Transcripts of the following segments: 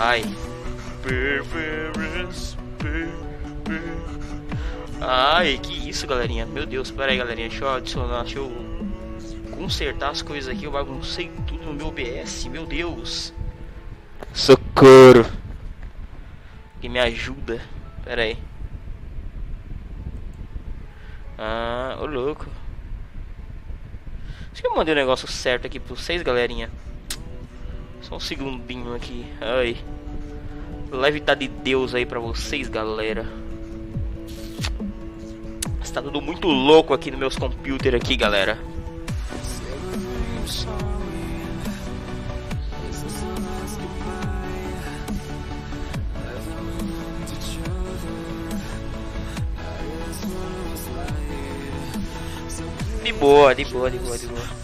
Ai. Ai, que isso, galerinha. Meu Deus, pera aí, galerinha. Deixa eu adicionar, deixa eu consertar as coisas aqui. Eu baguncei tudo no meu OBS, meu Deus. Socorro. Que me ajuda. Pera aí. Ah, ô louco. Acho que eu mandei o negócio certo aqui pra vocês, galerinha. Só um segundinho aqui. Ai. Leve tá de Deus aí pra vocês, galera. Está tudo muito louco aqui nos meus computers aqui, galera. De boa, de boa, de boa, de boa.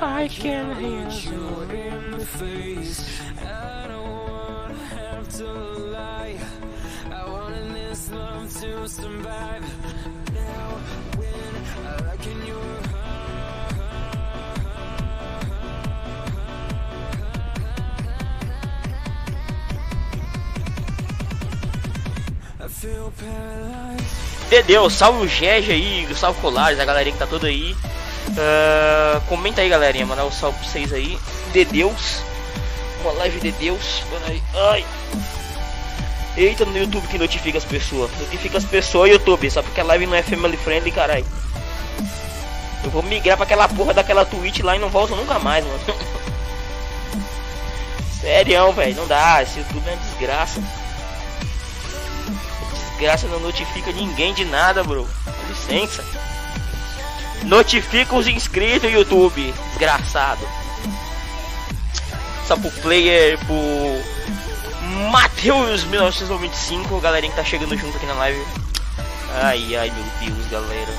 I can hear you in the face. I don't wanna have to lie. I wanted this love to survive. Now, when I look in your I feel paralyzed. Dedeu, salve o Gege aí, salve Colares, a galerinha que tá toda aí. Uh, comenta aí, galerinha, mandar um salve pra vocês aí. De Deus, uma live de Deus. Ai. Eita, no YouTube que notifica as pessoas. Notifica as pessoas YouTube, só porque a live não é family friendly, caralho. Eu vou migrar pra aquela porra daquela Twitch lá e não volto nunca mais, mano. Sério, velho, não dá. Esse YouTube é uma desgraça desgraça não notifica ninguém de nada, bro. Com licença. Notifica os inscritos YouTube, desgraçado. Só pro player, pro Matheus 1995, galerinha que tá chegando junto aqui na live. Ai, ai, meu Deus, galera.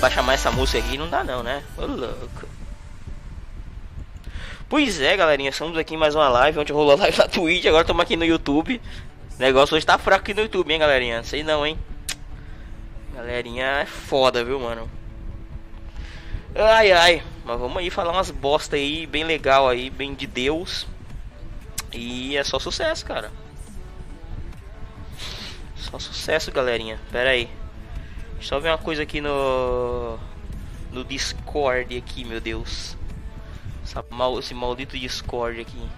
Baixar mais essa música aqui não dá não, né? Ô louco. Pois é, galerinha, estamos aqui em mais uma live. Onde rolou a live na Twitch, agora estamos aqui no YouTube. O negócio hoje tá fraco aqui no YouTube, hein, galerinha? Sei não, hein? Galerinha é foda, viu, mano? Ai, ai. Mas vamos aí falar umas bosta aí, bem legal aí, bem de Deus. E é só sucesso, cara. Só sucesso, galerinha. Pera aí. Só ver uma coisa aqui no... No Discord aqui, meu Deus. Mal, esse maldito Discord aqui.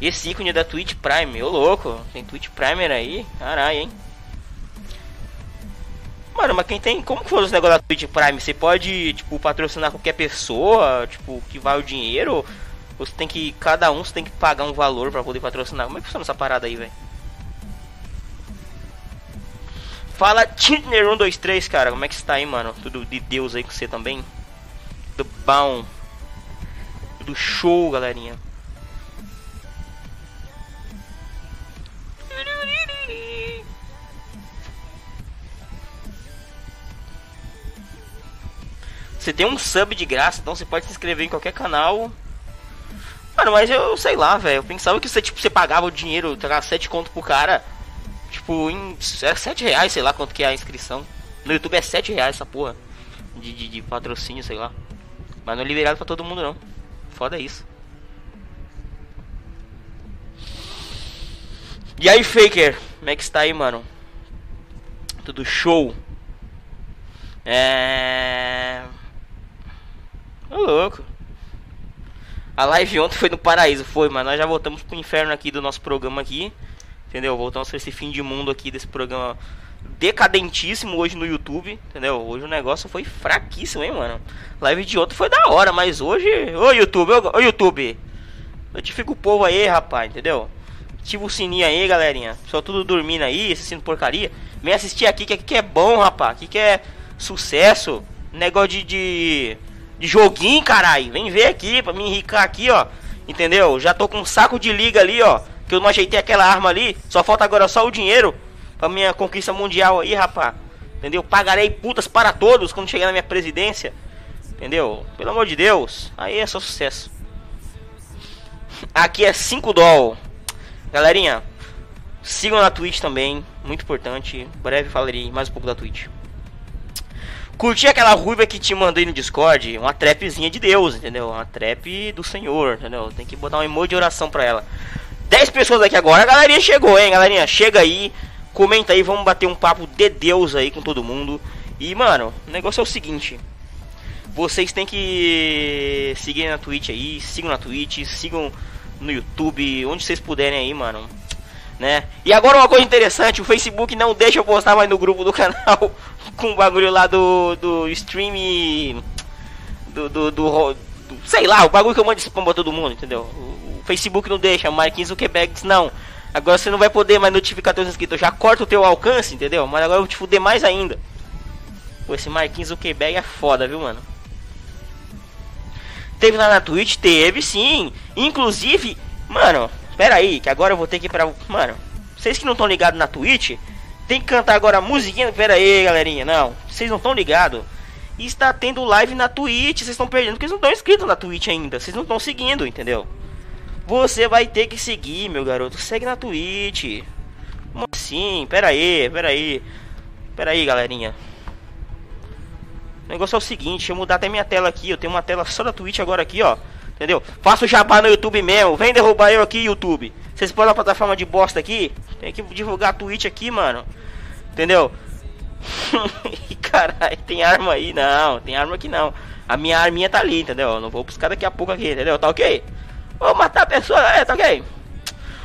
Esse ícone da Twitch Prime, ô louco, tem Twitch Primer aí? Caralho, hein? Mano, mas quem tem. Como que foi os negócios da Twitch Prime? Você pode, tipo, patrocinar qualquer pessoa, tipo, que vai o dinheiro? Ou você tem que. Cada um você tem que pagar um valor pra poder patrocinar? Como é que funciona essa parada aí, velho? Fala Tintner123, cara. Como é que está aí, mano? Tudo de Deus aí com você também? Tudo bom? Tudo show, galerinha. Você tem um sub de graça, então você pode se inscrever em qualquer canal. Mano, mas eu sei lá, velho. Eu pensava que você, tipo, você pagava o dinheiro, pegar 7 conto pro cara Tipo, em é 7 reais, sei lá quanto que é a inscrição. No YouTube é 7 reais essa porra. De, de, de patrocínio, sei lá. Mas não é liberado pra todo mundo não. Foda isso. E aí, Faker? Como é que está aí, mano? Tudo show? É... Ô, louco. A live ontem foi no paraíso, foi, mas nós já voltamos pro inferno aqui do nosso programa aqui. Entendeu? Voltamos para esse fim de mundo aqui desse programa decadentíssimo hoje no YouTube, entendeu? Hoje o negócio foi fraquíssimo, hein, mano? Live de outro foi da hora, mas hoje, ô YouTube, ô, ô YouTube, notifica o povo aí, rapaz, entendeu? Ativa o sininho aí, galerinha. Só tudo dormindo aí, assistindo porcaria. Vem assistir aqui, que aqui que é bom, rapaz. Aqui que é sucesso. Negócio de, de, de joguinho, caralho. Vem ver aqui pra me enricar aqui, ó. Entendeu? Já tô com um saco de liga ali, ó. Que eu não ajeitei aquela arma ali. Só falta agora só o dinheiro pra minha conquista mundial aí, rapá. Entendeu? Pagarei putas para todos quando chegar na minha presidência. Entendeu? Pelo amor de Deus. Aí é só sucesso. Aqui é 5 doll. Galerinha, sigam na Twitch também, muito importante. Breve falarei mais um pouco da Twitch. Curti aquela ruiva que te mandei no Discord, uma trapzinha de Deus, entendeu? Uma trap do Senhor, entendeu? Tem que botar um emoji de oração pra ela. 10 pessoas aqui agora, a galerinha chegou, hein, galerinha? Chega aí, comenta aí, vamos bater um papo de Deus aí com todo mundo. E, mano, o negócio é o seguinte. Vocês têm que seguir na Twitch aí, sigam na Twitch, sigam no YouTube, onde vocês puderem aí, mano. Né? E agora uma coisa interessante, o Facebook não deixa eu postar mais no grupo do canal com o bagulho lá do, do stream do, do, do, do sei lá, o bagulho que eu mando spam pra todo mundo, entendeu? O, o Facebook não deixa, o Marquinhos Zuckerberg diz não. Agora você não vai poder mais notificar teus inscritos, já corta o teu alcance, entendeu? Mas agora eu vou te fuder mais ainda. Pô, esse Marquinhos Zuckerberg é foda, viu, mano? Teve lá na Twitch? Teve sim. Inclusive, mano, pera aí, que agora eu vou ter que ir pra. Mano, vocês que não estão ligados na Twitch, tem que cantar agora a musiquinha. Pera aí, galerinha. Não, vocês não estão ligados. Está tendo live na Twitch. Vocês estão perdendo porque vocês não estão inscritos na Twitch ainda. Vocês não estão seguindo, entendeu? Você vai ter que seguir, meu garoto. Segue na Twitch. Como assim? Pera aí, pera aí. Pera aí, galerinha. O negócio é o seguinte, eu mudar até minha tela aqui. Eu tenho uma tela só da Twitch agora aqui, ó. Entendeu? Faço jabá no YouTube mesmo. Vem derrubar eu aqui, YouTube. Vocês podem a plataforma de bosta aqui? Tem que divulgar a Twitch aqui, mano. Entendeu? Caralho, tem arma aí? Não, tem arma aqui não. A minha arminha tá ali, entendeu? Eu não vou buscar daqui a pouco aqui, entendeu? Tá ok? Vou matar a pessoa, é, tá ok?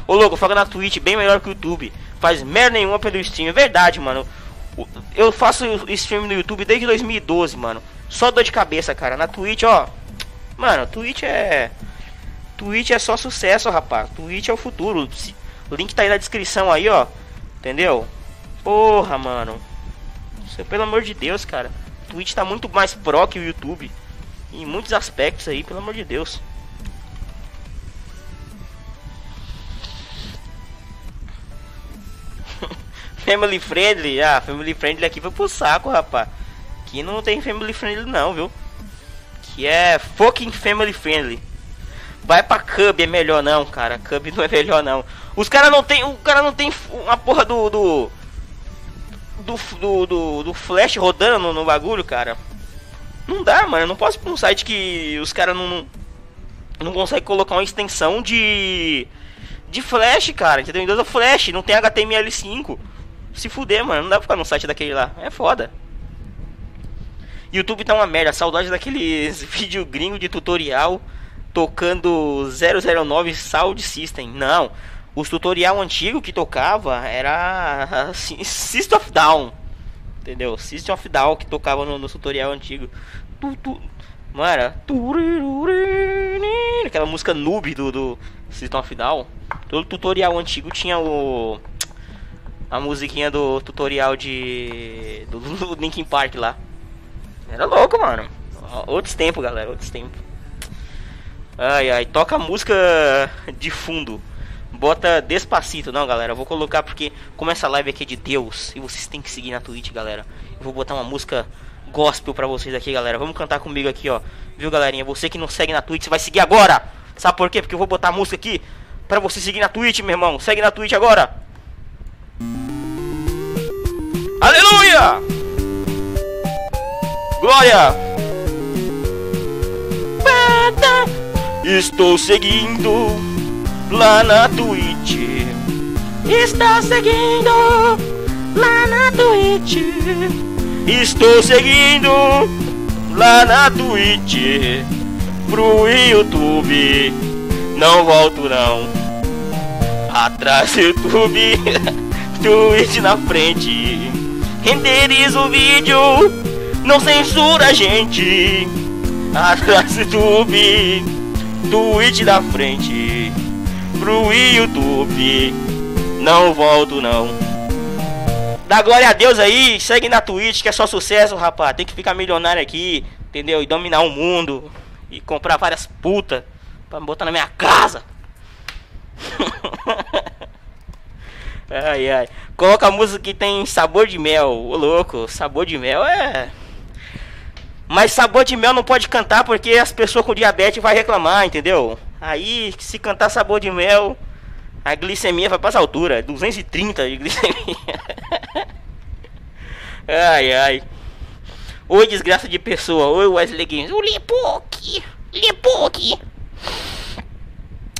Ô louco, foca na Twitch bem melhor que o YouTube. Faz merda nenhuma pelo stream. É verdade, mano. Eu faço stream no YouTube desde 2012, mano. Só dor de cabeça, cara. Na Twitch, ó. Mano, Twitch é. Twitch é só sucesso, rapaz. Twitch é o futuro. O link tá aí na descrição aí, ó. Entendeu? Porra, mano. Pelo amor de Deus, cara. Twitch tá muito mais pro que o YouTube. Em muitos aspectos aí, pelo amor de Deus. family friendly, ah, family friendly aqui foi pro saco, rapaz. Aqui não tem family friendly não, viu? Que é fucking family friendly. Vai pra Cub, é melhor não, cara. Cub não é melhor não. Os caras não tem, o cara não tem uma porra do do do, do, do, do flash rodando no, no, bagulho, cara. Não dá, mano. Não posso ir pra um site que os caras não, não não consegue colocar uma extensão de de flash, cara. Entendeu? Windows é flash, não tem HTML5 se fuder, mano. Não dá pra ficar no site daquele lá. É foda. YouTube tá uma merda. Saudade daqueles vídeo gringo de tutorial tocando 009 Sound System. Não. Os tutorial antigo que tocava era assim, System of Down. Entendeu? System of Down que tocava no, no tutorial antigo. Tu, tu, mano, aquela música noob do, do System of Down. Todo tutorial antigo tinha o a musiquinha do tutorial de. do, do Linkin Park lá. Era louco, mano. Outros tempos, galera, outros tempos. Ai ai, toca música de fundo. Bota despacito, não, galera. Eu vou colocar porque, como essa live aqui é de Deus, e vocês têm que seguir na Twitch, galera. Eu vou botar uma música gospel pra vocês aqui, galera. Vamos cantar comigo aqui, ó. Viu, galerinha? Você que não segue na Twitch, vai seguir agora. Sabe por quê? Porque eu vou botar a música aqui pra você seguir na Twitch, meu irmão. Segue na Twitch agora. Aleluia! Glória! Estou seguindo lá na Twitch. Estou seguindo lá na Twitch. Estou seguindo lá na Twitch. Pro YouTube. Não volto não. Atrás do YouTube. Twitch na frente renderiza o vídeo, não censura a gente. Atrás do YouTube, Twitch da frente, pro YouTube, não volto não. Dá glória a Deus aí, segue na Twitch que é só sucesso, rapaz. Tem que ficar milionário aqui, entendeu? E dominar o mundo. E comprar várias putas pra botar na minha casa. Ai, ai. Coloca a música que tem sabor de mel. Ô louco, sabor de mel é. Mas sabor de mel não pode cantar porque as pessoas com diabetes vai reclamar, entendeu? Aí, se cantar sabor de mel, A glicemia vai para as alturas, 230 de glicemia. ai ai. Oi, desgraça de pessoa. Oi, Wesley Games. O Lepoque. Lepoque.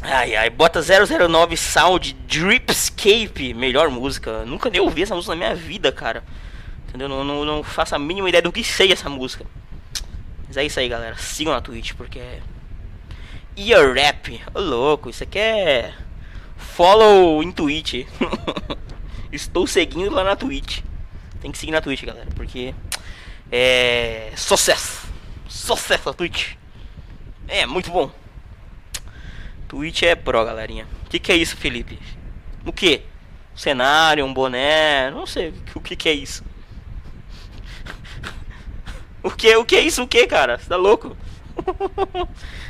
Ai ai, bota 009 Sound Dripscape, melhor música. Nunca nem ouvi essa música na minha vida, cara. Entendeu? Não, não, não faço a mínima ideia do que sei essa música. Mas é isso aí, galera. Sigam na Twitch, porque é. Ear Rap. Ô, louco, isso aqui é. Follow em Twitch. Estou seguindo lá na Twitch. Tem que seguir na Twitch, galera, porque. É. Sucesso! Sucesso a Twitch! É, muito bom. Twitch é pro, galerinha. O que, que é isso, Felipe? O que? cenário, um boné, não sei o que, que é isso. O que, o que é isso? O que, cara? Você tá louco?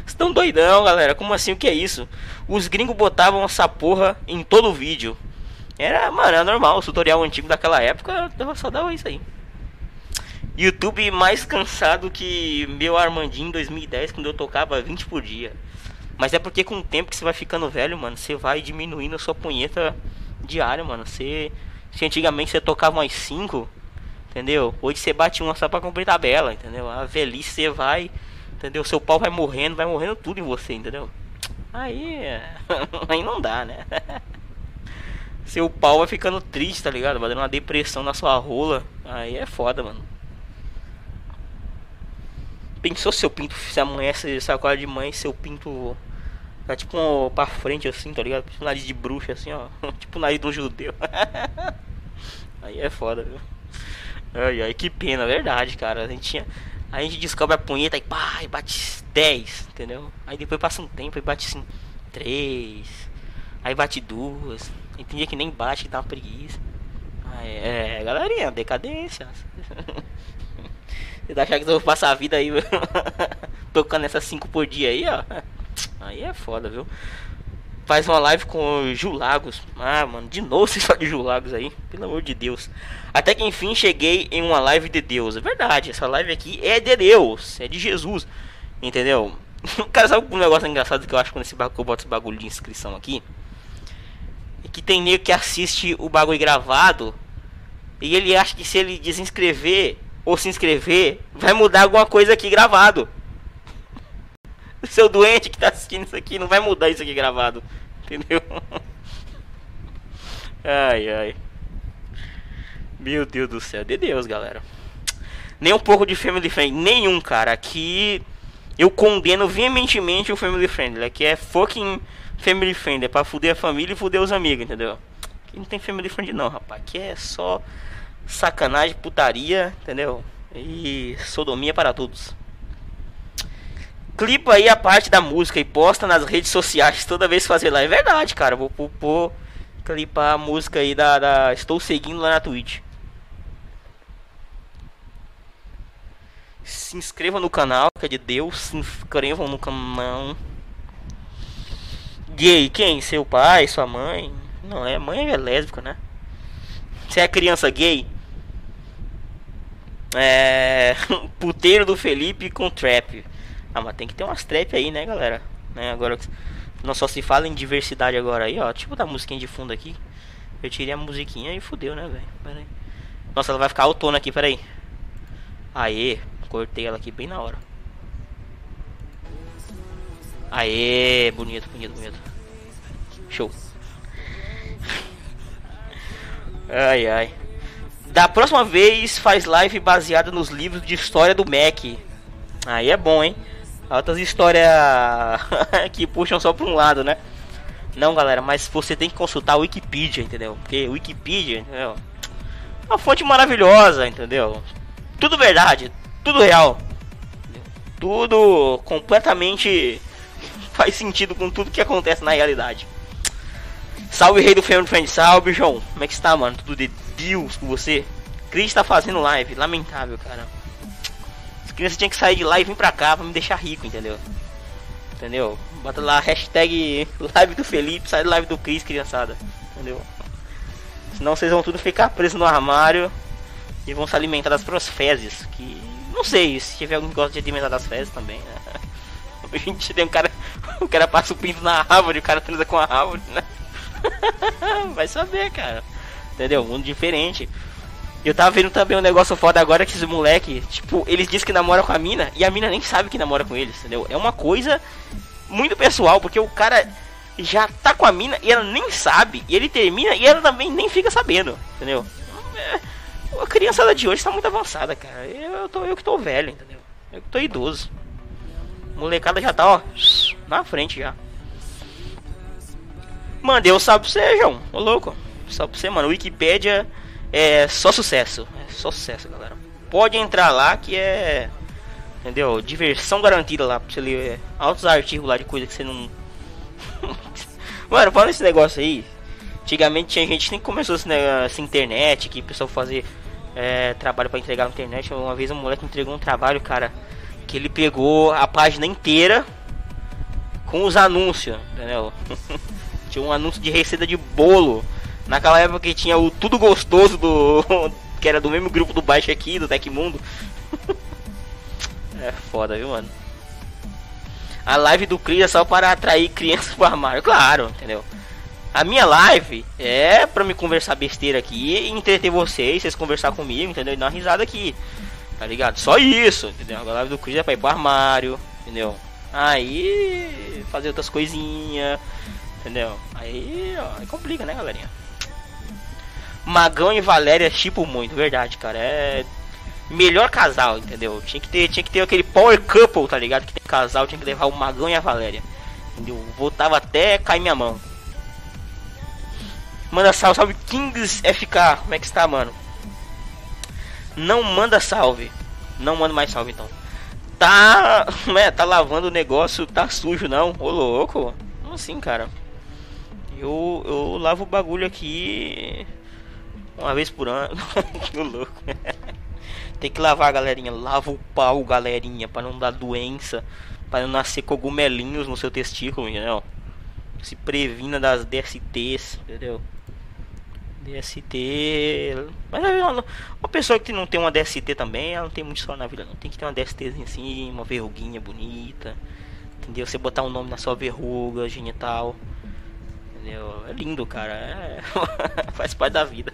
Vocês tão doidão, galera. Como assim? O que é isso? Os gringos botavam essa porra em todo o vídeo. Era, mano, era normal. O tutorial antigo daquela época só dava isso aí. YouTube mais cansado que meu Armandinho em 2010, quando eu tocava 20 por dia. Mas é porque com o tempo que você vai ficando velho, mano, você vai diminuindo a sua punheta diária, mano. Você. Se antigamente você tocava umas 5, entendeu? Hoje você bate uma só pra cumprir tabela, entendeu? A velhice você vai, entendeu? Seu pau vai morrendo, vai morrendo tudo em você, entendeu? Aí. Aí não dá, né? Seu pau vai ficando triste, tá ligado? Vai dando uma depressão na sua rola. Aí é foda, mano. Pensou seu pinto se amanhece sacola de mãe, seu pinto Tá tipo um, pra frente assim, tá ligado? Tipo nariz de bruxa assim, ó. tipo nariz um judeu. aí é foda, viu? Ai, ai, que pena, verdade, cara. A gente tinha. A gente descobre a punheta e pá, e bate 10, entendeu? Aí depois passa um tempo e bate assim, 3. Aí bate duas. E tem dia que nem bate, que dá uma preguiça. Aí, é, galerinha, decadência. Você tá achando que eu vou passar a vida aí tocando essas 5 por dia aí, ó? Aí é foda, viu? Faz uma live com Julagos. Ah, mano, de novo você fala de Julagos aí. Pelo amor de Deus. Até que enfim cheguei em uma live de Deus. É verdade, essa live aqui é de Deus. É de Jesus. Entendeu? Cara, sabe um negócio engraçado que eu acho quando esse bagulho, eu boto esse bagulho de inscrição aqui? É que tem nego que assiste o bagulho gravado. E ele acha que se ele desinscrever ou se inscrever, vai mudar alguma coisa aqui gravado. seu doente que tá assistindo isso aqui, não vai mudar isso aqui gravado. Entendeu? Ai, ai. Meu Deus do céu. De Deus, galera. Nem um pouco de Family Friend. Nenhum, cara. Aqui eu condeno veementemente o Family Friend. Aqui é fucking Family Friend. É pra fuder a família e fuder os amigos, entendeu? Aqui não tem Family Friend não, rapaz. Aqui é só sacanagem, putaria, entendeu? E sodomia para todos clipa aí a parte da música e posta nas redes sociais toda vez que fazer live. É verdade, cara. Vou pôr, clipar a música aí da, da, Estou seguindo lá na Twitch. Se inscreva no canal, que é de Deus. Se inscrevam no canal. Gay, quem? Seu pai, sua mãe? Não, é mãe é lésbica, né? Você é criança gay? É. Puteiro do Felipe com trap. Ah, mas tem que ter umas trap aí, né, galera? Né, agora não só se fala em diversidade agora aí, ó. Tipo da musiquinha de fundo aqui. Eu tirei a musiquinha e fudeu, né, velho? Nossa, ela vai ficar autona aqui, peraí. Aê, cortei ela aqui bem na hora. Aê, bonito, bonito, bonito. Show. Ai, ai. Da próxima vez faz live baseada nos livros de história do Mac. Aí é bom, hein? Altas histórias que puxam só para um lado, né? Não, galera, mas você tem que consultar a Wikipedia, entendeu? Porque Wikipedia, entendeu? É uma fonte maravilhosa, entendeu? Tudo verdade, tudo real. Tudo completamente faz sentido com tudo que acontece na realidade. Salve rei do Family Friend, salve João. Como é que está, mano? Tudo de Deus com você? Cris tá fazendo live, lamentável, cara criança tinha que sair de lá e vir pra cá pra me deixar rico, entendeu? Entendeu? Bota lá hashtag live do Felipe, sai live do Cris, criançada. Entendeu? Senão vocês vão tudo ficar presos no armário e vão se alimentar das próprias fezes. Que não sei se tiver alguém que gosta de alimentar das fezes também, né? A gente tem um cara. O cara passa o pinto na árvore, o cara transa com a árvore, né? Vai saber, cara. Entendeu? Mundo diferente. Eu tava vendo também um negócio foda agora que esses moleque, tipo, eles dizem que namora com a mina e a mina nem sabe que namora com eles, entendeu? É uma coisa muito pessoal, porque o cara já tá com a mina e ela nem sabe, e ele termina e ela também nem fica sabendo, entendeu? É, a criançada de hoje tá muito avançada, cara. Eu, tô, eu que tô velho, entendeu? Eu que tô idoso. molecada já tá, ó, na frente já. Mandei um salve pra você, João. Ô louco. Salve pra você, mano. Wikipedia é só sucesso. É só sucesso, galera. Pode entrar lá que é. Entendeu? Diversão garantida lá pra você ler altos artigos lá de coisa que você não. Mano, falando esse negócio aí. Antigamente tinha gente nem começou essa internet, que o pessoal fazer é, trabalho para entregar na internet. Uma vez um moleque entregou um trabalho, cara, que ele pegou a página inteira com os anúncios, entendeu? tinha um anúncio de receita de bolo Naquela época que tinha o Tudo Gostoso do. que era do mesmo grupo do Baixo aqui, do Tecmundo. é foda, viu, mano? A live do Cris é só para atrair crianças pro armário. Claro, entendeu? A minha live é pra me conversar besteira aqui e entreter vocês, vocês conversar comigo, entendeu? E dar uma risada aqui. Tá ligado? Só isso, entendeu? A live do Cris é pra ir pro armário, entendeu? Aí fazer outras coisinhas, entendeu? Aí, ó, aí complica, né, galerinha? Magão e Valéria tipo muito, verdade, cara. É melhor casal, entendeu? Tinha que ter, tinha que ter aquele power couple, tá ligado? Que tem casal, tinha que levar o Magão e a Valéria. Entendeu? Voltava até cair minha mão. Manda salve, salve Kings FK. Como é que está, mano? Não manda salve. Não manda mais salve então. Tá, é, tá lavando o negócio, tá sujo não. Ô louco. Como assim, cara? Eu eu lavo o bagulho aqui uma vez por ano. que louco. Tem que lavar, galerinha. Lava o pau, galerinha. Para não dar doença. Para não nascer cogumelinhos no seu testículo, entendeu? Se previna das DSTs, entendeu? DST. Mas uma, uma pessoa que não tem uma DST também, ela não tem muito só na vida, não. Tem que ter uma DSTzinha assim, uma verruguinha bonita. Entendeu? Você botar um nome na sua verruga genital. Entendeu? É lindo, cara. É... Faz parte da vida.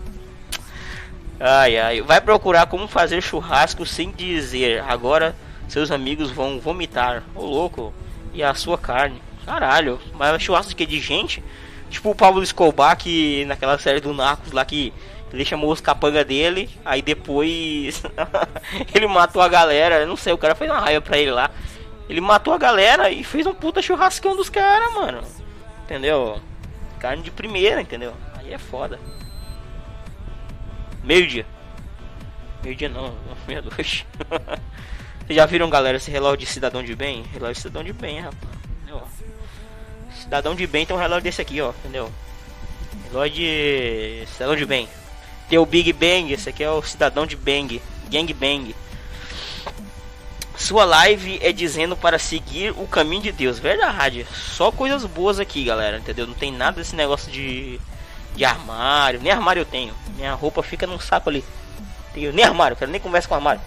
ai, ai. Vai procurar como fazer churrasco sem dizer. Agora seus amigos vão vomitar. Ô louco. E a sua carne. Caralho. Mas churrasco que de gente? Tipo o Pablo Escobar que naquela série do Narcos lá que ele chamou os capanga dele, aí depois ele matou a galera, não sei, o cara fez uma raiva pra ele lá. Ele matou a galera e fez um puta churrascão dos caras, mano entendeu? Carne de primeira, entendeu? Aí é foda. Meio dia. Meio dia não, meia noite. Vocês já viram, galera, esse relógio de cidadão de bem? Relógio de cidadão de bem, rapaz. Cidadão de bem tem um relógio desse aqui, ó. Entendeu? Relógio de cidadão de bem. Tem o Big Bang, esse aqui é o cidadão de Bang. Gang Bang. Sua live é dizendo para seguir o caminho de Deus. Verdade. Só coisas boas aqui, galera. Entendeu? Não tem nada desse negócio de, de armário. Nem armário eu tenho. Minha roupa fica num saco ali. Tenho nem armário. Quero nem conversa com armário.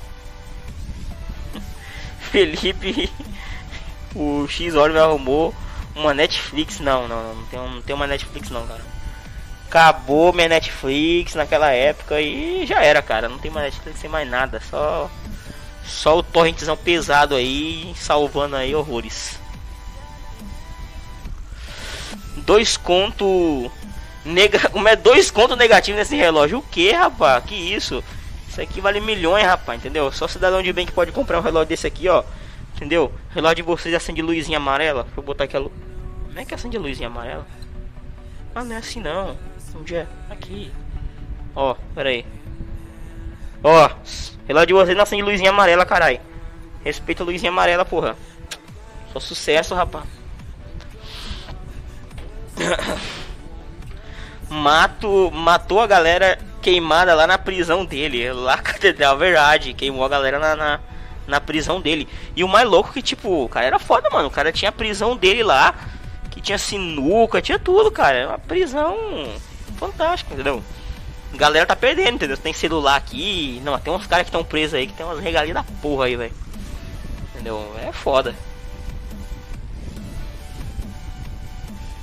Felipe. o X me arrumou uma Netflix. Não, não, não. Tem, não tem uma Netflix não, cara. Acabou minha Netflix naquela época e já era, cara. Não tem mais Netflix, sem mais nada. Só só o torrentzão pesado aí, salvando aí horrores. Dois conto nega, como é dois conto negativo nesse relógio? O que, rapaz? Que isso? Isso aqui vale milhões, rapaz, entendeu? Só cidadão de bem que pode comprar um relógio desse aqui, ó. Entendeu? relógio de vocês acende luzinha amarela. Deixa eu botar aqui a luz. Como é que acende luzinha amarela? Ah, não é assim não. Onde é? Aqui. Ó, pera aí. Ó, relógio de você não acende luzinha amarela, carai. Respeita a luzinha amarela, porra. Só sucesso, rapaz. Mato, matou a galera queimada lá na prisão dele. Lá catedral, verdade. Queimou a galera na, na, na, prisão dele. E o mais louco é que, tipo, o cara era foda, mano. O cara tinha a prisão dele lá. Que tinha sinuca, tinha tudo, cara. Era uma prisão fantástica, entendeu? galera tá perdendo, entendeu? Tem celular aqui. Não, tem uns caras que estão presos aí que tem umas regalias da porra aí, velho. Entendeu? É foda.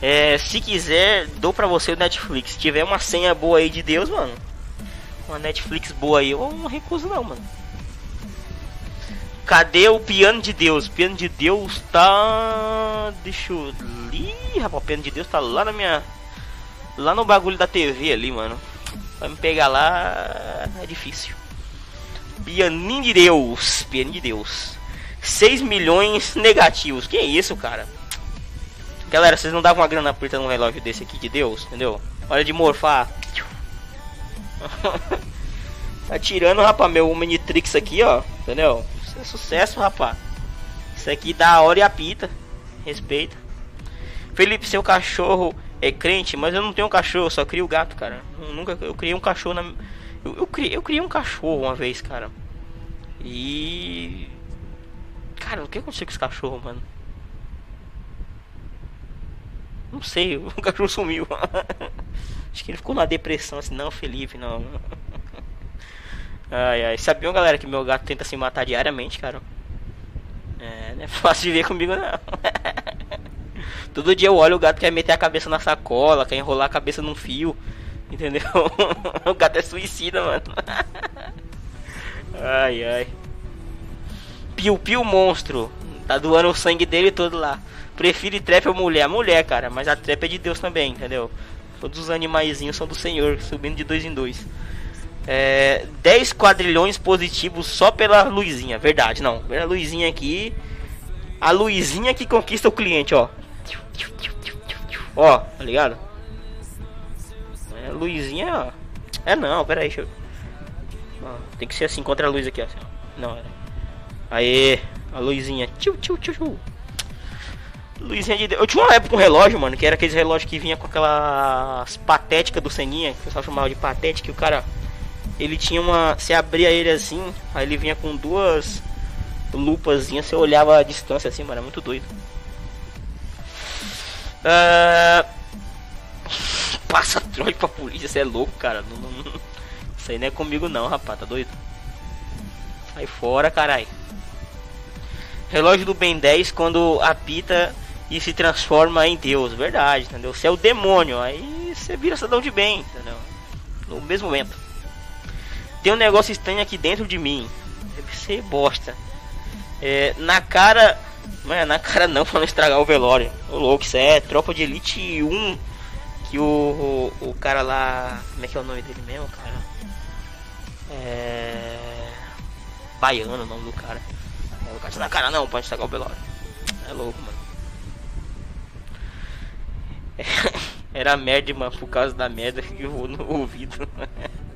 É, se quiser, dou pra você o Netflix. Se tiver uma senha boa aí de Deus, mano. Uma Netflix boa aí, eu não recuso não, mano. Cadê o piano de Deus? O piano de Deus tá. Deixa eu. Ih, rapaz, o piano de Deus tá lá na minha. Lá no bagulho da TV ali, mano. Vai me pegar lá. É difícil. Pianinho de Deus. Pianinho de Deus. 6 milhões negativos. Que isso, cara? Galera, vocês não davam uma grana apertando um relógio desse aqui de Deus, entendeu? Hora de morfar. tá tirando, rapaz, meu Omnitrix aqui, ó. Entendeu? Isso é sucesso, rapaz. Isso aqui dá hora e apita. Respeita. Felipe, seu cachorro é crente, mas eu não tenho um cachorro, só crio gato, cara. Eu nunca eu criei um cachorro na eu, eu criei, eu criei um cachorro uma vez, cara. E Cara, o que aconteceu com esse cachorro, mano? Não sei, o cachorro sumiu. Acho que ele ficou na depressão assim, não, Felipe, não. Ai, ai. Sabiam, galera, que meu gato tenta se matar diariamente, cara? É, não é fácil de ver comigo, não. Todo dia eu olho o gato quer meter a cabeça na sacola, quer enrolar a cabeça num fio. Entendeu? o gato é suicida, mano. ai, ai. Piu Piu Monstro. Tá doando o sangue dele todo lá. Prefiro trap ou mulher? Mulher, cara, mas a trap é de Deus também, entendeu? Todos os animaizinhos são do Senhor, subindo de dois em dois. É, 10 quadrilhões positivos só pela luzinha, verdade, não. A luzinha aqui. A luzinha que conquista o cliente, ó. Ó, tá ligado? É, luzinha, ó. É não, pera aí, deixa eu... Ó, tem que ser assim contra a luz aqui, ó. Não, era. Aê, a luzinha. Tchiu, tchiu, tchiu. Luzinha de. Eu tinha uma época um relógio, mano, que era aqueles relógios que vinha com aquelas patéticas do Seninha, que o pessoal chamava de patética, que o cara. Ele tinha uma. Você abria ele assim, aí ele vinha com duas lupazinhas, você olhava a distância assim, mano, é muito doido. Uh... Passa troll pra polícia, você é louco, cara. Não, não... Isso aí não é comigo não, rapaz, tá doido? Sai fora, caralho. Relógio do Ben 10 quando apita e se transforma em Deus, verdade, entendeu? Você é o demônio, aí você vira cidadão de bem, entendeu? No mesmo momento. Tem um negócio estranho aqui dentro de mim. Deve ser bosta. É, na cara. Não é na cara não pra não estragar o velório. Ô louco, isso é tropa de elite 1. Que o, o, o cara lá. Como é que é o nome dele mesmo, cara? É. Baiano o nome do cara. O cara na cara não, pode estragar o velório. É louco, mano. Era merda, mano, por causa da merda que eu vou no ouvido.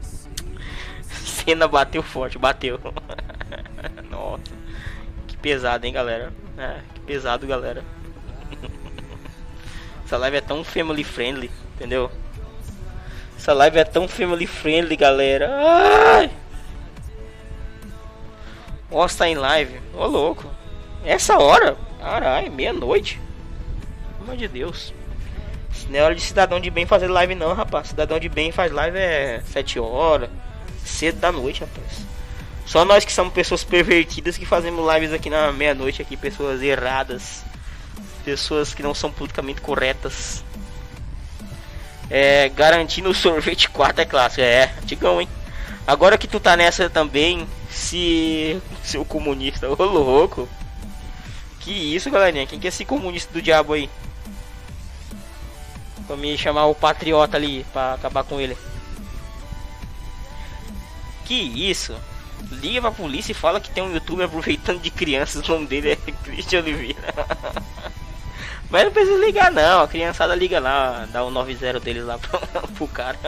Cena bateu forte, bateu. Nossa. Que pesado, hein, galera. É, que pesado, galera. Essa live é tão family friendly, entendeu? Essa live é tão family friendly, galera. Ai! Ó, tá em live. Ô, louco. Essa hora? Caralho, meia-noite. Pelo amor de Deus. Não é hora de cidadão de bem fazer live não, rapaz. Cidadão de bem faz live é 7 horas. Cedo da noite, rapaz. Só nós que somos pessoas pervertidas que fazemos lives aqui na meia-noite aqui, pessoas erradas. Pessoas que não são politicamente corretas. É, garantindo o sorvete 4 é clássico. É, antigão, hein? Agora que tu tá nessa também, se seu comunista, ô louco. Que isso, galerinha? Quem que é esse comunista do diabo aí? Vou me chamar o patriota ali pra acabar com ele. Que isso? Liga pra polícia e fala que tem um youtuber aproveitando de crianças. O nome dele é Christian Oliveira. Mas não precisa ligar não, a criançada liga lá, dá o 90 deles lá pro, pro cara.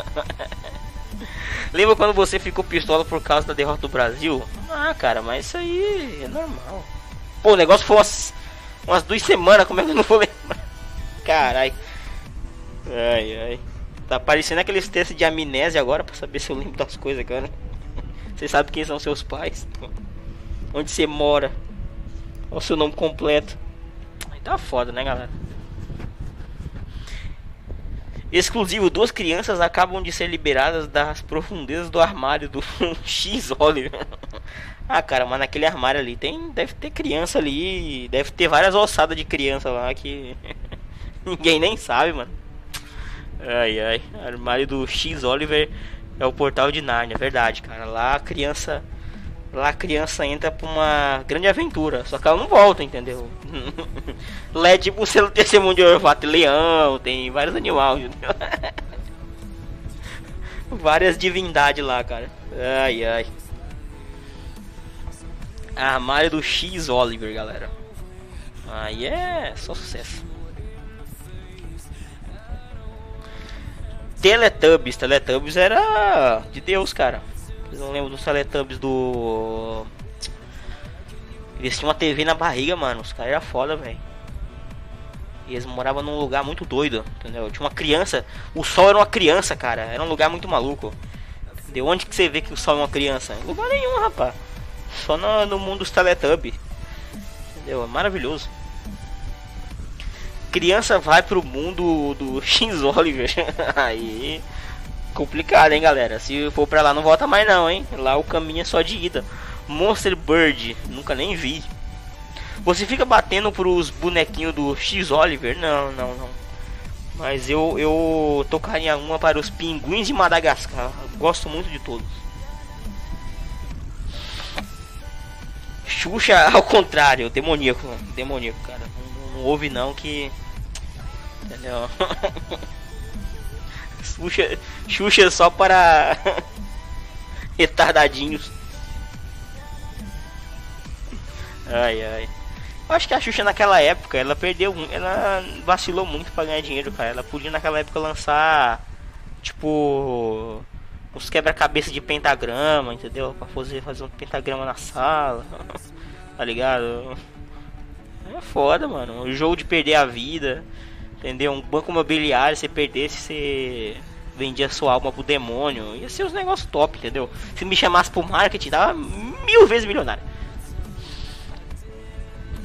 Lembra quando você ficou pistola por causa da derrota do Brasil? Ah, cara, mas isso aí é normal. Pô, o negócio foi umas, umas duas semanas, como é que eu não vou lembrar? Carai. Ai, ai. Tá parecendo aqueles testes de amnésia agora pra saber se eu lembro das coisas, cara. Você sabe quem são seus pais? Onde você mora? Qual o seu nome completo? Aí tá foda, né, galera? Exclusivo, duas crianças acabam de ser liberadas das profundezas do armário do X Oliver. ah, cara, mas naquele armário ali tem, deve ter criança ali, deve ter várias ossadas de criança lá que Ninguém nem sabe, mano. Ai ai. Armário do X Oliver é o portal de Narnia, é verdade, cara. Lá a criança. Lá a criança entra pra uma grande aventura. Só que ela não volta, entendeu? lá é tipo o testemunho de orvato leão, tem vários animais? Várias divindades lá, cara. Ai ai. Armário do X Oliver, galera. Aí é só sucesso. Teletubbies. Teletubbies era de Deus, cara. Não lembram dos Teletubbies do. Eles tinham uma TV na barriga, mano. Os caras eram foda, velho. E eles moravam num lugar muito doido, entendeu? Tinha uma criança. O sol era uma criança, cara. Era um lugar muito maluco. De onde que você vê que o sol é uma criança? Em lugar nenhum, rapaz. Só no, no mundo dos Teletubbies. Entendeu? É maravilhoso. Criança vai pro mundo do X Oliver. Aí. Complicado, hein, galera? Se for pra lá, não volta mais, não, hein? Lá o caminho é só de ida. Monster Bird, nunca nem vi. Você fica batendo pros bonequinhos do X Oliver? Não, não, não. Mas eu, eu tocaria uma para os pinguins de Madagascar. Gosto muito de todos. Xuxa ao contrário, demoníaco, demoníaco, cara. Não, ouve não que. Entendeu? Xuxa, Xuxa só para retardadinhos. Ai ai. Eu acho que a Xuxa naquela época, ela perdeu, ela vacilou muito para ganhar dinheiro, cara. Ela podia naquela época lançar tipo os quebra-cabeça de pentagrama, entendeu? Pra fazer, fazer um pentagrama na sala. tá ligado? É foda, mano. O jogo de perder a vida. Entendeu? Um banco imobiliário, se perdesse, você vendia sua alma pro demônio. Ia ser uns negócios top, entendeu? Se me chamasse pro marketing, dava mil vezes milionário.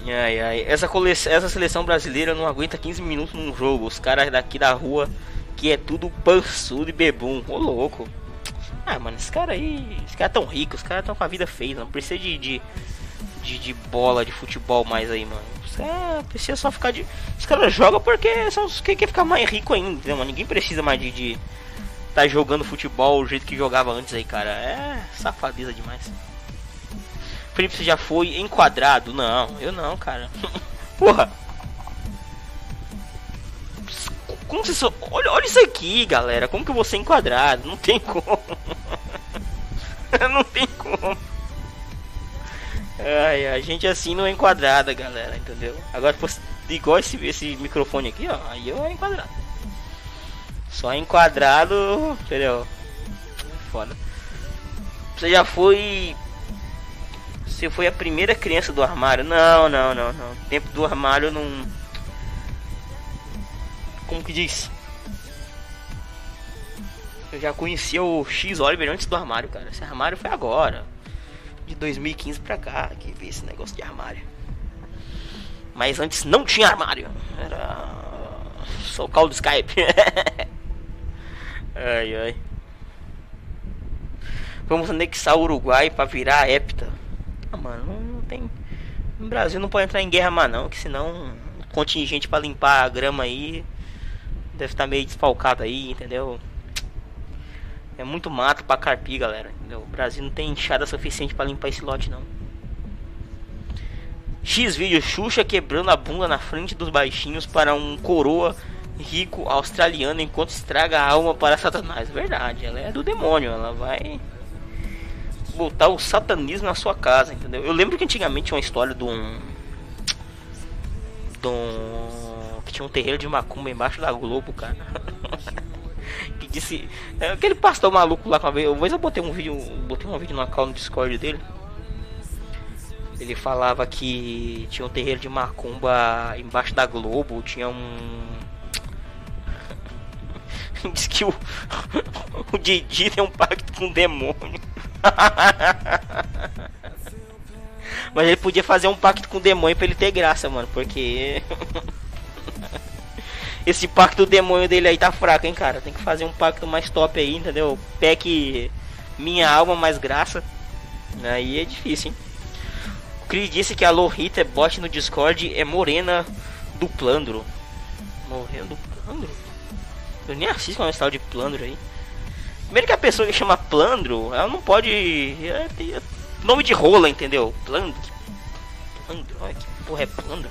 Ai, ai. Essa, coleção, essa seleção brasileira não aguenta 15 minutos num jogo. Os caras daqui da rua, que é tudo pançudo e bebum. Ô louco. Ah, mano, esse cara aí. Os caras tão ricos, os caras tão com a vida feita. Não precisa de, de, de, de, bola, de futebol mais aí, mano. Os caras precisa só ficar de. Os caras jogam porque são os que quer ficar mais rico ainda, entendeu, mano? Ninguém precisa mais de. de tá jogando futebol o jeito que jogava antes aí, cara. É safadeza demais. Felipe, você já foi enquadrado? Não, eu não, cara. Porra! Como você só... olha, olha isso aqui, galera. Como que vou ser enquadrado? Não tem como. não tem como. Ai, a gente assim não é enquadrada, galera, entendeu? Agora fosse igual esse, esse microfone aqui, ó. Aí eu é enquadrado. Só enquadrado, entendeu? Foda. Você já foi você foi a primeira criança do armário? Não, não, não, não. Tempo do armário não. Como que diz? Eu já conhecia o X Oliver antes do armário, cara. Esse armário foi agora. De 2015 pra cá que vi esse negócio de armário. Mas antes não tinha armário. Era. Só o call do Skype. ai ai. Vamos anexar o Uruguai para virar hepta. Ah, mano, não tem. No Brasil não pode entrar em guerra mais não, que senão contingente para limpar a grama aí deve estar tá meio desfalcado aí, entendeu? É muito mato para carpir, galera. O Brasil não tem enxada suficiente para limpar esse lote não. X vídeo Xuxa quebrando a bunda na frente dos baixinhos para um coroa rico australiano enquanto estraga a alma para Satanás. Verdade, ela é do demônio, ela vai botar o satanismo na sua casa, entendeu? Eu lembro que antigamente tinha uma história de um. De um. Que tinha um terreiro de macumba embaixo da Globo, cara. disse. É, aquele pastor maluco lá com a vez. Uma vez eu botei um vídeo. Botei um vídeo no canal no Discord dele. Ele falava que tinha um terreiro de macumba embaixo da Globo, tinha um. Diz que o, o Didi tem um pacto com o demônio. Mas ele podia fazer um pacto com o demônio pra ele ter graça, mano. Porque. Esse pacto demônio dele aí tá fraco, hein, cara. Tem que fazer um pacto mais top aí, entendeu? Peque minha alma mais graça. Aí é difícil, hein? O Cris disse que a Lohita é bot no Discord é morena do Plandro. Morreu do Plandro? Eu nem assisto esse tal de Plandro aí. Primeiro que a pessoa que chama Plandro, ela não pode. É, é nome de rola, entendeu? Plandro. Plandro, olha que porra é Plandro.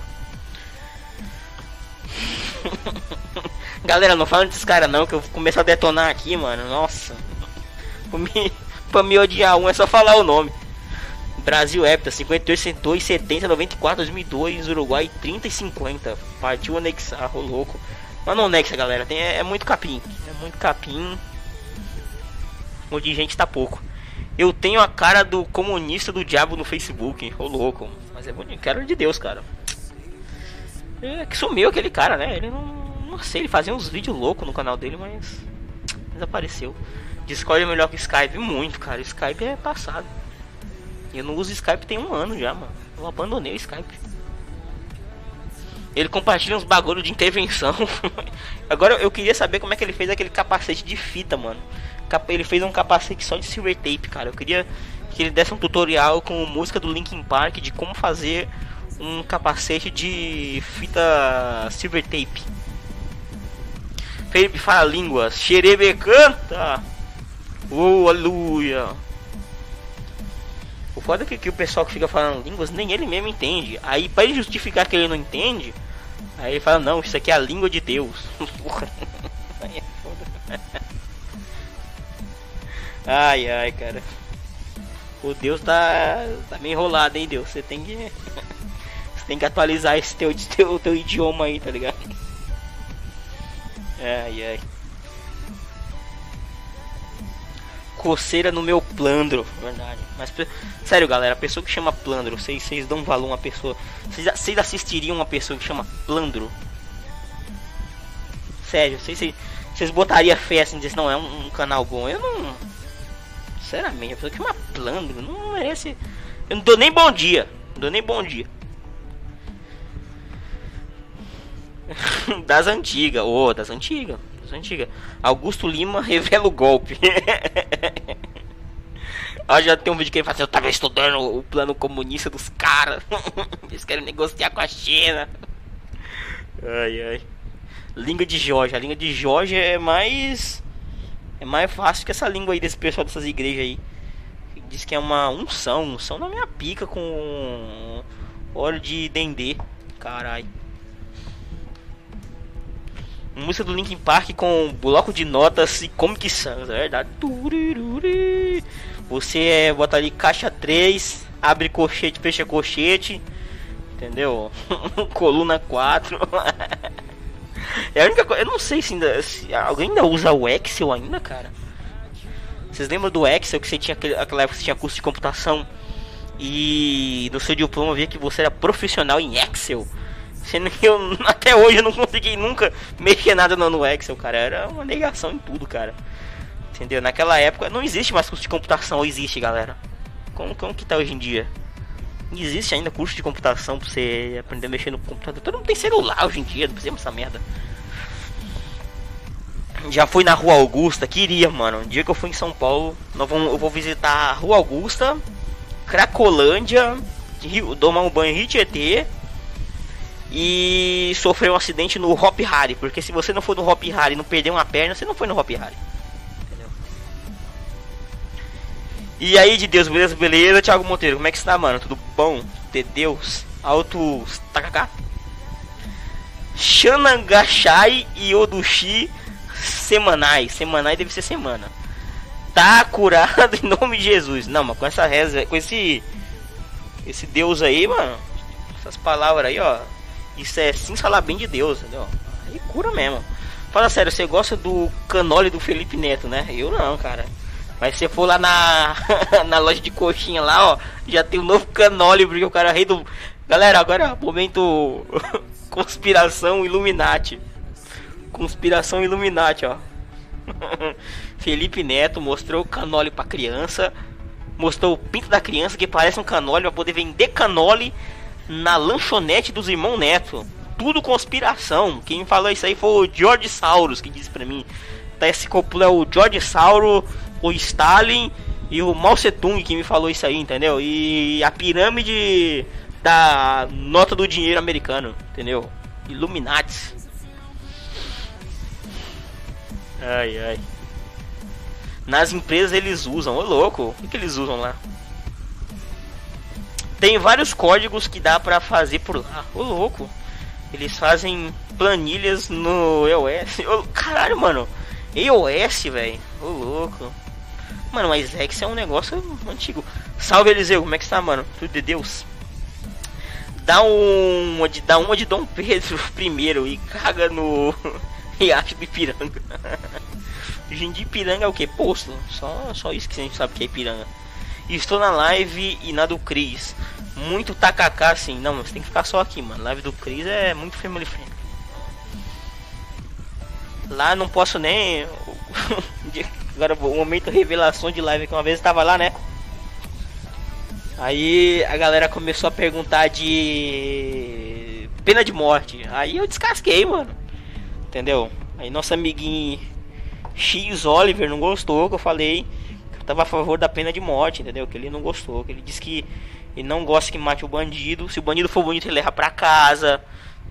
Galera, não fala desses caras não, que eu começo a detonar aqui, mano. Nossa. Pra me, pra me odiar um é só falar o nome. Brasil Hepta, 58, 102, 70, 94, 2002, Uruguai 30 e 50. Partiu anexar, ô louco. Mas não anexa, galera, tem, é, é muito capim. É muito capim. Onde gente tá pouco. Eu tenho a cara do comunista do diabo no Facebook, ô louco. Mas é bonito, quero de Deus, cara. É que sumiu aquele cara, né? Ele não. Não sei, ele fazia uns vídeos loucos no canal dele, mas. Desapareceu. Discord é melhor que Skype, muito, cara. Skype é passado. Eu não uso Skype tem um ano já, mano. Eu abandonei o Skype. Ele compartilha uns bagulho de intervenção. Agora eu queria saber como é que ele fez aquele capacete de fita, mano. Ele fez um capacete só de silver tape, cara. Eu queria que ele desse um tutorial com música do Linkin Park de como fazer um capacete de fita silver tape. Felipe fala línguas. Xerebe canta. Oh, aleluia. O foda é que, que, o pessoal que fica falando línguas, nem ele mesmo entende. Aí, para ele justificar que ele não entende, aí ele fala: Não, isso aqui é a língua de Deus. Porra. É. Ai, ai, cara. O Deus tá, tá meio enrolado, hein, Deus? Você tem que. Tem que atualizar esse teu, teu, teu idioma aí, tá ligado? Ai, ai. coceira no meu plandro, verdade. Mas sério, galera, a pessoa que chama plandro, vocês, vocês dão valor a uma pessoa. Vocês, assistiriam uma pessoa que chama plandro? Sério, vocês, vocês, vocês botariam fé assim, dizer não é um, um, canal bom. Eu não. Sinceramente, a pessoa que chama plandro não merece. Eu não dou nem bom dia. Não dou nem bom dia. das antigas, ô, oh, das antigas antiga. Augusto Lima revela o golpe. Ah, já tem um vídeo que ele fala assim, eu tava estudando o plano comunista dos caras. Eles querem negociar com a China. Ai, ai. Língua de Jorge. A língua de Jorge é mais... É mais fácil que essa língua aí desse pessoal dessas igrejas aí. Diz que é uma unção. Unção na minha pica com óleo de dendê. Caralho música do Linkin Park com bloco de notas e Comic Sans, é verdade. Você é, bota ali caixa 3, abre colchete, fecha colchete, entendeu? Coluna 4. é a única coisa, eu não sei se ainda se alguém ainda usa o Excel ainda, cara. Vocês lembram do Excel que você tinha aquela época que você tinha curso de computação e no seu diploma via que você era profissional em Excel? Sendo que eu até hoje eu não consegui nunca mexer nada no, Excel, cara. Era uma negação em tudo, cara. Entendeu? Naquela época não existe mais curso de computação, existe, galera? Como, como que tá hoje em dia? Existe ainda curso de computação pra você aprender a mexer no computador. Todo mundo tem celular hoje em dia, não precisa essa merda. Já fui na Rua Augusta, queria, mano. Um dia que eu fui em São Paulo, nós vamos, eu vou visitar a Rua Augusta, Cracolândia, Rio, tomar um banho em Rio Tietê e sofreu um acidente no Hop Harry, porque se você não for no Hop Harry e não perder uma perna, você não foi no Hop Harry. E aí, de Deus, beleza, beleza, Thiago Monteiro, como é que está, mano? Tudo bom? De Deus, alto takaká. Shanangashai e Odushi semanais. Semanais deve ser semana. Tá curado em nome de Jesus. Não, mas com essa reza, com esse esse Deus aí, mano. Essas palavras aí, ó. Isso é sim falar bem de Deus, entendeu? Aí cura mesmo. Fala sério, você gosta do canole do Felipe Neto, né? Eu não, cara. Mas se for lá na, na loja de coxinha lá, ó, já tem um novo canole, porque o cara é rei do. Galera, agora momento conspiração Illuminati. Conspiração Illuminati, ó. Felipe Neto mostrou o canole pra criança. Mostrou o pinto da criança que parece um canole pra poder vender canole na lanchonete dos irmãos Neto. Tudo conspiração. Quem falou isso aí foi o George Sauros que disse pra mim. Tá esse copula é o George Sauro, o Stalin e o Mao Tse Tung que me falou isso aí, entendeu? E a pirâmide da nota do dinheiro americano, entendeu? Illuminati. Ai, ai. Nas empresas eles usam, ô louco, o que, que eles usam lá? Tem vários códigos que dá pra fazer por lá, ô louco. Eles fazem planilhas no iOS. Ô, caralho, mano. iOS, velho. Ô louco. Mano, mas Excel é um negócio antigo. Salve Eliseu, como é que está, mano? Tudo de Deus. Dá um. Dá uma de Dom Pedro primeiro e caga no Riacho de Ipiranga. De Ipiranga é o que? Posto. Só, só isso que a gente sabe que é Ipiranga. Estou na live e na do Cris. Muito kkk assim. Não, você tem que ficar só aqui, mano. Live do Cris é muito family friendly. Lá não posso nem. Agora o momento revelação de live que uma vez eu tava lá, né? Aí a galera começou a perguntar de pena de morte. Aí eu descasquei, mano. Entendeu? Aí nosso amiguinho X Oliver não gostou que eu falei tava a favor da pena de morte, entendeu? Que ele não gostou, que ele disse que ele não gosta que mate o bandido. Se o bandido for bonito, ele leva pra casa.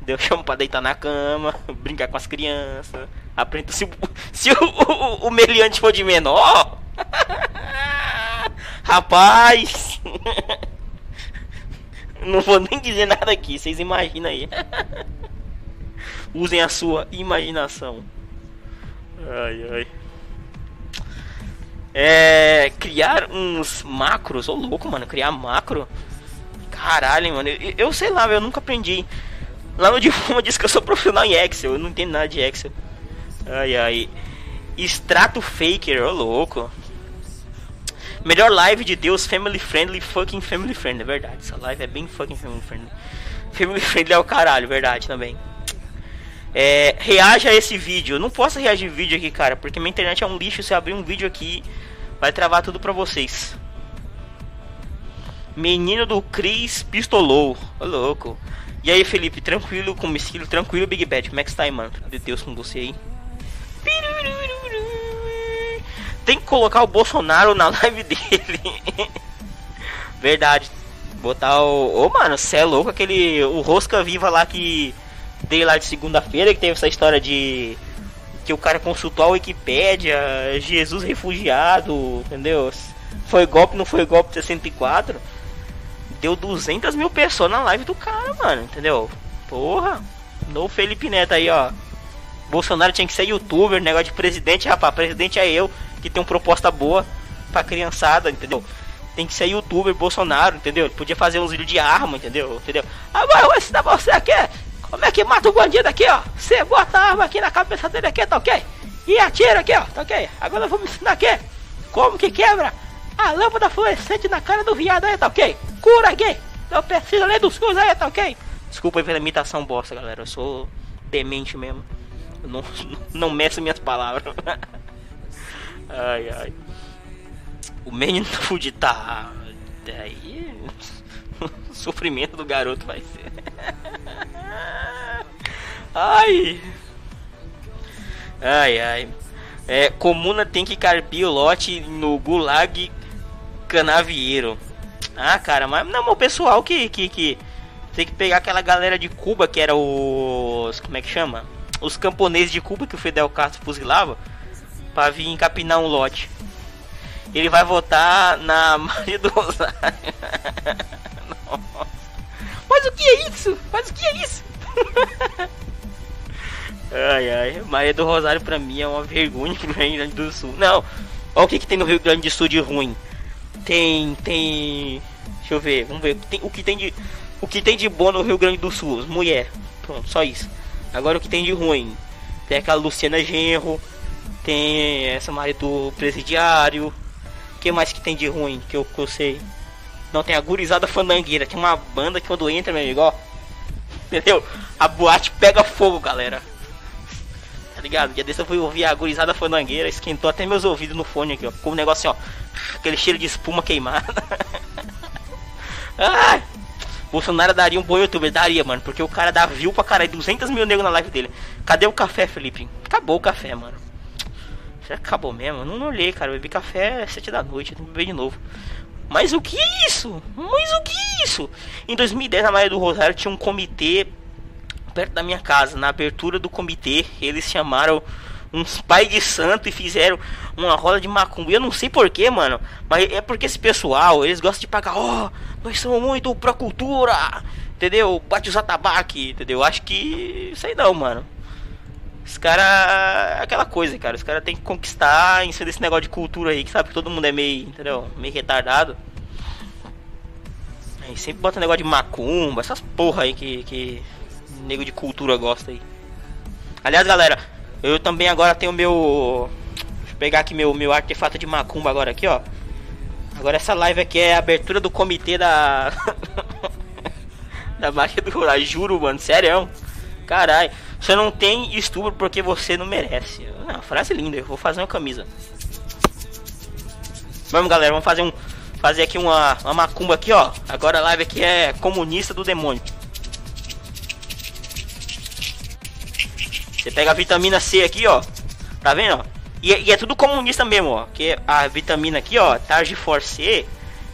Deu chamo pra deitar na cama, brincar com as crianças. Aprenda se, se o, o, o meliante for de menor. Rapaz! Não vou nem dizer nada aqui, vocês imaginam aí. Usem a sua imaginação. Ai ai. É. Criar uns macros, ô louco, mano. Criar macro. Caralho, mano. Eu, eu sei lá, eu nunca aprendi. Lá no diploma diz que eu sou profissional em Excel. Eu não entendo nada de Excel. Ai ai. Extrato Faker, ô louco. Melhor live de Deus, family friendly, fucking family friendly, é verdade. Essa live é bem fucking family friendly. Family friendly é o caralho, verdade também. É, reaja a esse vídeo. Eu não posso reagir vídeo aqui, cara, porque minha internet é um lixo. Se abrir um vídeo aqui, vai travar tudo pra vocês. Menino do Chris pistolou. Ô louco. E aí, Felipe, tranquilo com o esquilo, tranquilo, Big Bad. Como é que está aí, mano? De Deus com você aí. Tem que colocar o Bolsonaro na live dele. Verdade. Botar o. Ô, mano, cê é louco aquele. O Rosca Viva lá que. Dei lá de segunda-feira, que teve essa história de. Que o cara consultou a Wikipédia, Jesus refugiado, entendeu? Foi golpe, não foi golpe 64. Deu 200 mil pessoas na live do cara, mano, entendeu? Porra. No Felipe Neto aí, ó. Bolsonaro tinha que ser youtuber, negócio de presidente, rapaz. Presidente é eu que tem uma proposta boa pra criançada, entendeu? Tem que ser youtuber Bolsonaro, entendeu? Podia fazer uns vídeos de arma, entendeu? Entendeu? Agora eu vou ensinar você aqui como é que mata o bandido aqui, ó. Você bota a arma aqui na cabeça dele aqui, tá ok? E atira aqui, ó, tá ok? Agora eu vou me ensinar aqui como que quebra a lâmpada fluorescente na cara do viado aí, tá ok? Cura aqui! Não precisa ler dos cursos aí, tá ok? Desculpa aí pela imitação bosta, galera. Eu sou demente mesmo. Eu não, não meço minhas palavras. Ai, ai. O menino Food tá. Daí. o sofrimento do garoto vai ser. ai. Ai, ai. É, comuna tem que carpir o lote no Gulag Canavieiro. Ah, cara, mas não, o pessoal que, que, que tem que pegar aquela galera de Cuba que era os. Como é que chama? Os camponeses de Cuba que o Fidel Castro fuzilava para vir encapinar um lote. Ele vai votar na Maria do Rosário. Mas o que é isso? Mas o que é isso? ai ai, Maria do Rosário pra mim é uma vergonha pro Rio Grande do Sul. Não, olha o que, que tem no Rio Grande do Sul de ruim. Tem, tem. Deixa eu ver, vamos ver. Tem, o que tem de. O que tem de bom no Rio Grande do Sul? Mulher. Pronto, só isso. Agora o que tem de ruim? Tem aquela Luciana Genro, tem essa Maria do Presidiário. Que mais que tem de ruim que eu, que eu sei? Não, tem a Gurizada Fandangueira. Tem uma banda que quando entra, meu amigo, ó. Entendeu? A boate pega fogo, galera. Tá ligado? Dia desse eu fui ouvir a Gurizada Fandangueira. Esquentou até meus ouvidos no fone aqui, ó. Ficou um negócio assim, ó. Aquele cheiro de espuma queimada. Ai! Bolsonaro daria um bom youtuber, daria, mano. Porque o cara dá view pra caralho, 200 mil negros na live dele. Cadê o café, Felipe? Acabou o café, mano. Acabou mesmo? Eu não olhei, cara. Eu bebi café às 7 da noite, tenho que beber de novo. Mas o que é isso? Mas o que é isso? Em 2010, na Maria do Rosário, tinha um comitê perto da minha casa. Na abertura do comitê, eles chamaram uns pai de santo e fizeram uma roda de macumba. Eu não sei porquê, mano. Mas é porque esse pessoal, eles gostam de pagar, ó, oh, nós somos muito pra cultura. Entendeu? Bate os atabaque, entendeu? Acho que. Sei não, mano. Os caras. Aquela coisa, cara. Os caras tem que conquistar em cima desse negócio de cultura aí, que sabe que todo mundo é meio, entendeu? Meio retardado. Aí sempre bota negócio de macumba, essas porra aí que, que nego de cultura gosta aí. Aliás, galera, eu também agora tenho meu. Deixa eu pegar aqui meu, meu artefato de macumba agora aqui, ó. Agora essa live aqui é a abertura do comitê da. da Maria do Rural. Juro, mano, sério. Caralho. Você não tem estupro porque você não merece. Não, frase linda, eu vou fazer uma camisa. Vamos galera, vamos fazer um. Fazer aqui uma, uma macumba aqui, ó. Agora a live aqui é comunista do demônio. Você pega a vitamina C aqui, ó. Tá vendo? E, e é tudo comunista mesmo, ó. Que a vitamina aqui, ó, Tarde For C.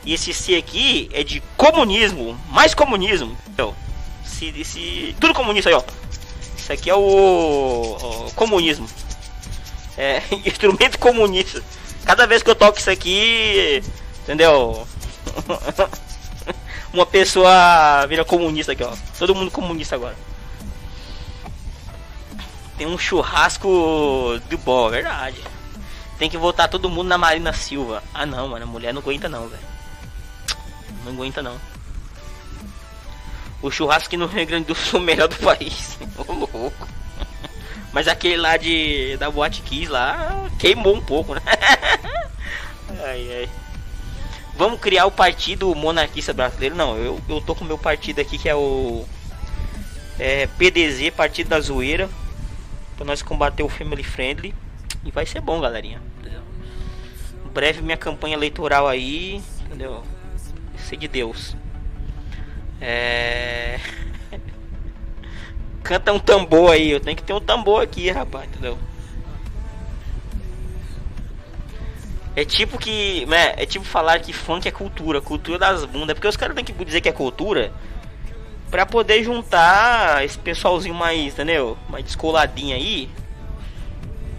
E esse C aqui é de comunismo. Mais comunismo. Então, se, se, tudo comunista aí, ó. Isso aqui é o, o comunismo. É instrumento comunista. Cada vez que eu toco isso aqui, entendeu? Uma pessoa vira comunista aqui, ó. Todo mundo comunista agora. Tem um churrasco de bom, verdade. Tem que voltar todo mundo na Marina Silva. Ah não, mano, mulher não aguenta não, velho. Não aguenta não. O churrasco aqui no Rio Grande do Sul melhor do país. Ô louco. Mas aquele lá de da Boate Kiss lá queimou um pouco, né? ai, ai. Vamos criar o partido monarquista brasileiro? Não, eu, eu tô com o meu partido aqui que é o é, PDZ, Partido da Zoeira. Pra nós combater o Family Friendly. E vai ser bom, galerinha. Breve minha campanha eleitoral aí. Entendeu? Ser de Deus. É. Canta um tambor aí. Eu tenho que ter um tambor aqui, rapaz. Entendeu? É tipo que. Né, é tipo falar que funk é cultura, cultura das bundas. Porque os caras têm que dizer que é cultura Pra poder juntar esse pessoalzinho mais, entendeu? Mais descoladinho aí.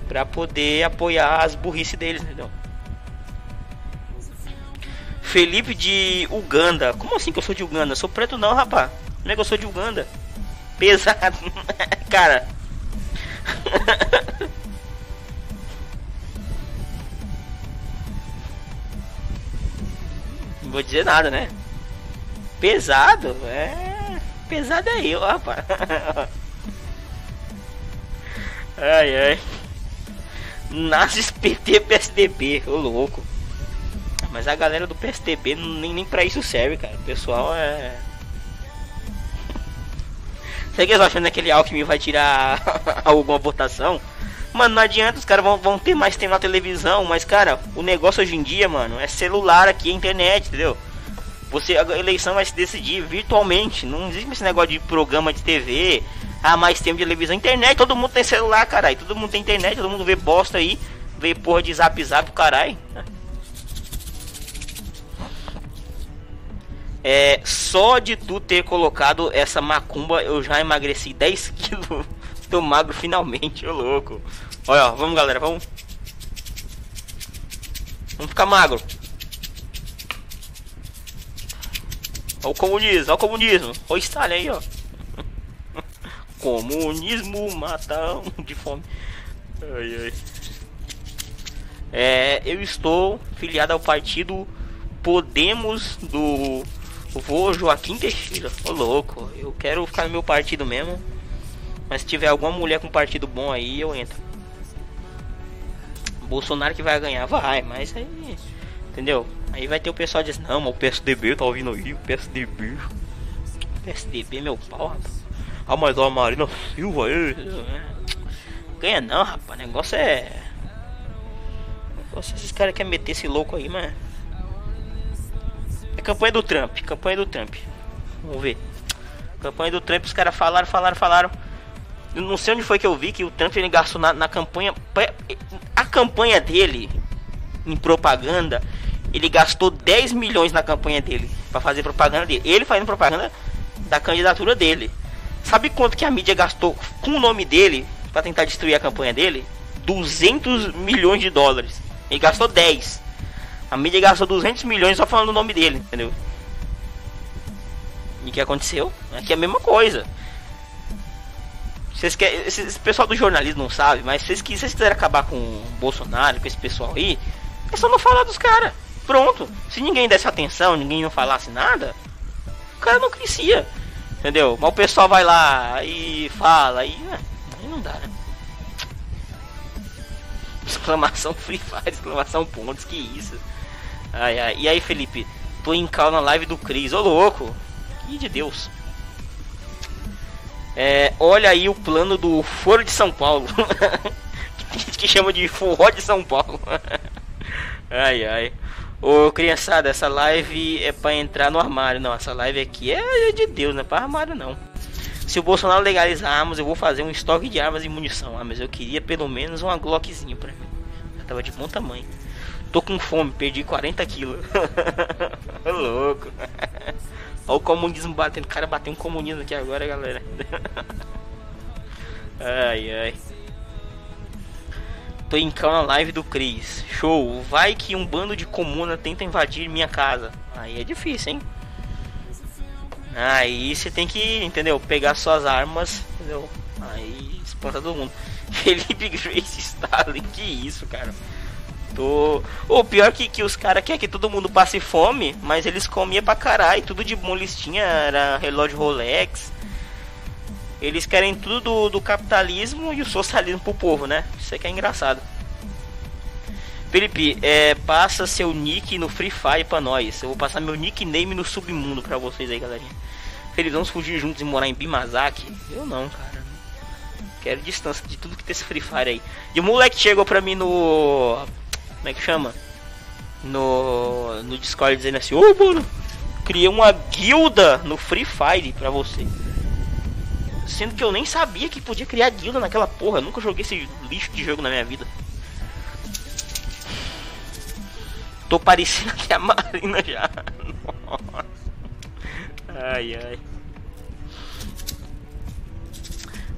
Pra poder apoiar as burrice deles, entendeu? Felipe de Uganda. Como assim que eu sou de Uganda? Eu sou preto não, rapaz. Não é que eu sou de Uganda. Pesado. Cara. não vou dizer nada, né? Pesado? É. Pesado é eu, rapaz. ai, ai. Nasce PT PSDB, ô louco. Mas a galera do PSDB nem, nem pra isso serve, cara. O pessoal é. Será que eles achando que aquele Alckmin vai tirar alguma votação? Mano, não adianta, os caras vão, vão ter mais tempo na televisão, mas cara, o negócio hoje em dia, mano, é celular aqui, é internet, entendeu? Você, a eleição vai se decidir virtualmente. Não existe esse negócio de programa de TV. Ah, mais tempo de televisão. Internet, todo mundo tem celular, caralho. Todo mundo tem internet, todo mundo vê bosta aí. Vê porra de zap zap, caralho. É, só de tu ter colocado essa macumba, eu já emagreci 10 quilos. Tô magro finalmente, ô louco. Olha, ó, vamos galera, vamos. Vamos ficar magro. Olha o comunismo, olha o comunismo. Olha o Stalin aí, ó. Comunismo mata de fome. Ai, ai. É, eu estou filiado ao partido Podemos do vô Joaquim Teixeira. Ô louco, eu quero ficar no meu partido mesmo. Mas se tiver alguma mulher com partido bom aí, eu entro. Bolsonaro que vai ganhar, vai, mas aí. Entendeu? Aí vai ter o pessoal dizendo, não, mas o PSDB tá ouvindo aí, o PSDB. PSDB, meu pau, rapaz. Ah, mas a Marina Silva aí. Ganha não, rapaz. O negócio é. O negócio é esses caras querem meter esse louco aí, mas. É campanha do Trump, campanha do Trump. Vamos ver. Campanha do Trump, os caras falaram, falaram, falaram. Eu não sei onde foi que eu vi que o Trump ele gastou na, na campanha. A campanha dele em propaganda ele gastou 10 milhões na campanha dele para fazer propaganda dele. Ele fazendo propaganda da candidatura dele. Sabe quanto que a mídia gastou com o nome dele para tentar destruir a campanha dele? 200 milhões de dólares. Ele gastou 10. A mídia gastou 200 milhões só falando o nome dele, entendeu? E o que aconteceu? Aqui é a mesma coisa. Vocês querem, esse, pessoal do jornalismo não sabe, mas se vocês, vocês quiserem acabar com o Bolsonaro, com esse pessoal aí, é só não falar dos caras. Pronto. Se ninguém desse atenção, ninguém não falasse nada, o cara não crescia. Entendeu? Mas o pessoal vai lá e fala, e é, aí não dá, né? Exclamação Free Fire, exclamação pontos, que isso. Ai, ai. E aí, Felipe? Tô em cal na live do Cris. Ô louco! Que de Deus. É, olha aí o plano do Foro de São Paulo. que chama de Forró de São Paulo. ai, ai. Ô criançada, essa live é pra entrar no armário. Não, essa live aqui é de Deus, não é pra armário não. Se o Bolsonaro legalizar armas, eu vou fazer um estoque de armas e munição. Ah, mas eu queria pelo menos uma Glockzinha pra mim. Tava de bom tamanho. Tô com fome, perdi 40 quilos. louco. Olha o comunismo batendo. O cara bateu um comunismo aqui agora, galera. ai, ai. Tô em cal na live do Cris. Show. Vai que um bando de comuna tenta invadir minha casa. Aí é difícil, hein? Aí você tem que, entendeu? Pegar suas armas, entendeu? Aí espanta todo mundo. Felipe Grace Stalin, que isso, cara. O pior que, que os caras querem que todo mundo passe fome, mas eles comiam pra caralho, tudo de bom eles tinham, era relógio Rolex, eles querem tudo do, do capitalismo e o socialismo pro povo, né? Isso é que é engraçado. Felipe, é, passa seu nick no Free Fire pra nós. Eu vou passar meu nickname no submundo pra vocês aí, galerinha. Felipe, vamos fugir juntos e morar em Bimazaki? Eu não, cara. Quero distância de tudo que tem esse Free Fire aí. E o moleque chegou pra mim no. Como é que chama? No, no Discord dizendo assim: Ô, oh, mano, criei uma guilda no Free Fire pra você. Sendo que eu nem sabia que podia criar guilda naquela porra. Eu nunca joguei esse lixo de jogo na minha vida. Tô parecendo que a Marina já. Ai ai.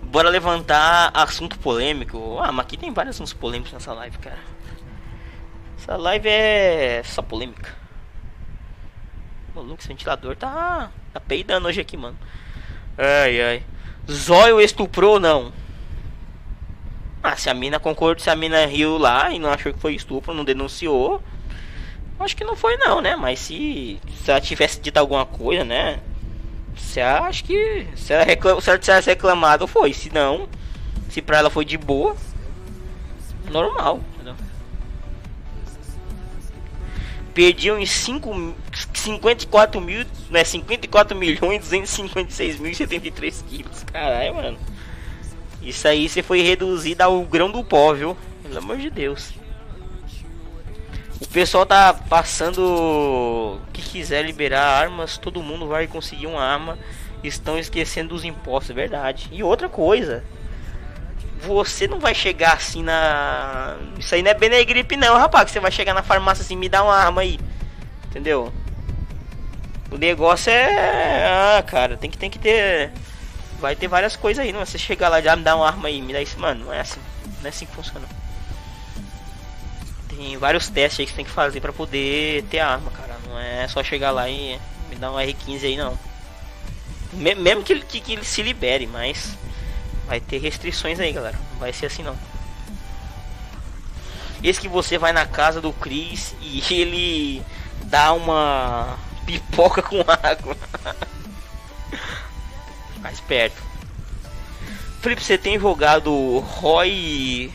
Bora levantar assunto polêmico. Ah, mas aqui tem vários assuntos polêmicos nessa live, cara. Essa live é só polêmica. Maluco, esse ventilador tá, tá peidando hoje aqui, mano. Ai ai. Zóio estuprou ou não? Ah, se a mina concordou, se a mina riu lá e não achou que foi estupro, não denunciou. Acho que não foi não, né? Mas se, se ela tivesse dito alguma coisa, né? Você acha que se ela, reclam, se ela tivesse reclamado, foi. Se não, se pra ela foi de boa, normal. Perdiam em 5, 54 mil, né? 54 milhões 256 mil e 73 quilos. Caralho, mano. Isso aí você foi reduzido ao grão do pó, viu? Pelo amor de Deus. O pessoal tá passando que quiser liberar armas, todo mundo vai conseguir uma arma. Estão esquecendo dos impostos, é verdade. E outra coisa, você não vai chegar assim na. Isso aí não é Benegripe não, rapaz. Você vai chegar na farmácia assim, me dá uma arma aí. Entendeu? O negócio é. Ah, cara, tem que, tem que ter. Vai ter várias coisas aí, não. Você chegar lá já me dá uma arma aí, me dá isso, mano. Não é assim. Não é assim que funciona. Tem vários testes aí que você tem que fazer para poder ter arma, cara. Não é só chegar lá e me dar um R15 aí, não. Mesmo que, que, que ele se libere, mas vai ter restrições aí, galera. Não vai ser assim, não. Esse que você vai na casa do Chris e ele dá uma pipoca com água. Ficar esperto. Felipe, você tem jogado Roy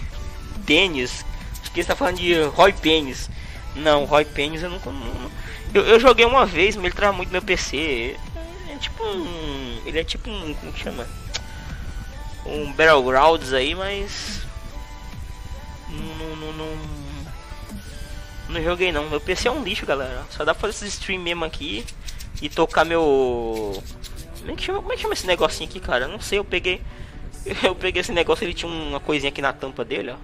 Tênis que está falando de Roy Pênis. Não, Roy Pênis eu nunca. Não, eu, eu, joguei uma vez, mas ele trava muito meu PC. É, é tipo um. Ele é tipo um. Como que chama? Um Battlegrounds aí, mas. Não, não, não, não, joguei não. Meu PC é um lixo, galera. Só dá pra fazer esses stream mesmo aqui e tocar meu. Como é que chama, como é que chama esse negocinho aqui, cara? não sei, eu peguei. Eu peguei esse negócio, ele tinha uma coisinha aqui na tampa dele, ó.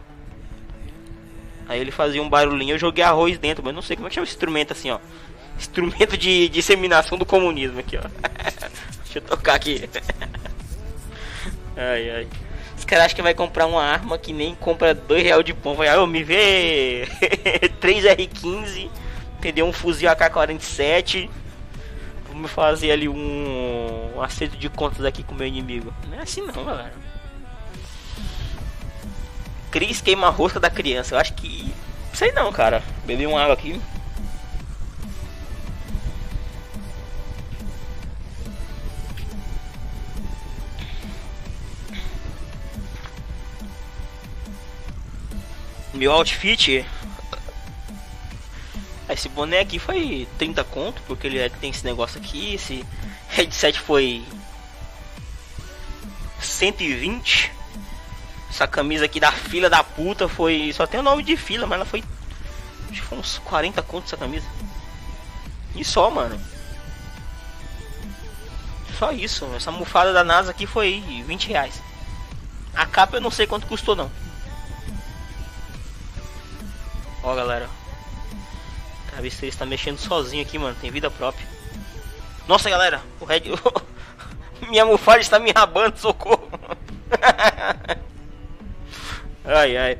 Aí ele fazia um barulhinho, eu joguei arroz dentro, mas não sei como é que chama esse instrumento assim, ó. Instrumento de disseminação do comunismo aqui, ó. Deixa eu tocar aqui. Ai, ai. caras acham que vai comprar uma arma que nem compra 2 real de pão. Vai, eu me vê 3 R15, entendeu? Um fuzil AK-47. Vamos fazer ali um, um acerto de contas aqui com o meu inimigo. Não é assim não, galera. Cris queima a rosca da criança. Eu acho que. Sei não, cara. Bebi uma água aqui. Meu outfit. Esse boné aqui foi 30 conto, porque ele é, tem esse negócio aqui. Esse headset foi 120. Essa camisa aqui da fila da puta foi. Só tem o nome de fila, mas ela foi. Acho que foi uns 40 contos essa camisa. E só, mano. Só isso. Essa mufada da NASA aqui foi 20 reais. A capa eu não sei quanto custou não. Ó galera. Travesseiro está mexendo sozinho aqui, mano. Tem vida própria. Nossa galera, o Red. Minha mufada está me rabando, socorro. ai ai.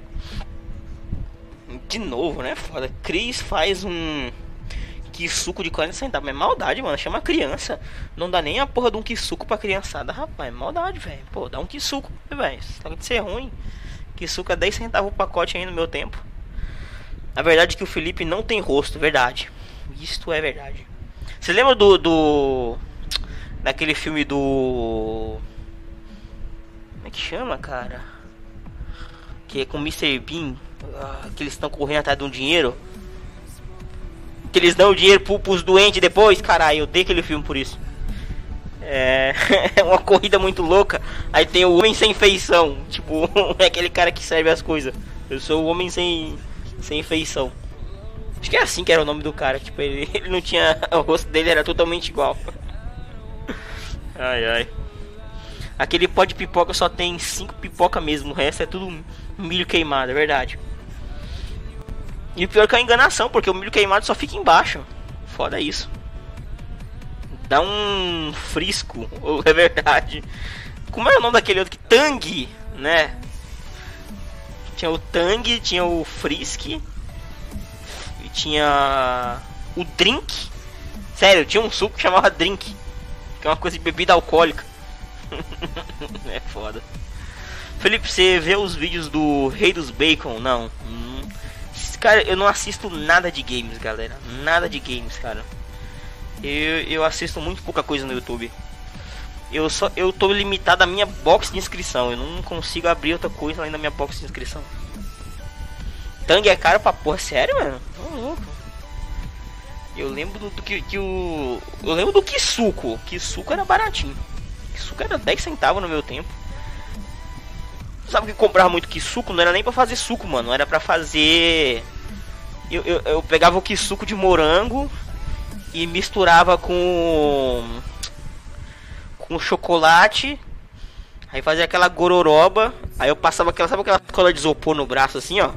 De novo, né? Foda. Cris faz um que suco de 40 centavos. É maldade, mano. Chama criança. Não dá nem a porra de um que suco pra criançada, rapaz. É maldade, velho. Pô, dá um que suco, velho. Tá de ser ruim. Que suco é 10 centavos o pacote aí no meu tempo. A verdade é que o Felipe não tem rosto, verdade. Isto é verdade. Você lembra do. do daquele filme do. Como é que chama, cara? Que é com o Mr. Bean. Ah, que eles estão correndo atrás de um dinheiro. Que eles dão o dinheiro pro, pros doentes depois. Caralho, eu dei aquele filme por isso. É, é uma corrida muito louca. Aí tem o homem sem feição. Tipo, é aquele cara que serve as coisas. Eu sou o homem sem sem feição. Acho que é assim que era o nome do cara. Tipo, ele, ele não tinha. O rosto dele era totalmente igual. Ai ai. Aquele pó de pipoca só tem cinco pipoca mesmo. O resto é tudo milho queimado, é verdade. E o pior que é a enganação, porque o milho queimado só fica embaixo. Foda isso. Dá um frisco, é verdade. Como é o nome daquele outro que Tang, né? Tinha o Tang, tinha o Frisk. E tinha o Drink. Sério, tinha um suco que chamava Drink. Que é uma coisa de bebida alcoólica. é foda. Felipe, você vê os vídeos do Rei dos Bacon? Não. Hum. Cara, eu não assisto nada de games, galera. Nada de games, cara. Eu, eu assisto muito pouca coisa no YouTube eu só eu tô limitado à minha box de inscrição. Eu não consigo abrir outra coisa além da minha box de inscrição. Tang é caro pra porra, sério, mano? Tô louco. Eu lembro do, do que, que, o. Eu lembro do Kisuko. Kisuko era baratinho. Kisuko era 10 centavos no meu tempo. Sabe que comprava muito Kisuko? Não era nem pra fazer suco, mano. Era pra fazer. Eu, eu, eu pegava o Kisuko de morango e misturava com com chocolate. Aí fazia aquela gororoba. Aí eu passava aquela, sabe aquela cola de isopor no braço assim, ó.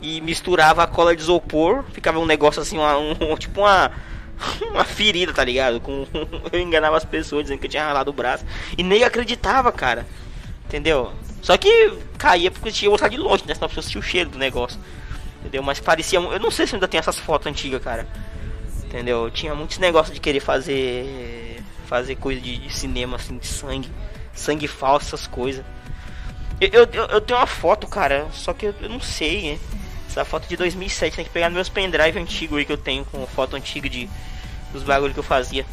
E misturava a cola de isopor. Ficava um negócio assim, uma, um, tipo uma. Uma ferida, tá ligado? Com, eu enganava as pessoas dizendo que eu tinha ralado o braço. E nem acreditava, cara. Entendeu? Só que caía porque tinha voltar de longe, né? Senão a pessoa sentia o cheiro do negócio. Entendeu? Mas parecia. Eu não sei se ainda tem essas fotos antigas, cara. Entendeu? Tinha muitos negócios de querer fazer fazer coisa de, de, cinema assim, de sangue, sangue falso, essas coisas. Eu, eu, eu, tenho uma foto, cara, só que eu, eu não sei, né? Essa foto de 2007, tem que pegar meus pendrive antigos aí que eu tenho, com foto antiga de dos bagulhos que eu fazia.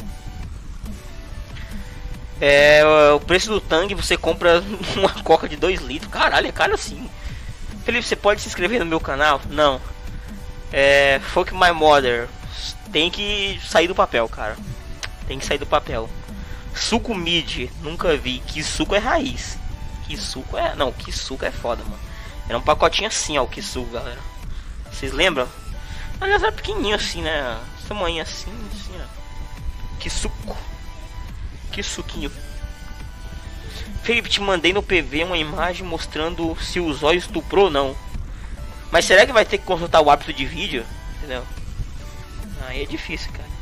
É, o preço do Tang, você compra uma coca de 2 litros. Caralho, é caro assim. Felipe, você pode se inscrever no meu canal? Não. É, Fuck My Mother. Tem que sair do papel, cara. Tem que sair do papel. Suco mid, nunca vi. Que suco é raiz. Que suco é. Não, que suco é foda, mano. Era um pacotinho assim, ó, o que suco, galera. Vocês lembram? Aliás, era pequenininho assim, né? Tamanho assim, assim, ó. Que suco. Que suquinho. Felipe, te mandei no PV uma imagem mostrando se o zóio estuprou ou não. Mas será que vai ter que consultar o hábito de vídeo? Entendeu? Aí é difícil, cara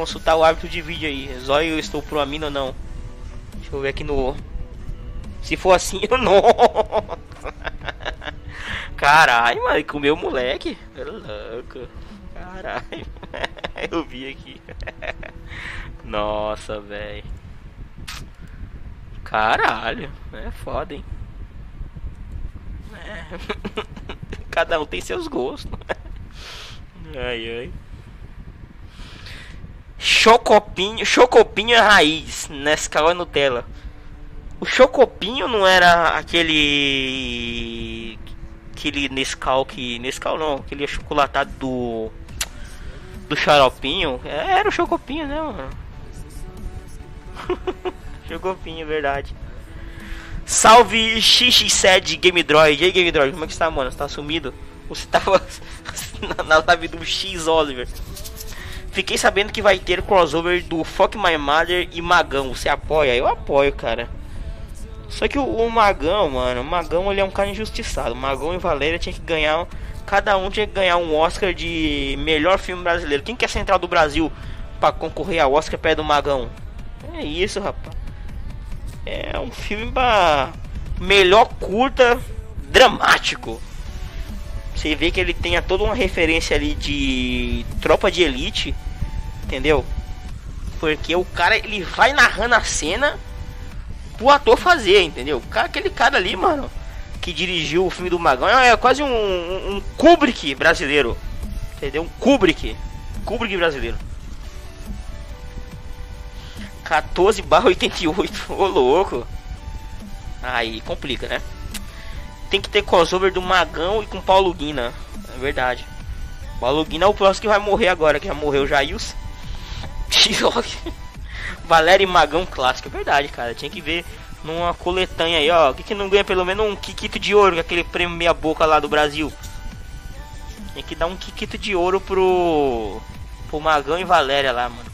consultar o hábito de vídeo aí. Zóio estou pro mina ou não? Deixa eu ver aqui no Se for assim, eu não. Caralho, mano, comeu moleque. É louco. Caralho. Eu vi aqui. Nossa, velho. Caralho. É foda, hein? É. Cada um tem seus gostos. Ai, ai. Chocopinho, chocopinho é raiz, Nescau é Nutella. O chocopinho não era aquele aquele Nescau que Nescau não, aquele chocolatado do do xaropinho. Era o chocopinho, né, mano? chocopinho, verdade. Salve XX7 Game Droid. E aí, Game Droid, como é que está, mano? Você tá sumido? Você tava na live do X Oliver. Fiquei sabendo que vai ter crossover do Fuck My Mother e Magão. Você apoia? Eu apoio, cara. Só que o, o Magão, mano, o Magão ele é um cara injustiçado. O Magão e Valéria tinha que ganhar. Cada um tinha que ganhar um Oscar de melhor filme brasileiro. Quem quer central do Brasil para concorrer ao Oscar perto do Magão? É isso, rapaz. É um filme pra melhor curta dramático. Você vê que ele tenha toda uma referência ali de tropa de elite, entendeu? Porque o cara ele vai narrando a cena pro ator fazer, entendeu? O cara, aquele cara ali, mano, que dirigiu o filme do Magão é quase um, um, Kubrick brasileiro, entendeu? Um Kubrick, Kubrick brasileiro. 14 barra 88, ô louco. Aí complica, né? Tem que ter crossover do Magão e com Paulo Guina. É verdade. Paulo Guina é o próximo que vai morrer agora, que já morreu já Jails. Valéria e Magão clássico. É verdade, cara. Tinha que ver numa coletânea aí, ó. Que, que não ganha pelo menos um Kikito de ouro, é aquele prêmio meia boca lá do Brasil. Tem que dar um Kikito de ouro pro. pro Magão e Valéria lá, mano.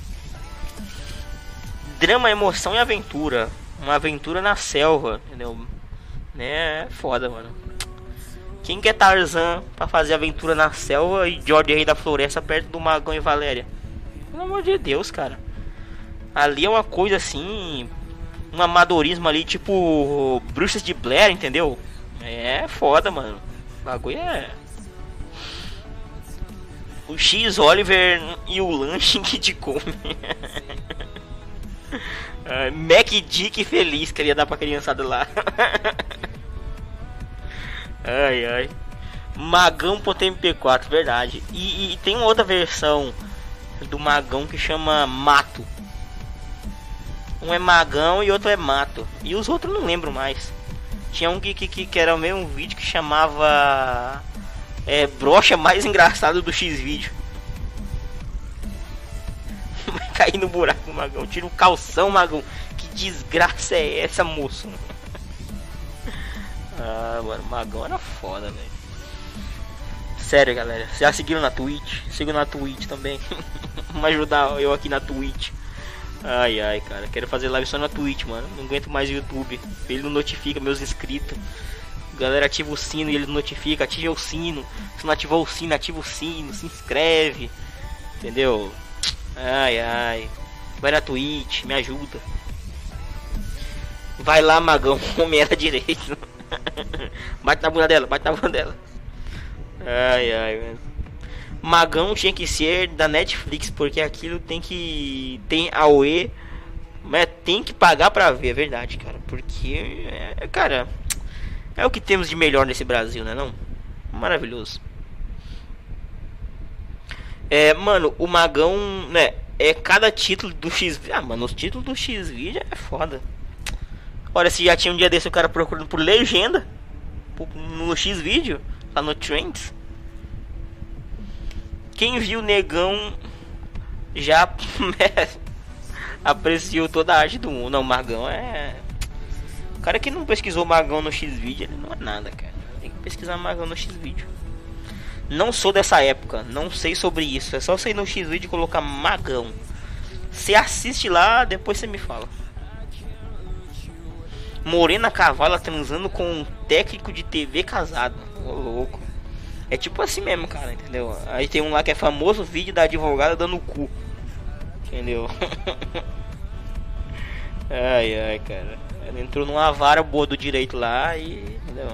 Drama, emoção e aventura. Uma aventura na selva, entendeu? Né? É foda, mano. Quem quer Tarzan pra fazer aventura na selva e George Rei da Floresta perto do Magão e Valéria? Pelo amor de Deus, cara. Ali é uma coisa assim. Um amadorismo ali, tipo. Bruxas de Blair, entendeu? É foda, mano. O bagulho é. O X Oliver e o lanche que te come. Uh, Mac Dick feliz que ele ia dar pra criançada lá. ai ai. Magão MP4, verdade. E, e, tem outra versão do Magão que chama Mato. Um é Magão e outro é Mato. E os outros não lembro mais. Tinha um que, que, que era o mesmo vídeo que chamava é, Brocha mais engraçado do X-Vídeo. Vai cair no buraco, Magão. Tira o calção, Magão. Que desgraça é essa, moço? ah, mano, Magão era foda, velho. Sério, galera. Já seguiram na Twitch? Sigam na Twitch também. Vamos ajudar eu aqui na Twitch. Ai, ai, cara. Quero fazer live só na Twitch, mano. Não aguento mais o YouTube. Ele não notifica meus inscritos. Galera, ativa o sino e ele notifica. Ative o sino. Se não ativou o sino, ativa o sino. Se inscreve. Entendeu? Ai, ai. Vai na Twitch, me ajuda. Vai lá, magão, come ela direito. bate na bunda dela, bate na bunda dela. Ai, ai, mano. Magão tinha que ser da Netflix, porque aquilo tem que. Tem AOE. Mas tem que pagar pra ver, é verdade, cara. Porque, é, cara, é o que temos de melhor nesse Brasil, né? Não? Maravilhoso. É, mano, o Magão, né? É cada título do X. Ah, mano, os títulos do X vídeo é foda. Olha, se já tinha um dia desse o cara procurando por legenda no X vídeo, lá no Trends. Quem viu Negão já apreciou toda a arte do mundo. Não, Magão é. O cara que não pesquisou Magão no X vídeo, ele não é nada, cara. Tem que pesquisar Magão no X vídeo. Não sou dessa época, não sei sobre isso. É só você ir no X-Video e colocar Magão. Você assiste lá, depois você me fala. Morena Cavala transando com um técnico de TV casado. Ô, louco. É tipo assim mesmo, cara, entendeu? Aí tem um lá que é famoso vídeo da advogada dando cu. Entendeu? ai, ai, cara. Ela entrou numa vara boa do direito lá e. Entendeu?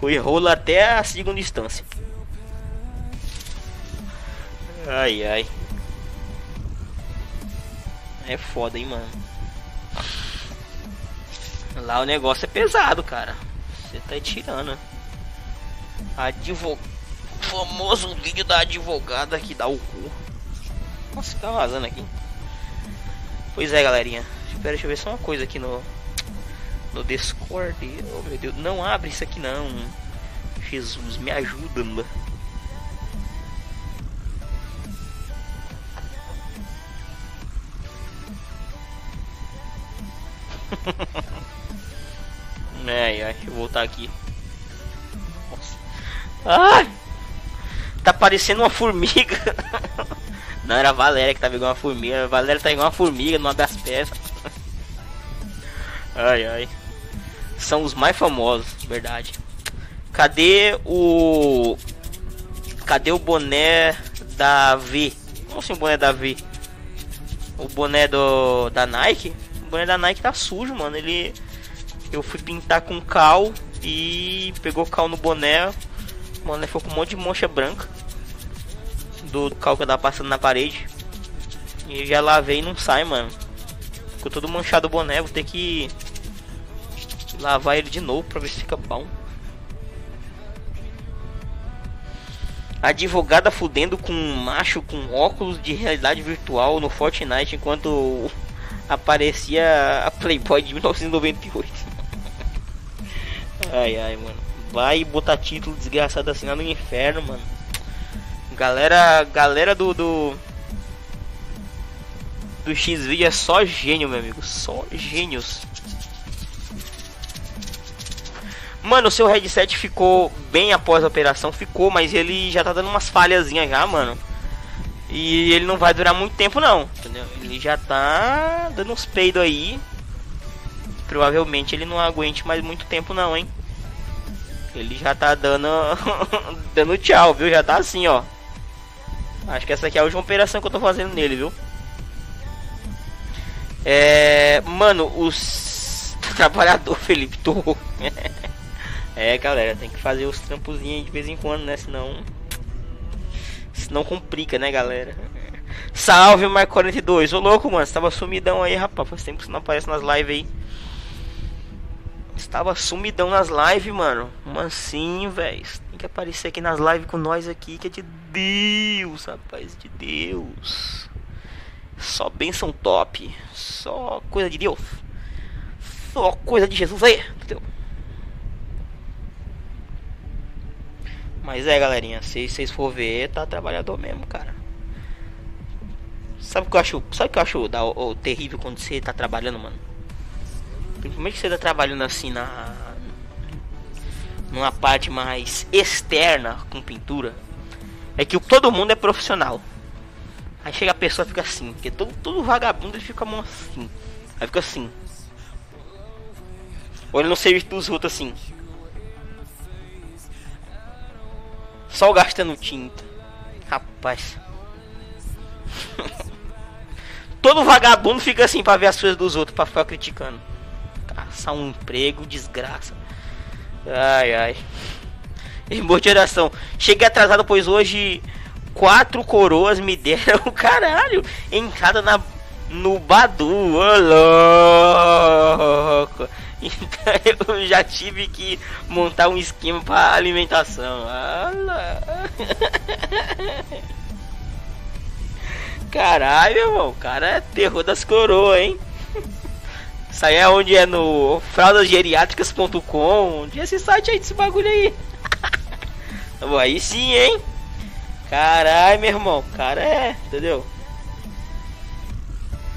Foi rolo até a segunda instância. Ai ai. É foda, hein, mano. Lá o negócio é pesado, cara. Você tá tirando. Advog... Famoso vídeo da advogada que dá o cu. Nossa, tá vazando aqui. Pois é, galerinha. Espera, deixa eu ver só uma coisa aqui no no Discord. Oh meu Deus, não abre isso aqui não. Jesus, me ajuda, mano. ai, ai, deixa eu voltar aqui. Nossa. Ai! Tá parecendo uma formiga. Não, era a Valéria que tava igual uma formiga. A Valéria tá igual uma formiga numa das peças. Ai, ai. São os mais famosos, verdade. Cadê o. Cadê o boné da V? Como assim o boné da V? O boné do da Nike? O boné da Nike tá sujo, mano. Ele. Eu fui pintar com cal e pegou cal no boné. Mano, ficou com um monte de mancha branca. Do cal que eu tava passando na parede. E já lavei e não sai, mano. Ficou todo manchado o boné. Vou ter que lavar ele de novo pra ver se fica bom. Advogada fudendo com um macho com óculos de realidade virtual no Fortnite enquanto aparecia a Playboy de 1998. ai ai, mano. Vai botar título desgraçado assim lá no inferno, mano. Galera, galera do do do X-Video é só gênio, meu amigo, só gênios. Mano, o seu headset ficou bem após a operação, ficou, mas ele já tá dando umas falhazinhas já, mano. E ele não vai durar muito tempo não, entendeu? Ele já tá dando uns peidos aí. Provavelmente ele não aguente mais muito tempo não, hein? Ele já tá dando dando tchau, viu? Já tá assim, ó. Acho que essa aqui é a última operação que eu tô fazendo nele, viu? É, mano, os trabalhador Felipe tô É, galera, tem que fazer os trampozinhos de vez em quando, né? Senão. Senão complica, né, galera? Salve, Marco 42. Ô louco, mano. Você tava sumidão aí, rapaz. Faz tempo que você não aparece nas lives aí. Estava sumidão nas lives, mano. Mansinho, velho. Tem que aparecer aqui nas lives com nós aqui, que é de Deus, rapaz. De Deus. Só benção top. Só coisa de Deus. Só coisa de Jesus aí, entendeu? Mas é, galerinha, se vocês for ver, tá trabalhador mesmo, cara. Sabe o que eu acho? Sabe o que eu acho da, o, o terrível quando você tá trabalhando, mano? Principalmente você tá trabalhando assim na numa parte mais externa com pintura, é que todo mundo é profissional. Aí chega a pessoa fica assim, porque todo, todo vagabundo ele fica mão assim. Aí fica assim. Olha no serviço dos outros assim. Só gastando tinta. Rapaz. Todo vagabundo fica assim pra ver as coisas dos outros, pra ficar criticando. Caçar um emprego, desgraça. Ai, ai. Irmão de oração. Cheguei atrasado, pois hoje quatro coroas me deram o caralho. Entrada na, no Badu. Ô louco. Então eu já tive que montar um esquema para alimentação. Caralho, irmão, o cara é terror das coroas, hein? Isso aí é onde é no fraudasgeriátricas.com, onde é esse site aí desse bagulho aí. aí sim, hein? Caralho, meu irmão, o cara é, entendeu?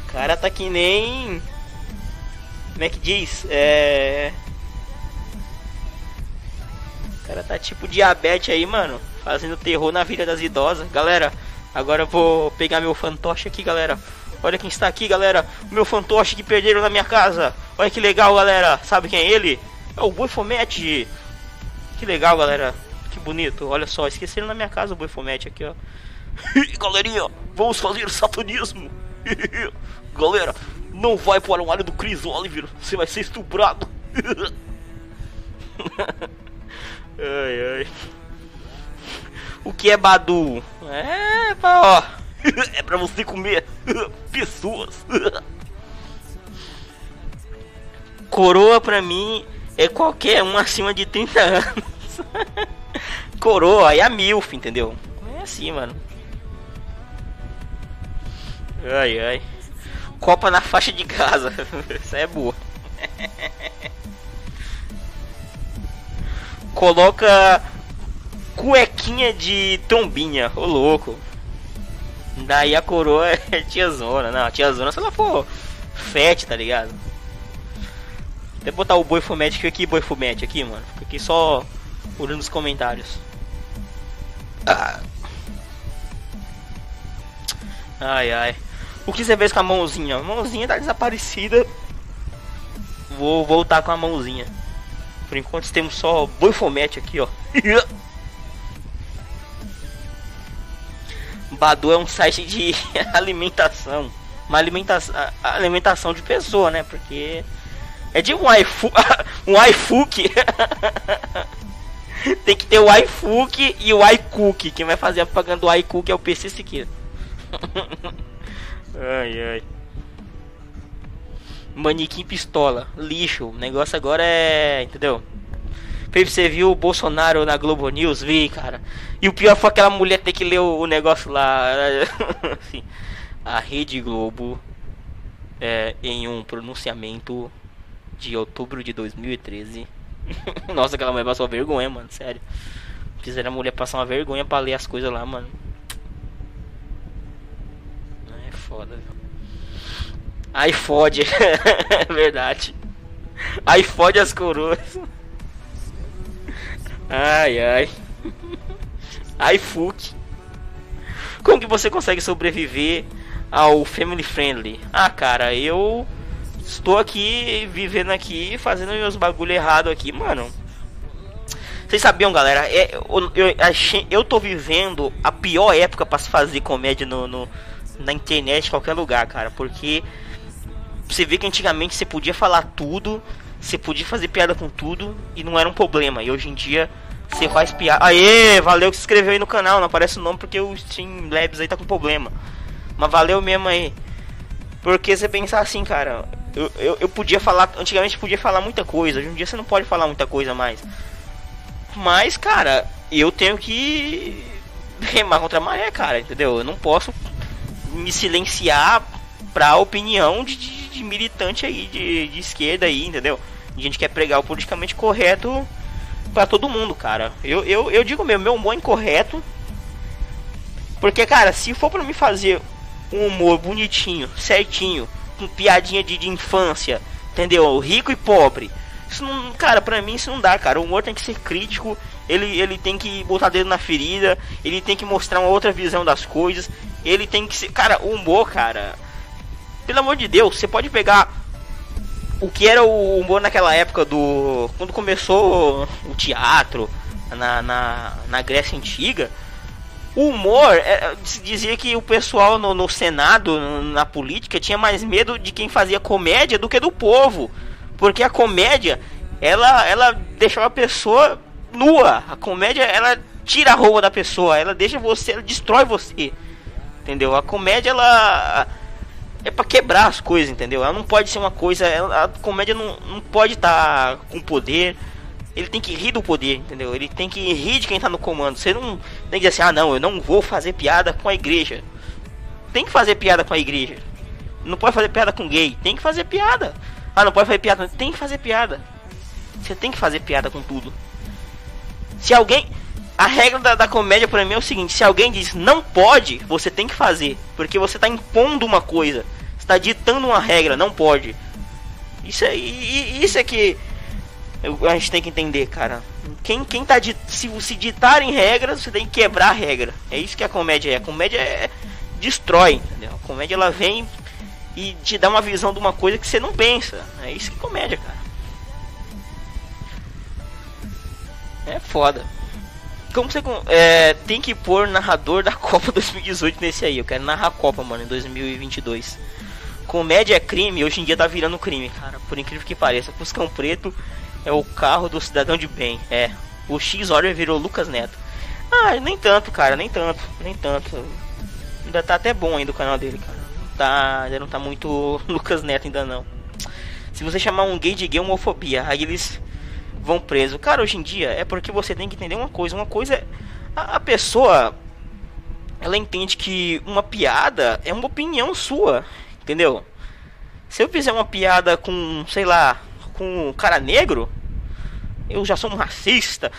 O cara tá que nem como é que diz? É. O cara tá tipo diabetes aí, mano. Fazendo terror na vida das idosas. Galera, agora eu vou pegar meu fantoche aqui, galera. Olha quem está aqui, galera. O meu fantoche que perderam na minha casa. Olha que legal, galera. Sabe quem é ele? É o Boi Fomete. Que legal, galera. Que bonito. Olha só, esqueceram na minha casa o Boi Fomete aqui, ó. Galerinha, vamos fazer satanismo. Galera, Não vai para o área do Chris Oliver, você vai ser estuprado. ai ai. O que é Badu? É, ó. É pra você comer pessoas. Coroa pra mim é qualquer um acima de 30 anos. Coroa é a MILF, entendeu? É assim, mano. Ai ai. Copa na faixa de casa. Isso é boa. Coloca cuequinha de trombinha, ô louco. Daí a coroa é tiazona. Não, tiazona se ela for fete, tá ligado? Até botar o boi fumete aqui, boi fumete aqui, mano. Fica aqui só olhando os comentários. Ah. Ai ai. O que você fez com a mãozinha? A mãozinha tá desaparecida. Vou voltar com a mãozinha. Por enquanto temos só boi fomete aqui, ó. Badu é um site de alimentação. Uma alimentação, alimentação de pessoa, né? Porque é de um iFook, um iFook. Tem que ter o iFook e o iCook. Quem vai fazer a propaganda do iCook é o PC Siqueira. Ai ai. Manequim pistola, lixo. O negócio agora é. Entendeu? Você viu o Bolsonaro na Globo News? Vi, cara. E o pior foi aquela mulher ter que ler o, o negócio lá. assim, a Rede Globo, é, em um pronunciamento de outubro de 2013. Nossa, aquela mulher passou vergonha, mano. Sério. Fizeram a mulher passar uma vergonha pra ler as coisas lá, mano. Foda, viu? Aí fode. é verdade. Aí fode as coroas. Ai, ai. Ai, fuck. Como que você consegue sobreviver ao family friendly? Ah, cara, eu estou aqui vivendo aqui, fazendo meus bagulho errado aqui, mano. Vocês sabiam, galera? É, eu, eu, eu tô vivendo a pior época para se fazer comédia no, no, na internet, qualquer lugar, cara. Porque você vê que antigamente você podia falar tudo, você podia fazer piada com tudo e não era um problema. E hoje em dia você faz piada. Aê, valeu que se inscreveu aí no canal. Não aparece o nome porque o Steam Labs aí tá com problema. Mas valeu mesmo aí. Porque você pensar assim, cara. Eu, eu, eu podia falar. Antigamente podia falar muita coisa. Hoje em dia você não pode falar muita coisa mais. Mas, cara, eu tenho que remar contra a maré, cara. Entendeu? Eu não posso me silenciar pra opinião de, de, de militante aí, de, de esquerda aí, entendeu? A gente quer pregar o politicamente correto para todo mundo, cara. Eu, eu, eu digo mesmo, meu humor é incorreto. Porque, cara, se for para me fazer um humor bonitinho, certinho, com piadinha de, de infância, entendeu? Rico e pobre. Isso não, cara, pra mim isso não dá, cara. O humor tem que ser crítico, ele, ele tem que botar dedo na ferida, ele tem que mostrar uma outra visão das coisas, ele tem que ser. Cara, o humor, cara. Pelo amor de Deus, você pode pegar o que era o humor naquela época do. Quando começou o teatro na, na, na Grécia Antiga. O humor, é, dizia que o pessoal no, no Senado, na política, tinha mais medo de quem fazia comédia do que do povo. Porque a comédia, ela, ela deixava a pessoa nua. A comédia, ela tira a roupa da pessoa, ela deixa você, ela destrói você. Entendeu? A comédia, ela é para quebrar as coisas, entendeu? Ela não pode ser uma coisa. Ela, a comédia não, não pode estar tá com poder. Ele tem que rir do poder, entendeu? Ele tem que rir de quem tá no comando. Você não tem que dizer assim, ah não, eu não vou fazer piada com a igreja. Tem que fazer piada com a igreja. Não pode fazer piada com gay. Tem que fazer piada. Ah, não pode fazer piada. Tem que fazer piada. Você tem que fazer piada com tudo. Se alguém. A regra da, da comédia para mim é o seguinte: se alguém diz não pode, você tem que fazer, porque você está impondo uma coisa, está ditando uma regra, não pode. Isso é isso é que a gente tem que entender, cara. Quem quem tá se se ditarem regras, você tem que quebrar a regra. É isso que a comédia é. A comédia é destrói, entendeu? A comédia ela vem e te dá uma visão de uma coisa que você não pensa. É isso que é comédia, cara. É foda. Como você é, tem que pôr narrador da Copa 2018 nesse aí? Eu quero narrar a Copa, mano, em 2022. Comédia é crime, hoje em dia tá virando crime, cara. Por incrível que pareça. Fuscão Preto é o carro do cidadão de bem. É. O X-Order virou Lucas Neto. Ah, nem tanto, cara, nem tanto, nem tanto. Ainda tá até bom ainda o canal dele, cara. Tá, ainda não tá muito Lucas Neto ainda não. Se você chamar um gay de gay, homofobia, aí eles vão preso. Cara, hoje em dia é porque você tem que entender uma coisa. Uma coisa é a, a pessoa ela entende que uma piada é uma opinião sua, entendeu? Se eu fizer uma piada com, sei lá, com um cara negro, eu já sou um racista,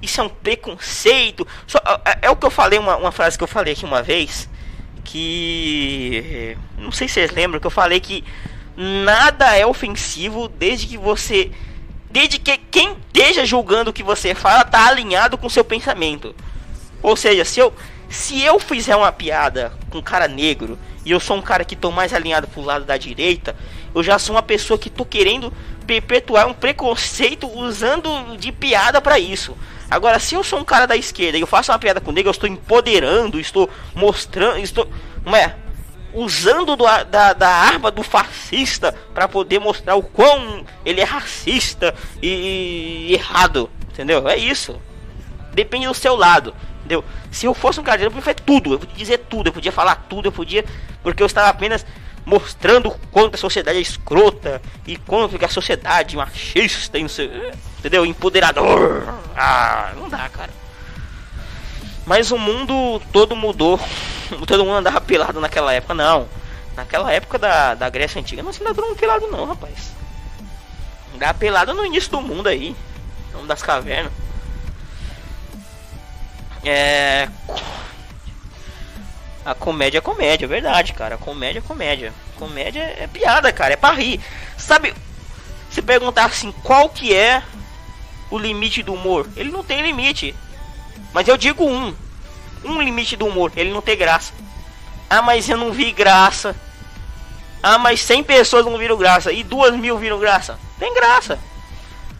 isso é um preconceito. Só, é, é, o que eu falei, uma, uma frase que eu falei aqui uma vez, que não sei se vocês lembram que eu falei que nada é ofensivo desde que você desde que quem esteja julgando o que você fala tá alinhado com seu pensamento. Ou seja, se eu se eu fizer uma piada com um cara negro e eu sou um cara que tô mais alinhado pro lado da direita, eu já sou uma pessoa que tô querendo perpetuar um preconceito usando de piada para isso. Agora, se eu sou um cara da esquerda e eu faço uma piada com negro, eu estou empoderando, estou mostrando, estou, não é, usando do, da, da arma do fascista para poder mostrar o quão ele é racista e, e errado, entendeu? É isso. Depende do seu lado. Entendeu? Se eu fosse um cara eu podia fazer tudo, eu podia dizer tudo, eu podia falar tudo, eu podia. Porque eu estava apenas mostrando quanto a sociedade é escrota e quanto a sociedade machista entendeu? Empoderador. Ah, não dá, cara. Mas o mundo todo mudou. Todo mundo andava pelado naquela época, não. Naquela época da, da Grécia Antiga não se andava pelado não, rapaz. Andava pelado no início do mundo aí. No das cavernas. É. A comédia é comédia, é verdade, cara. Comédia é comédia. Comédia é piada, cara. É pra rir. Sabe, se perguntar assim, qual que é o limite do humor? Ele não tem limite. Mas eu digo um. Um limite do humor. Ele não tem graça. Ah, mas eu não vi graça. Ah, mas 100 pessoas não viram graça. E 2 mil viram graça. Tem graça.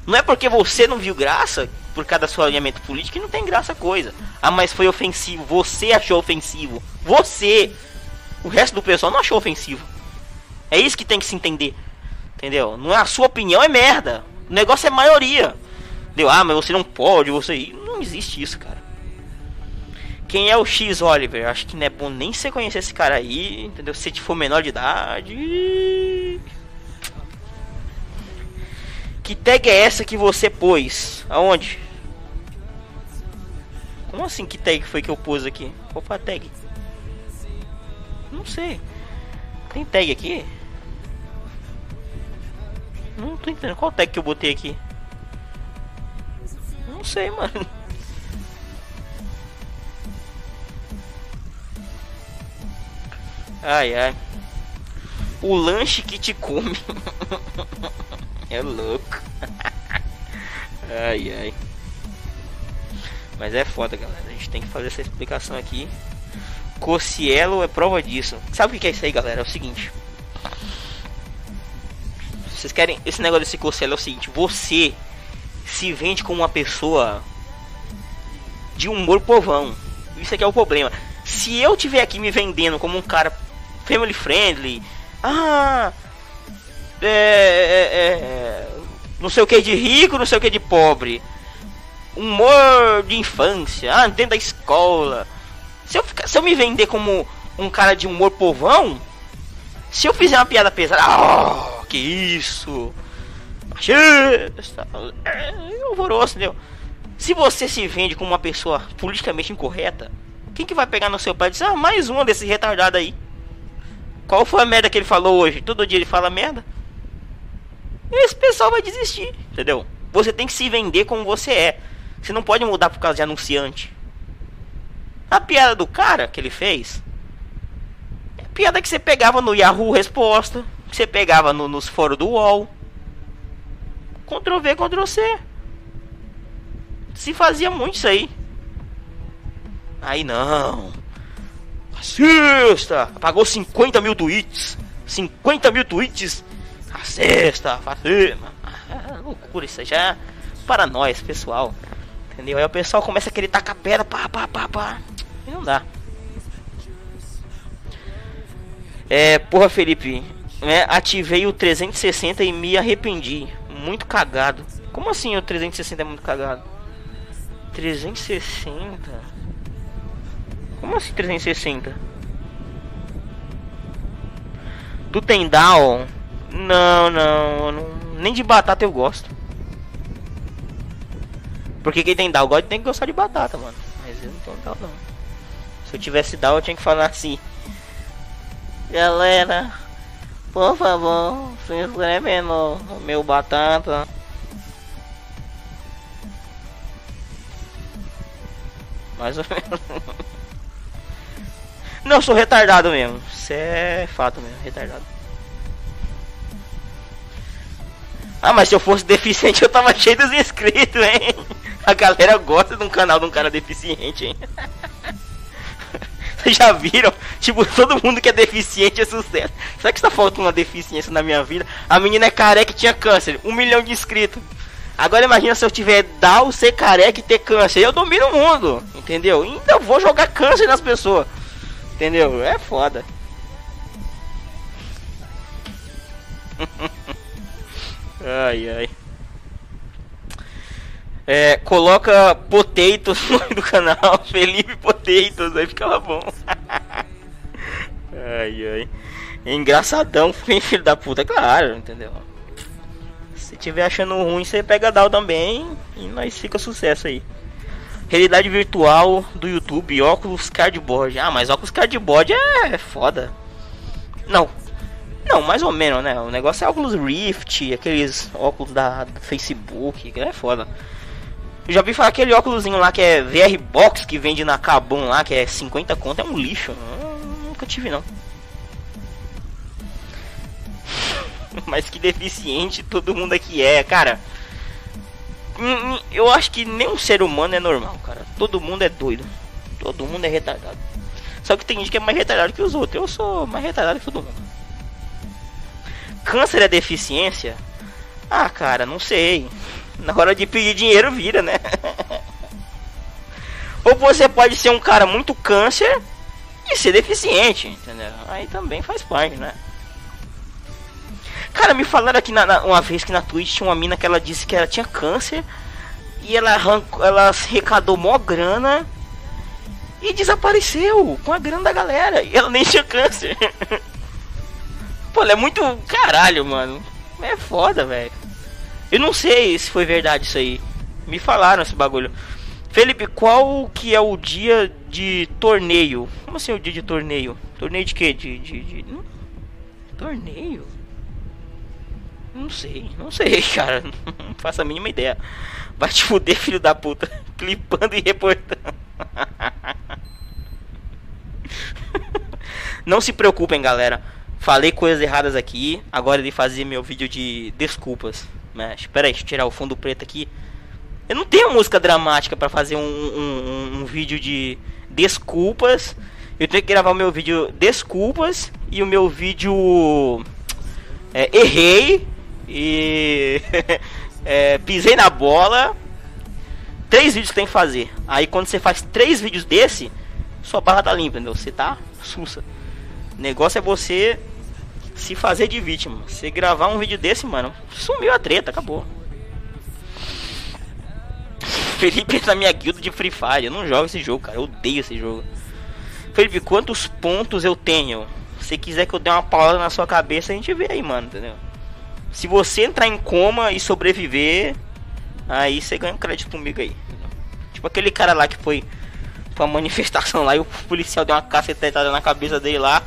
Não é porque você não viu graça por causa do seu alinhamento político que não tem graça coisa. Ah, mas foi ofensivo. Você achou ofensivo. Você. O resto do pessoal não achou ofensivo. É isso que tem que se entender. Entendeu? Não é a sua opinião, é merda. O negócio é maioria. Deu, ah, mas você não pode, você. Não existe isso, cara. Quem é o X Oliver? Acho que não é bom nem você conhecer esse cara aí, entendeu? Se for menor de idade. Que tag é essa que você pôs? Aonde? Como assim que tag foi que eu pus aqui? Qual foi a tag? Não sei. Tem tag aqui? Não tô entendendo. Qual tag que eu botei aqui? Não sei, mano. Ai, ai. O lanche que te come. é louco. ai, ai. Mas é foda, galera. A gente tem que fazer essa explicação aqui. Cocielo é prova disso. Sabe o que é isso aí, galera? É o seguinte. Vocês querem. Esse negócio desse Cocielo é o seguinte: você se vende como uma pessoa de humor povão. Isso aqui é o problema. Se eu tiver aqui me vendendo como um cara family friendly, ah, é, é, é, não sei o que de rico, não sei o que de pobre humor de infância, ah, dentro da escola. Se eu, ficar, se eu me vender como um cara de humor povão, se eu fizer uma piada pesada, oh, que isso, machista, é horroroso, entendeu? Se você se vende como uma pessoa politicamente incorreta, quem que vai pegar no seu pé e dizer, ah, mais um desse retardado aí? Qual foi a merda que ele falou hoje? Todo dia ele fala merda. Esse pessoal vai desistir, entendeu? Você tem que se vender como você é. Você não pode mudar por causa de anunciante. A piada do cara que ele fez. É piada que você pegava no Yahoo Resposta. Que você pegava no, nos fóruns do UOL. Ctrl V, Ctrl C. Se fazia muito isso aí. Aí não. Fascista! Apagou 50 mil tweets. 50 mil tweets. Fascista, fascista. Ah, loucura isso já. Para nós, pessoal. Entendeu? Aí o pessoal começa a querer tacar pedra, pá, pá, pá, pá. E não dá. É, porra, Felipe. É, ativei o 360 e me arrependi. Muito cagado. Como assim o 360 é muito cagado? 360? Como assim 360? Do Tendal? Não, não, não, Nem de batata eu gosto. Porque quem tem Down God tem que gostar de batata, mano. Mas eu não tenho Down não. Se eu tivesse Down eu tinha que falar assim. Galera, por favor, se inscreve no, no meu batata. Mais ou menos. Não, eu sou retardado mesmo. Isso é fato mesmo, retardado. Ah, mas se eu fosse deficiente eu tava cheio dos inscritos, hein? A galera gosta de um canal de um cara deficiente, hein? Vocês já viram? Tipo, todo mundo que é deficiente é sucesso. Será que está faltando uma deficiência na minha vida? A menina é careca e tinha câncer. Um milhão de inscritos. Agora imagina se eu tiver Down, ser careca e ter câncer. Eu domino o mundo. Entendeu? Ainda vou jogar câncer nas pessoas. Entendeu? É foda. ai, ai. É, coloca Potatoes no nome do canal, Felipe Potatoes, aí ficava bom. ai, ai. Engraçadão, filho da puta, claro, entendeu? Se tiver achando ruim, você pega Down também e nós fica sucesso aí. Realidade virtual do YouTube, óculos cardboard. Ah, mas óculos cardboard é foda. Não. Não, mais ou menos, né? O negócio é óculos Rift, aqueles óculos da, Facebook, que é foda. Eu já vi falar aquele óculosinho lá que é VR Box que vende na Cabum lá, que é 50 conto, é um lixo. Eu nunca tive não. Mas que deficiente todo mundo aqui é, cara. Eu acho que nenhum ser humano é normal, cara. Todo mundo é doido. Todo mundo é retardado. Só que tem gente que é mais retardado que os outros. Eu sou mais retardado que todo mundo. Câncer é deficiência? Ah, cara, não sei. Na hora de pedir dinheiro vira, né? Ou você pode ser um cara muito câncer e ser deficiente, entendeu? Aí também faz parte, né? Cara, me falaram aqui na, na, uma vez que na Twitch tinha uma mina que ela disse que ela tinha câncer e ela arrancou, ela arrecadou mó grana e desapareceu com a grana da galera. E ela nem tinha câncer. Pô, ela é muito caralho, mano. É foda, velho. Eu não sei se foi verdade isso aí. Me falaram esse bagulho. Felipe, qual que é o dia de torneio? Como assim o dia de torneio? Torneio de quê? De. de, de... Hum? Torneio? Não sei, não sei, cara. Não faço a mínima ideia. Vai te fuder, filho da puta. Clipando e reportando. Não se preocupem, galera. Falei coisas erradas aqui. Agora ele fazer meu vídeo de desculpas. Mas, espera aí, deixa eu tirar o fundo preto aqui. Eu não tenho música dramática para fazer um, um, um, um, vídeo de desculpas. Eu tenho que gravar o meu vídeo desculpas e o meu vídeo é, errei e é, pisei na bola. Três vídeos tem que fazer. Aí quando você faz três vídeos desse, sua barra tá limpa, entendeu? Você tá sussa. O negócio é você se fazer de vítima. Se gravar um vídeo desse, mano, sumiu a treta, acabou. Felipe na minha guilda de Free Fire. Eu não jogo esse jogo, cara. Eu odeio esse jogo. Felipe, quantos pontos eu tenho? Se quiser que eu dê uma palavra na sua cabeça, a gente vê aí, mano, entendeu? Se você entrar em coma e sobreviver, aí você ganha um crédito comigo aí. Tipo aquele cara lá que foi pra manifestação lá e o policial deu uma cacetada na cabeça dele lá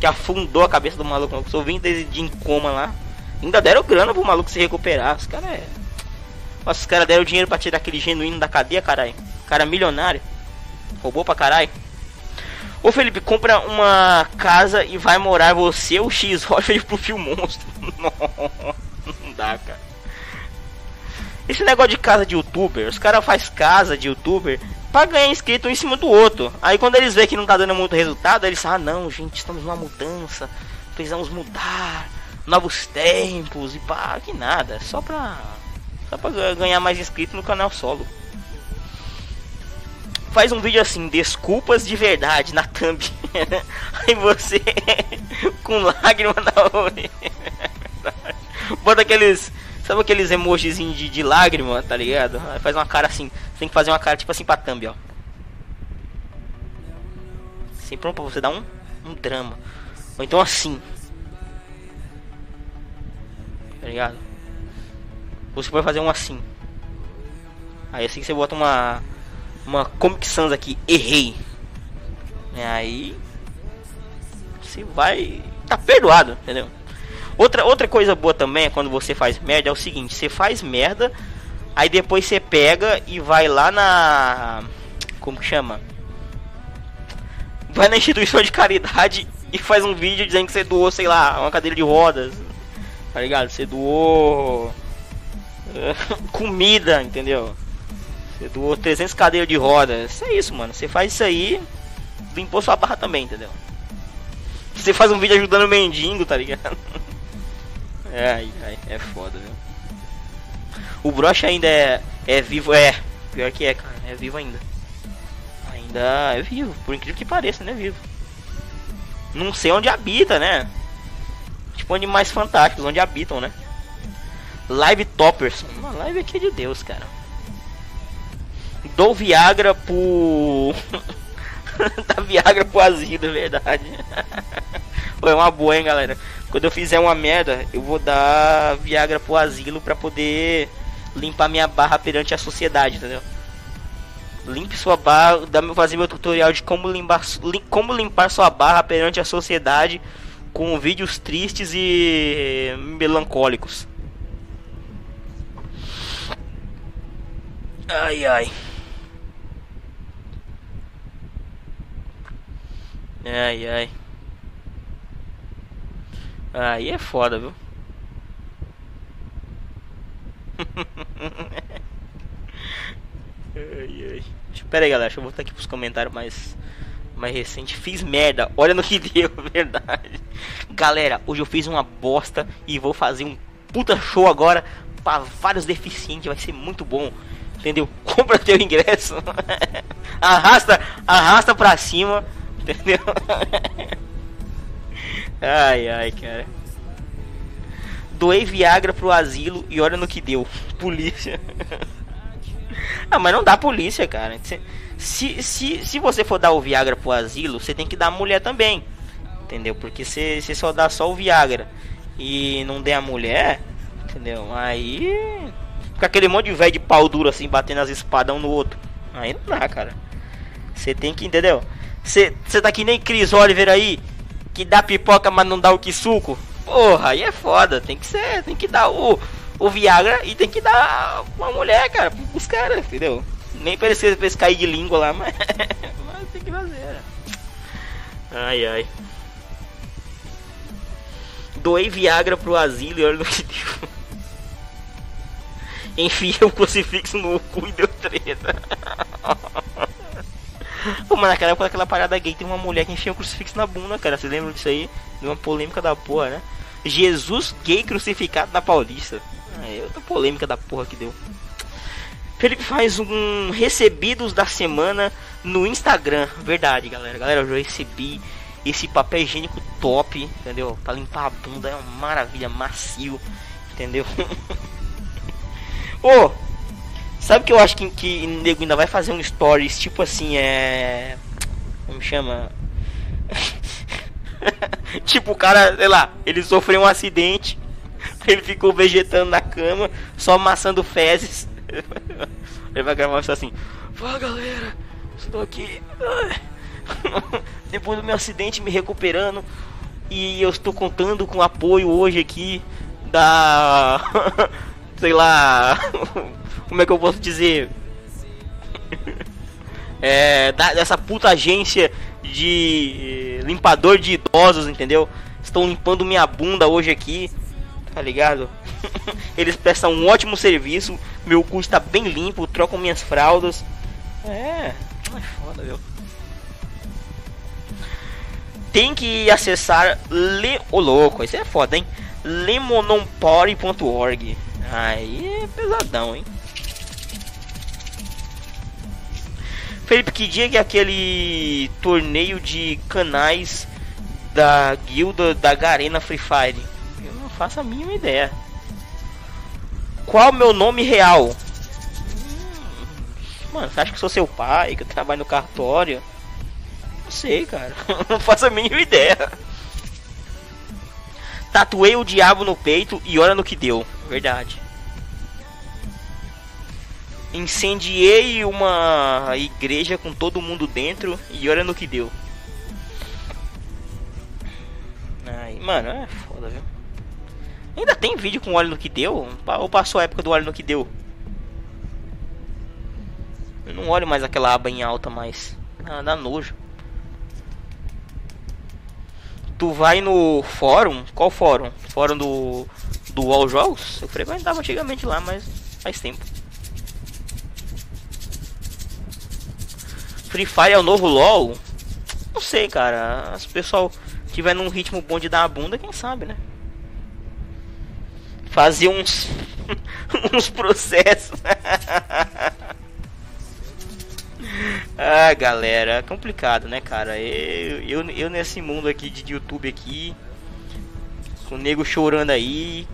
que afundou a cabeça do maluco. Eu vim desde de em coma lá. Ainda deram grana pro maluco se recuperar. Os caras é. Nossa, os caras deram dinheiro pra tirar aquele genuíno da cadeia, caralho. Cara milionário. Roubou pra caralho. Ô Felipe, compra uma casa e vai morar você, o X Rocha pro Fio Monstro. Não dá, cara. Esse negócio de casa de youtuber, os caras faz casa de youtuber pra ganhar inscrito um em cima do outro. Aí quando eles veem que não tá dando muito resultado, eles ah não, gente, estamos numa mudança, precisamos mudar, novos tempos e pá, que nada, só pra. Só pra ganhar mais inscritos no canal solo. Faz um vídeo assim, desculpas de verdade na thumb. Aí você com lágrima na orelha. Bota aqueles. Sabe aqueles emojis de, de lágrima, tá ligado? Aí faz uma cara assim. Tem que fazer uma cara tipo assim pra thumb, ó. Assim, pronto pra você dar um, um drama. Ou então assim. Tá ligado? Você pode fazer um assim. Aí assim que você bota uma uma Comic Sans aqui, errei. E aí você vai tá perdoado, entendeu? Outra outra coisa boa também é quando você faz merda é o seguinte, você faz merda, aí depois você pega e vai lá na como que chama? Vai na instituição de caridade e faz um vídeo dizendo que você doou, sei lá, uma cadeira de rodas. Tá ligado? Você doou comida, entendeu? Doou 300 cadeiras de rodas. Isso é isso, mano. Você faz isso aí, limpou sua barra também, entendeu? Você faz um vídeo ajudando o mendigo, tá ligado? É, é, é foda, viu? O broche ainda é, é vivo, é. Pior que é, cara. É vivo ainda. Ainda é vivo, por incrível que pareça, né? Vivo. Não sei onde habita, né? Tipo animais fantásticos, onde habitam, né? Live Toppers. Uma live aqui de Deus, cara. Dou Viagra pro. Dá Viagra pro asilo, é verdade. Foi uma boa, hein, galera. Quando eu fizer uma merda, eu vou dar Viagra pro asilo pra poder limpar minha barra perante a sociedade, entendeu? Limpe sua barra, dá meu fazer meu tutorial de como limpar, como limpar sua barra perante a sociedade com vídeos tristes e melancólicos. Ai ai. Ai ai. Aí é foda, viu? ai ai. Pera aí, galera, deixa eu voltar aqui pros comentários mais mais recente. Fiz merda, olha no que deu, verdade. Galera, hoje eu fiz uma bosta e vou fazer um puta show agora para vários deficientes, vai ser muito bom. Entendeu? Compra teu ingresso. arrasta, arrasta pra cima Entendeu? ai, ai, cara. Doei Viagra pro asilo e olha no que deu. Polícia. ah, mas não dá polícia, cara. Se, se, se você for dar o Viagra pro asilo, você tem que dar a mulher também. Entendeu? Porque se você só dá só o Viagra e não der a mulher, entendeu? Aí. Fica aquele monte de velho de pau duro assim, batendo as espadas um no outro. Aí não dá, cara. Você tem que, entendeu? Você tá que nem Chris Oliver aí, que dá pipoca, mas não dá o que suco. Porra, aí é foda. Tem que ser, tem que dar o, o Viagra e tem que dar uma mulher, cara, pros caras, entendeu? Nem eles, pra eles cair de língua lá, mas, mas tem que fazer. Né? Ai, ai. Doei Viagra pro asilo e olha no que deu. Enfiei o crucifixo no cu e deu treta. Pô, mas naquela época daquela parada gay tem uma mulher que enfia um crucifixo na bunda, cara. Vocês lembram disso aí? De uma polêmica da porra, né? Jesus gay crucificado na Paulista. É outra polêmica da porra que deu. Felipe faz um recebidos da semana no Instagram. Verdade, galera. Galera, eu já recebi esse papel higiênico top, entendeu? Pra limpar a bunda é uma maravilha, macio, entendeu? Ô, oh, Sabe que eu acho que, que o nego ainda vai fazer um stories tipo assim, é. Como chama? tipo, o cara, sei lá, ele sofreu um acidente, ele ficou vegetando na cama, só amassando fezes. ele vai gravar isso assim: Fala galera, estou aqui. Depois do meu acidente, me recuperando. E eu estou contando com apoio hoje aqui da. sei lá como é que eu posso dizer? é, da, dessa puta agência de limpador de idosos, entendeu? Estão limpando minha bunda hoje aqui, tá ligado? Eles prestam um ótimo serviço, meu cu está bem limpo, trocam minhas fraldas. É, é foda, viu? Tem que acessar Le... Ô louco, isso é foda, hein? lemonompore.org Aí é pesadão, hein? Felipe, que dia que é aquele torneio de canais da guilda da Garena Free Fire? Eu não faço a mínima ideia. Qual meu nome real? Hum, mano, você acha que sou seu pai, que eu trabalho no cartório? Não sei, cara. não faço a mínima ideia. Tatuei o diabo no peito e olha no que deu. Verdade. Incendiei uma igreja com todo mundo dentro e olha no que deu. Ai, mano, é foda, viu? Ainda tem vídeo com óleo no que deu? Ou passou a época do óleo no que deu? Eu não olho mais aquela aba em alta mais. Ah, dá nojo. Tu vai no fórum? Qual fórum? Fórum do do All Jogos? Eu frequentava antigamente lá, mas faz tempo. Free Fire é o novo LoL? Não sei, cara. Se o pessoal tiver num ritmo bom de dar a bunda, quem sabe, né? Fazer uns uns processos. ah, galera, complicado, né, cara? Eu, eu, eu nesse mundo aqui de YouTube aqui, com o nego chorando aí,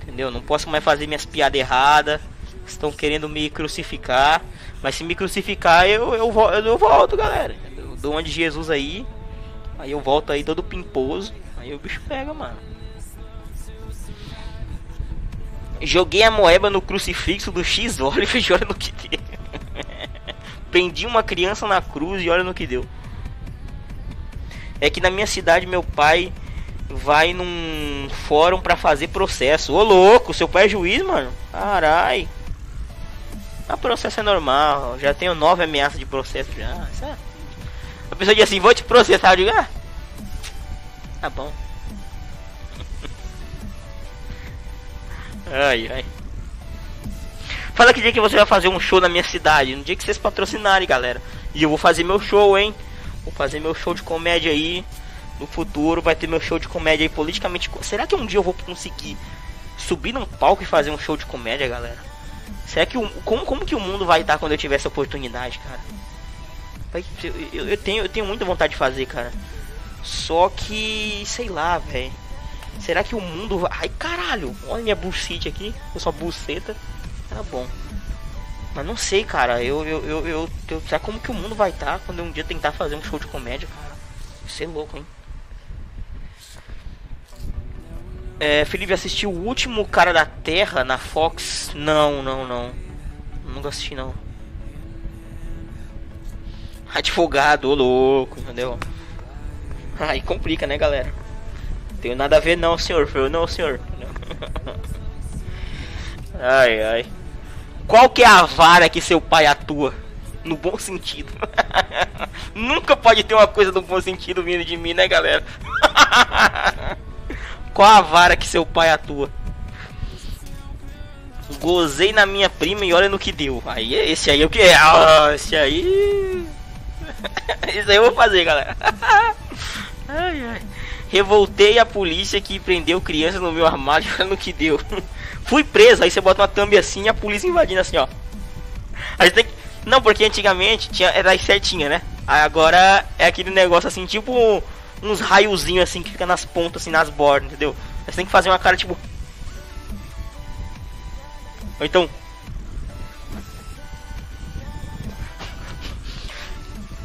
entendeu? Não posso mais fazer minhas piadas erradas. Estão querendo me crucificar. Mas se me crucificar, eu, eu, eu, eu volto, galera. Eu dou uma de Jesus aí. Aí eu volto aí todo pimposo. Aí o bicho pega, mano. Joguei a moeba no crucifixo do X olha e olha no que deu. Prendi uma criança na cruz e olha no que deu. É que na minha cidade meu pai vai num fórum para fazer processo. Ô louco, seu pai é juiz, mano? Carai. A processo é normal, já tenho nove ameaças de processo já. Sabe? A pessoa diz assim, vou te processar, eu digo, ah, tá bom. ai, ai. Fala que dia que você vai fazer um show na minha cidade, no dia que vocês patrocinarem, galera. E eu vou fazer meu show, hein? Vou fazer meu show de comédia aí. No futuro vai ter meu show de comédia aí politicamente. Será que um dia eu vou conseguir subir num palco e fazer um show de comédia, galera? Será que o, como, como que o mundo vai estar quando eu tiver essa oportunidade, cara? Eu, eu, tenho, eu tenho muita vontade de fazer, cara. Só que, sei lá, velho. Será que o mundo vai. Ai, caralho! Olha minha bucite aqui. Eu só buceta. Tá bom. Mas não sei, cara. Eu, eu, eu, eu, eu, será como que o mundo vai estar quando eu um dia tentar fazer um show de comédia, cara? Isso é louco, hein? É, Felipe assistiu o último Cara da Terra na Fox? Não, não, não. Nunca assisti não. Advogado, ô louco, entendeu? Aí complica, né, galera? Tenho nada a ver não, senhor. Foi não, senhor. ai, ai. Qual que é a vara que seu pai atua? No bom sentido. Nunca pode ter uma coisa no bom sentido vindo de mim, né, galera? Qual a vara que seu pai atua? Gozei na minha prima e olha no que deu. Aí esse aí é o que é? Ah, esse aí. Isso aí eu vou fazer, galera. ai, ai. Revoltei a polícia que prendeu criança no meu armário olha no que deu. Fui preso, aí você bota uma thumb assim e a polícia invadindo assim, ó. A gente tem que... Não, porque antigamente tinha, era certinha, né? Aí agora é aquele negócio assim, tipo uns raiozinhos assim que fica nas pontas, assim, nas bordas, entendeu? Você tem que fazer uma cara tipo. Ou então.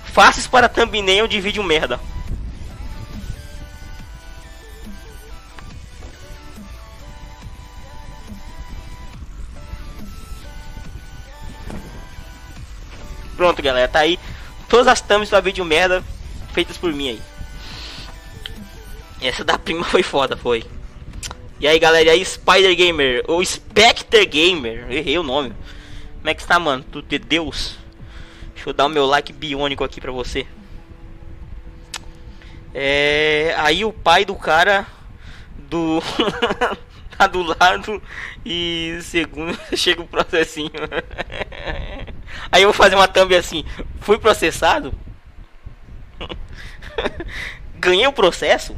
Faces para thumbnail de vídeo merda. Pronto, galera, tá aí todas as thumbs para vídeo merda feitas por mim aí. Essa da prima foi foda, foi. E aí, galera, e aí, Spider Gamer, ou Spectre Gamer, errei o nome. Como é que está, mano? Tu de Deus. Deixa eu dar o meu like biônico aqui pra você. É, aí o pai do cara do tá do lado e segundo chega o processinho. Aí eu vou fazer uma thumb assim, fui processado? Ganhei o processo?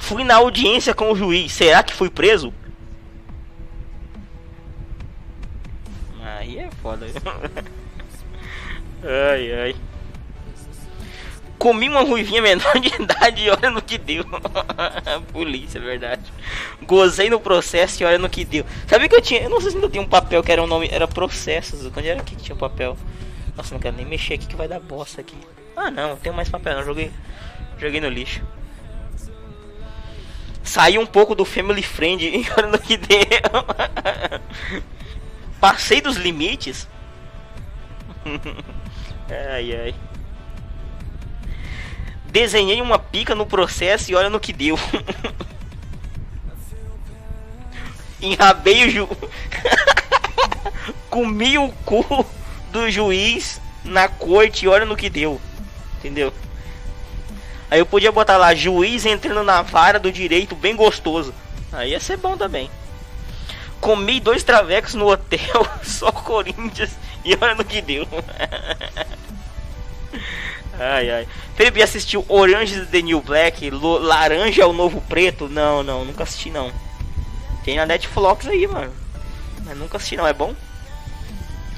Fui na audiência com o juiz. Será que fui preso? foda. ai, ai. Comi uma ruivinha menor de idade e olha no que deu. Polícia, é verdade. Gozei no processo e olha no que deu. Sabe que eu tinha. Eu não sei se ainda tinha um papel que era um nome. Era processos. Quando era que tinha um papel? Nossa, não quero nem mexer aqui que vai dar bosta aqui. Ah não, tem mais papel não. Joguei. Joguei no lixo. Saí um pouco do Family Friend e olha no que deu. Passei dos limites. ai ai. Desenhei uma pica no processo e olha no que deu. Enrabei o ju... Comi o cu do juiz na corte e olha no que deu. Entendeu? Aí eu podia botar lá, juiz entrando na vara do direito bem gostoso. Aí ia ser bom também. Comi dois travecos no hotel, só Corinthians, e olha no que deu. Ai, ai. Felipe assistiu Orange is the New Black, Lo Laranja é o Novo Preto? Não, não, nunca assisti não. Tem na Netflix aí, mano. Mas nunca assisti não, é bom?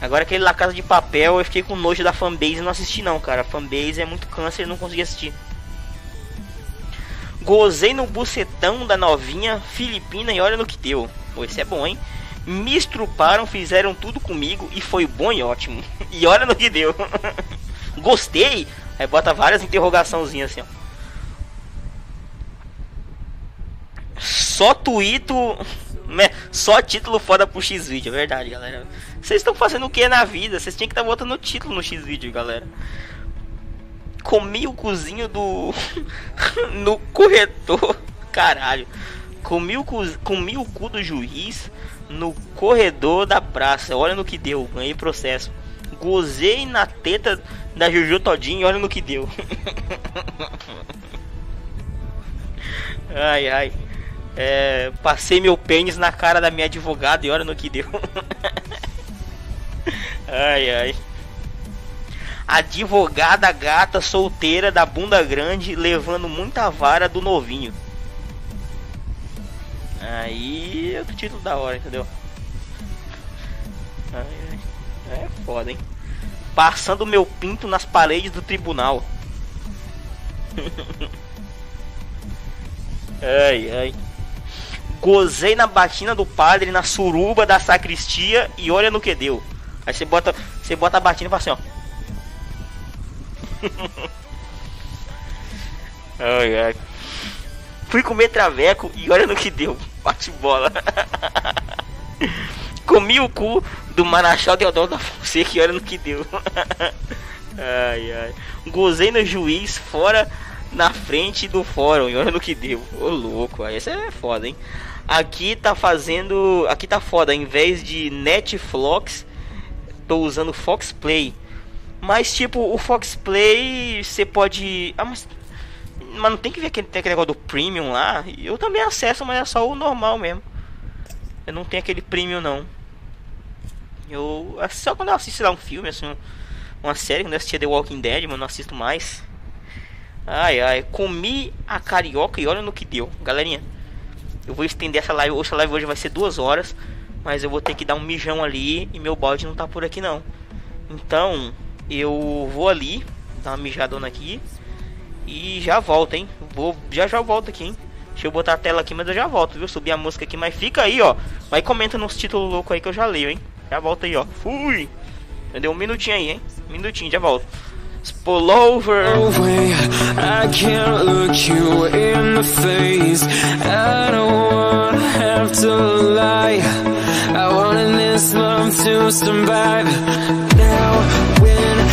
Agora aquele La Casa de Papel, eu fiquei com nojo da fanbase e não assisti não, cara. A fanbase é muito câncer e não consegui assistir. Gozei no bucetão da novinha filipina e olha no que deu. Pô, esse é bom, hein? Me estruparam, fizeram tudo comigo e foi bom e ótimo. E olha no que deu. Gostei, Aí bota várias interrogaçãozinhas assim, ó. Só tuito. Né? Só título foda pro X-Vídeo, é verdade, galera. Vocês estão fazendo o que na vida? Vocês tinham que estar tá botando título no X-Vídeo, galera. Comi o cozinho do. no corretor. Caralho. Comi o, cu... Comi o cu do juiz no corredor da praça. Olha no que deu. Ganhei processo. Gozei na teta da Juju todinho olha no que deu. ai ai. É, passei meu pênis na cara da minha advogada e olha no que deu. ai ai. Advogada gata solteira da bunda grande levando muita vara do novinho. Aí é o título da hora, entendeu? Ai. É foda, hein? passando meu pinto nas paredes do tribunal. ai, ai. Gozei na batina do padre na suruba da sacristia e olha no que deu. Aí você bota, você bota a batina e fala assim, ó. ai, ai. Fui comer traveco e olha no que deu. Bate bola. Comi o cu do Marachal Deodoro da Fonseca e olha no que deu. ai, ai. Gozei no juiz fora na frente do fórum e olha no que deu. Ô louco, esse é foda, hein? Aqui tá fazendo. Aqui tá foda, em vez de Netflix, tô usando Fox Play. Mas tipo, o Fox Play você pode. Ah, mas. Mas não tem que ver aquele, tem aquele negócio do premium lá. Eu também acesso, mas é só o normal mesmo. Eu não tenho aquele premium não. Eu só quando eu assisto lá um filme, assim, uma série, quando eu assistia The Walking Dead, mas não assisto mais. Ai ai, comi a carioca e olha no que deu. Galerinha, eu vou estender essa live. Essa live hoje vai ser duas horas. Mas eu vou ter que dar um mijão ali e meu balde não tá por aqui não. Então, eu vou ali, dar uma mijadona aqui. E já volto, hein? Vou, já já volto aqui, hein? Deixa eu botar a tela aqui, mas eu já volto, viu? Subir a música aqui, mas fica aí, ó. Vai comenta nos títulos loucos aí que eu já leio, hein? Já volta aí, ó. Fui! Deu um minutinho aí, hein? Um minutinho, já volto. Spullover. I can't look you in the face. I don't wanna have to lie. I wanted this love to survive. Now,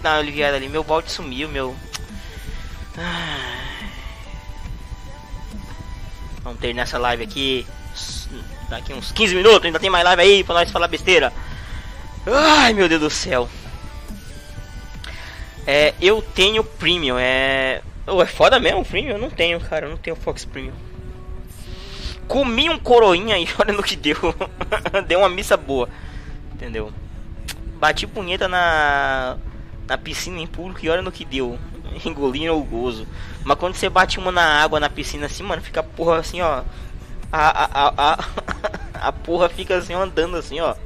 dar uma aliviada ali. Meu balde sumiu, meu. Vamos ter nessa live aqui. Daqui uns 15 minutos, ainda tem mais live aí pra nós falar besteira. Ai meu Deus do céu. É, eu tenho premium, é. Oh, é foda mesmo premium? Eu não tenho, cara, eu não tenho Fox Premium. Comi um coroinha e olha no que deu. deu uma missa boa. Entendeu? Bati punheta na na piscina em público e olha no que deu. Engolindo o gozo. Mas quando você bate uma na água na piscina assim, mano, fica porra assim, ó. A, a, a, a, porra fica assim andando assim, ó.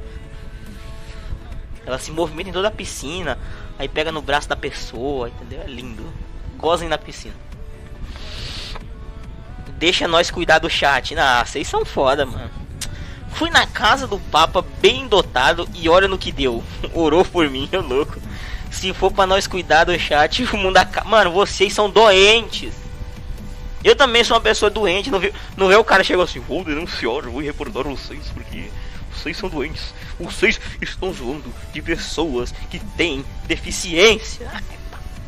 Ela se movimenta em toda a piscina. Aí pega no braço da pessoa, entendeu? É lindo. Gozem na piscina. Deixa nós cuidar do chat. Ah, vocês são foda, mano. Fui na casa do Papa bem dotado e olha no que deu. Orou por mim, eu louco. Se for para nós cuidar do chat, o mundo acaba. Mano, vocês são doentes. Eu também sou uma pessoa doente. Não vê, não vê o cara chegou assim: Vou denunciar, vou reportar vocês porque vocês são doentes. Vocês estão zoando de pessoas que têm deficiência. Ai,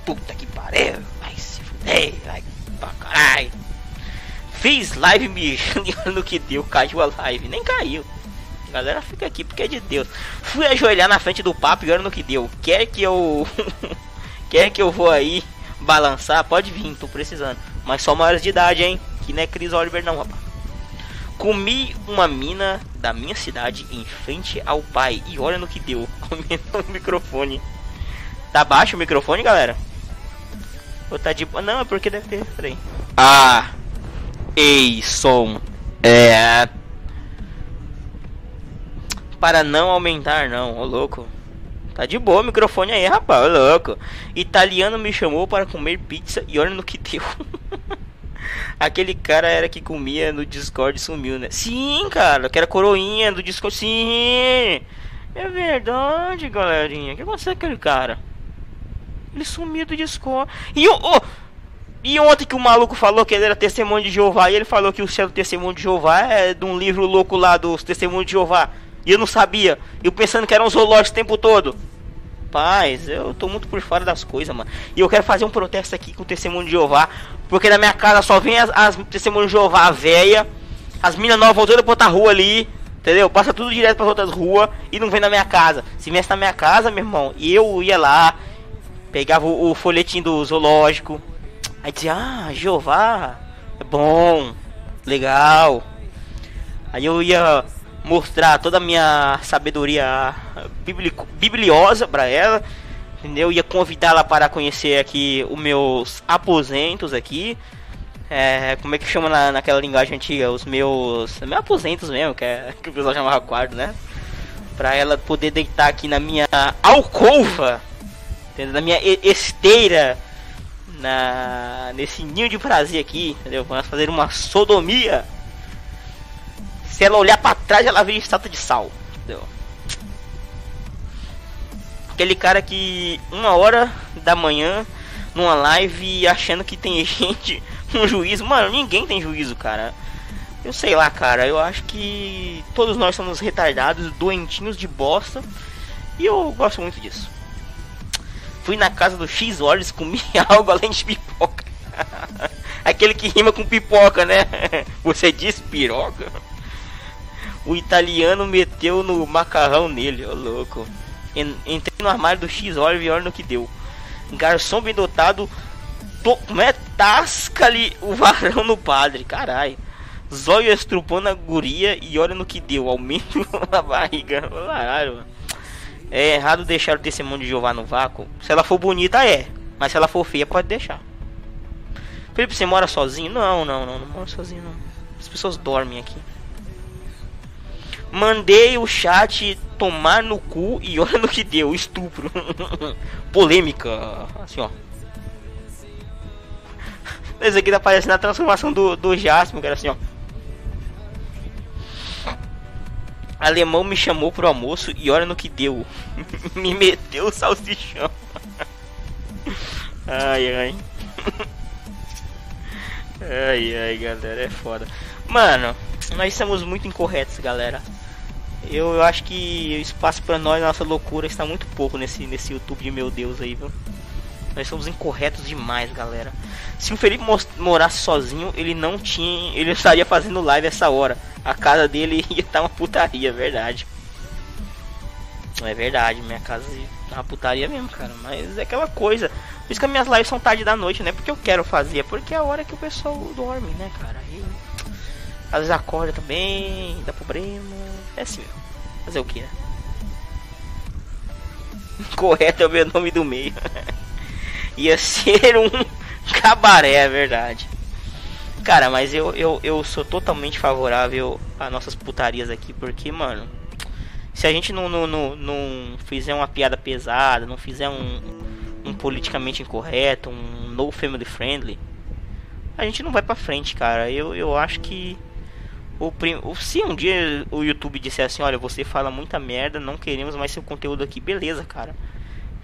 puta que pariu. Vai se fuder. Vai pra caralho. Fiz live me no que deu, caiu a live. Nem caiu. Galera fica aqui porque é de Deus. Fui ajoelhar na frente do papo e olha no que deu. Quer que eu. Quer que eu vou aí balançar? Pode vir, tô precisando. Mas só maiores de idade, hein? Que não é Cris Oliver, não, rapaz. Comi uma mina da minha cidade em frente ao pai. E olha no que deu. Comendo o microfone. Tá baixo o microfone, galera? Ou tá de. Não, é porque deve ter. Peraí. Ah! Ei, som. É. Para não aumentar, não, ô louco. Tá de boa o microfone aí, rapaz, ô louco. Italiano me chamou para comer pizza e olha no que deu. Aquele cara era que comia no Discord e sumiu, né? Sim, cara, que era coroinha do Discord. Sim! É verdade, galerinha. O que aconteceu com aquele cara? Ele sumiu do Discord. E o. Oh, e ontem que o maluco falou que ele era testemunho de Jeová, e ele falou que o céu do testemunho de Jeová é de um livro louco lá dos testemunhos de Jeová. E eu não sabia. Eu pensando que era um zoológico o tempo todo. Paz, eu tô muito por fora das coisas, mano. E eu quero fazer um protesto aqui com o testemunho de Jeová. Porque na minha casa só vem as, as testemunhas de Jeová velha. As minas novas voltando pra outra rua ali. Entendeu? Passa tudo direto para outras ruas e não vem na minha casa. Se viesse na minha casa, meu irmão, eu ia lá, pegava o, o folhetim do zoológico, Aí dizia, ah, Jeová é bom, legal. Aí eu ia mostrar toda a minha sabedoria bibliosa para ela, entendeu? Ia convidá-la para conhecer aqui os meus aposentos aqui. É, como é que chama na, naquela linguagem antiga? Os meus, meus aposentos mesmo, que, é, que o pessoal chamava quarto, né? Pra ela poder deitar aqui na minha alcova, entendeu? na minha esteira na nesse ninho de prazer aqui, entendeu? Vamos fazer uma sodomia. Se ela olhar para trás, ela vira estátua de sal, entendeu? Aquele cara que uma hora da manhã numa live achando que tem gente um juízo, mano, ninguém tem juízo, cara. Eu sei lá, cara, eu acho que todos nós somos retardados, doentinhos de bosta, e eu gosto muito disso. Fui na casa do X Olhos comi algo além de pipoca. Aquele que rima com pipoca, né? Você diz piroca? O italiano meteu no macarrão nele, ô louco. Entrei no armário do X Olhos e olha no que deu. Garçom bem dotado. To... Como é? Tasca-lhe o varão no padre, caralho. Zóio estrupando a guria e olha no que deu. Aumento na barriga. Caralho. É errado deixar o testemunho de Jeová no vácuo. Se ela for bonita, é. Mas se ela for feia, pode deixar. Felipe, você mora sozinho? Não, não, não, não moro sozinho não. As pessoas dormem aqui. Mandei o chat tomar no cu e olha no que deu, estupro. Polêmica. Assim, ó. Esse aqui tá parecendo a transformação do, do Jasper, cara, assim, ó. Alemão me chamou pro almoço e olha no que deu. me meteu o salsichão. ai, ai. ai, ai, galera, é foda. Mano, nós somos muito incorretos, galera. Eu, eu acho que o espaço para nós, nossa loucura, está muito pouco nesse, nesse YouTube de meu Deus aí, viu? Nós somos incorretos demais, galera. Se o Felipe morasse sozinho, ele não tinha. Ele estaria fazendo live essa hora. A casa dele ia estar uma putaria, é verdade. É verdade, minha casa é uma putaria mesmo, cara. Mas é aquela coisa. Por isso que as minhas lives são tarde da noite, não é porque eu quero fazer, porque é a hora que o pessoal dorme, né, cara? E, às vezes acorda também, dá problema. É assim mesmo. Fazer o que, né? Correto é o meu nome do meio. Ia ser um cabaré, é verdade. Cara, mas eu, eu, eu sou totalmente favorável a nossas putarias aqui, porque, mano, se a gente não, não, não, não fizer uma piada pesada, não fizer um, um politicamente incorreto, um no family friendly, a gente não vai pra frente, cara. Eu, eu acho que o prim... se um dia o YouTube disser assim, olha, você fala muita merda, não queremos mais seu conteúdo aqui, beleza, cara.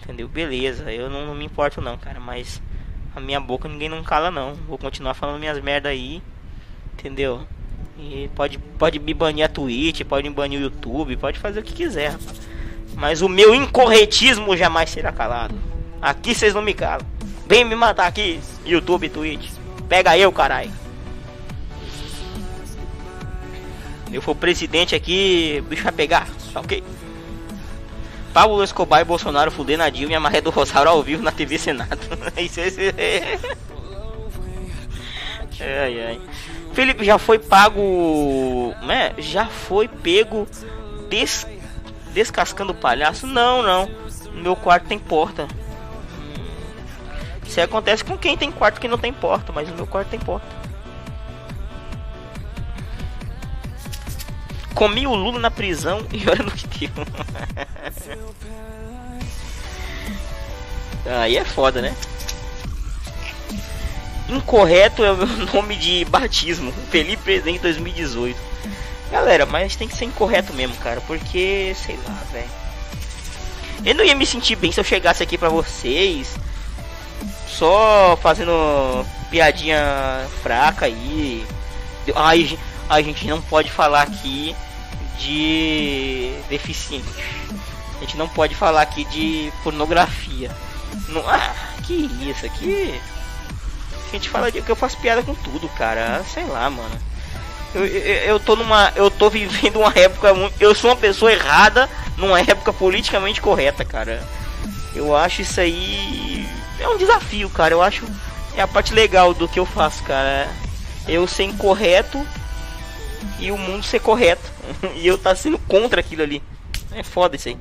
Entendeu? Beleza, eu não, não me importo não, cara, mas a minha boca ninguém não cala não. Vou continuar falando minhas merda aí. Entendeu? E pode, pode me banir a Twitch, pode me banir o YouTube, pode fazer o que quiser, rapaz. Mas o meu incorretismo jamais será calado. Aqui vocês não me calam. Vem me matar aqui, YouTube, Twitch. Pega eu, caralho. Eu for presidente aqui, o bicho vai pegar, tá ok? Pablo Escobar e Bolsonaro fudendo a Dilma e a Maré do Rosário ao vivo na TV Senado. isso, isso, ai, ai. Felipe já foi pago. Né? Já foi pego des, descascando o palhaço? Não, não. Meu quarto tem porta. Isso acontece com quem tem quarto que não tem porta, mas no meu quarto tem porta. Comi o Lula na prisão e olha no que deu. Aí é foda, né? Incorreto é o meu nome de batismo. Felipe Presidente 2018. Galera, mas tem que ser incorreto mesmo, cara. Porque, sei lá, velho. Eu não ia me sentir bem se eu chegasse aqui pra vocês. Só fazendo piadinha fraca aí. Ai, a gente não pode falar aqui de deficiente. A gente não pode falar aqui de pornografia. Não, ah, que isso aqui. A gente fala de que eu faço piada com tudo, cara. Sei lá, mano. Eu, eu, eu tô numa. Eu tô vivendo uma época. Eu sou uma pessoa errada numa época politicamente correta, cara. Eu acho isso aí. É um desafio, cara. Eu acho. É a parte legal do que eu faço, cara. Eu ser incorreto e o mundo ser correto. e eu tá sendo contra aquilo ali. É foda isso aí.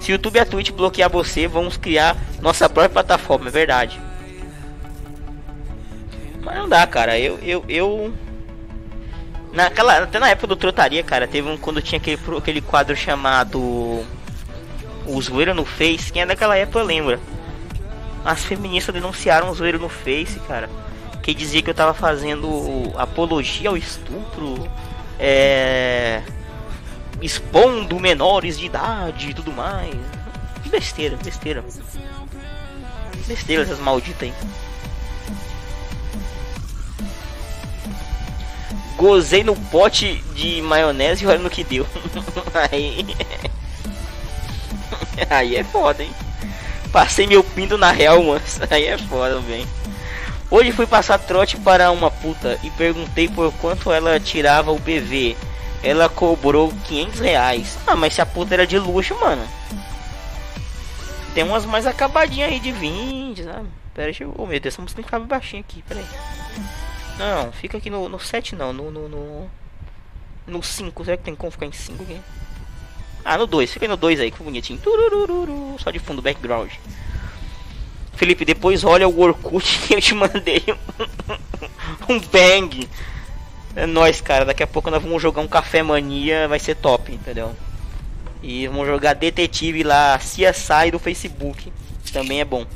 Se o YouTube e a Twitch bloquear você, vamos criar nossa própria plataforma, é verdade. Mas não dá, cara. Eu, eu, eu... Naquela, até na época do Trotaria, cara, teve um quando tinha aquele, aquele quadro chamado O Zoeira no Face. Quem é daquela época lembra. As feministas denunciaram o Zoeira no Face, cara que dizia que eu tava fazendo apologia ao estupro, é, expondo menores de idade e tudo mais. Besteira, besteira. Besteira essas malditas aí. Gozei no pote de maionese e olha no que deu. aí. aí é foda, hein? Passei meu pinto na real, mano. Aí é foda, bem. Hoje fui passar trote para uma puta e perguntei por quanto ela tirava o BV. Ela cobrou 500 reais. Ah, mas se a puta era de luxo, mano. Tem umas mais acabadinhas aí de 20, sabe? Pera, deixa eu. Oh, meu Deus, essa música tem que aqui, pera aí. Não, fica aqui no, no 7 não, no, no, no. No 5, será que tem como ficar em 5 aqui? Ah, no 2, fica no 2 aí, que bonitinho. Turururu, só de fundo, background. Felipe, depois olha o Orkut que eu te mandei um, um bang. É nóis, cara. Daqui a pouco nós vamos jogar um Café Mania, vai ser top, entendeu? E vamos jogar Detetive lá, CSI do Facebook. Também é bom.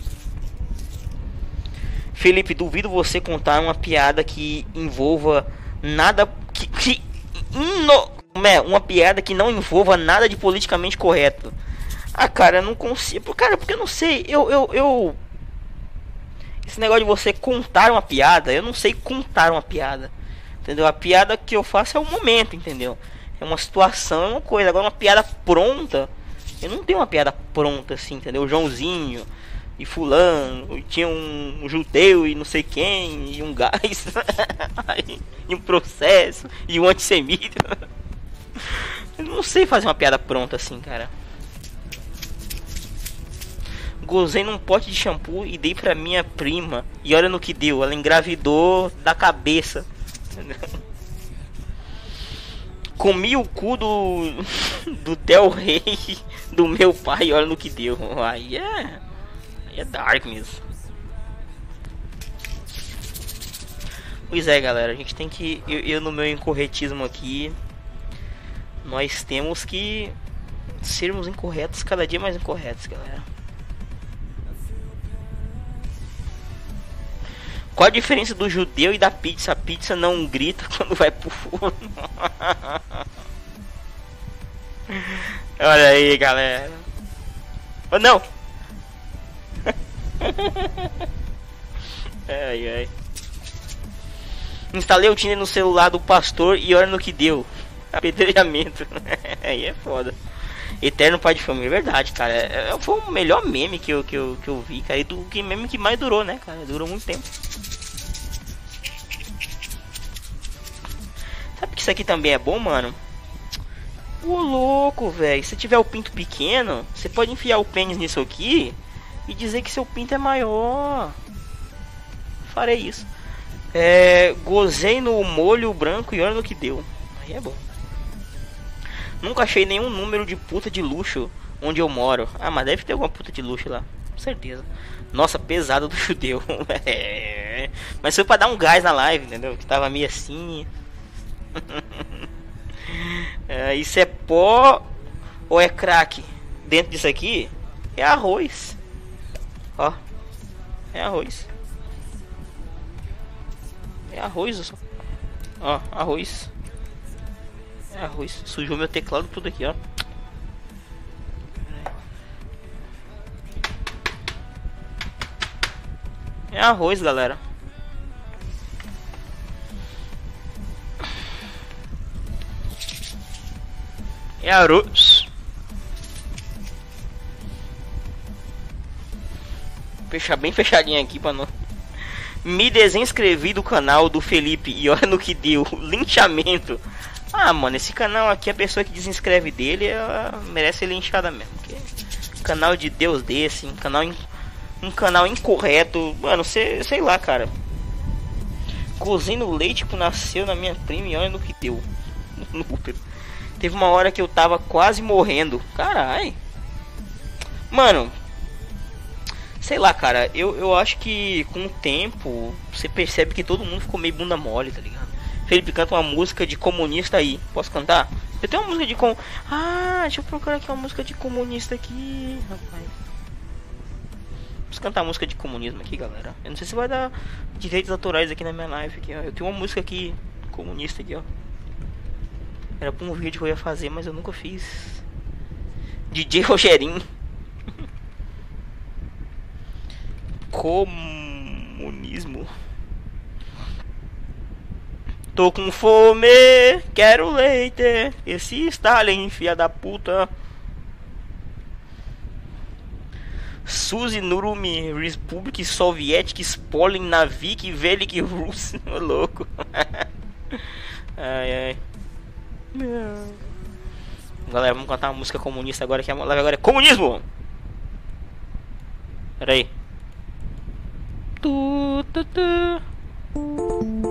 Felipe, duvido você contar uma piada que envolva nada que, que ino, é, uma piada que não envolva nada de politicamente correto. Ah, cara, eu não consigo. Cara, porque eu não sei. Eu, eu, eu esse negócio de você contar uma piada, eu não sei contar uma piada. Entendeu? A piada que eu faço é o momento, entendeu? É uma situação, é uma coisa. Agora uma piada pronta, eu não tenho uma piada pronta assim, entendeu? O Joãozinho e fulano, e tinha um, judeu e não sei quem, e um gás, e um processo, e um antissemita. Eu não sei fazer uma piada pronta assim, cara. Gozei num pote de shampoo e dei pra minha prima. E olha no que deu, ela engravidou da cabeça. Comi o cu do. do Del Rey do meu pai, olha no que deu. Aí é. Aí é dark mesmo. Pois é, galera, a gente tem que. Eu, eu, no meu incorretismo aqui. Nós temos que sermos incorretos, cada dia mais incorretos, galera. Qual a diferença do judeu e da pizza? A pizza não grita quando vai pro forno. Olha aí, galera. Oh, não! ai, ai. Instalei o Tinder no celular do pastor e olha no que deu. Apedrejamento. aí é foda. Eterno Pai de Família, é verdade, cara. É, é, foi o melhor meme que eu, que eu, que eu vi, cara. E do que meme que mais durou, né, cara? Durou muito tempo. Sabe que isso aqui também é bom, mano? Ô louco, velho. Se tiver o pinto pequeno, você pode enfiar o pênis nisso aqui e dizer que seu pinto é maior. Farei isso. É, gozei no molho branco e olha no que deu. Aí é bom. Nunca achei nenhum número de puta de luxo onde eu moro. Ah, mas deve ter alguma puta de luxo lá. Com certeza. Nossa, pesado do judeu. Mas foi pra dar um gás na live, entendeu? Que tava meio assim. é, isso é pó ou é crack? Dentro disso aqui é arroz. Ó. É arroz. É arroz. Ó, arroz. Arroz. Sujou meu teclado tudo aqui, ó. É arroz, galera. É arroz. Fechar bem fechadinho aqui pra não. Me desinscrevi do canal do Felipe e olha no que deu. Linchamento. Ah, mano, esse canal aqui, a pessoa que desinscreve dele merece ser linchada mesmo. Porque canal de Deus desse, um canal, in, um canal incorreto. Mano, sei, sei lá, cara. Cozinho leite que nasceu na minha prima e olha no que deu. Teve uma hora que eu tava quase morrendo. Carai. Mano. Sei lá, cara. Eu, eu acho que com o tempo você percebe que todo mundo ficou meio bunda mole, tá ligado? Felipe canta uma música de comunista aí. Posso cantar? Eu tenho uma música de com. Ah, deixa eu procurar aqui uma música de comunista aqui, rapaz. Vamos cantar música de comunismo aqui, galera. Eu não sei se vai dar direitos autorais aqui na minha live aqui, ó. Eu tenho uma música aqui comunista aqui, ó. Era pra um vídeo que eu ia fazer, mas eu nunca fiz. DJ Rogerinho. Comunismo. Tô com fome, quero leite. Esse Stalin, filha da puta. Suzy Nurumi, Republic Soviética, Spolin Navik, Velik Rus. louco. ai ai. Galera, vamos cantar uma música comunista agora que a live agora é comunismo. Pera aí. Tu, tu, tu.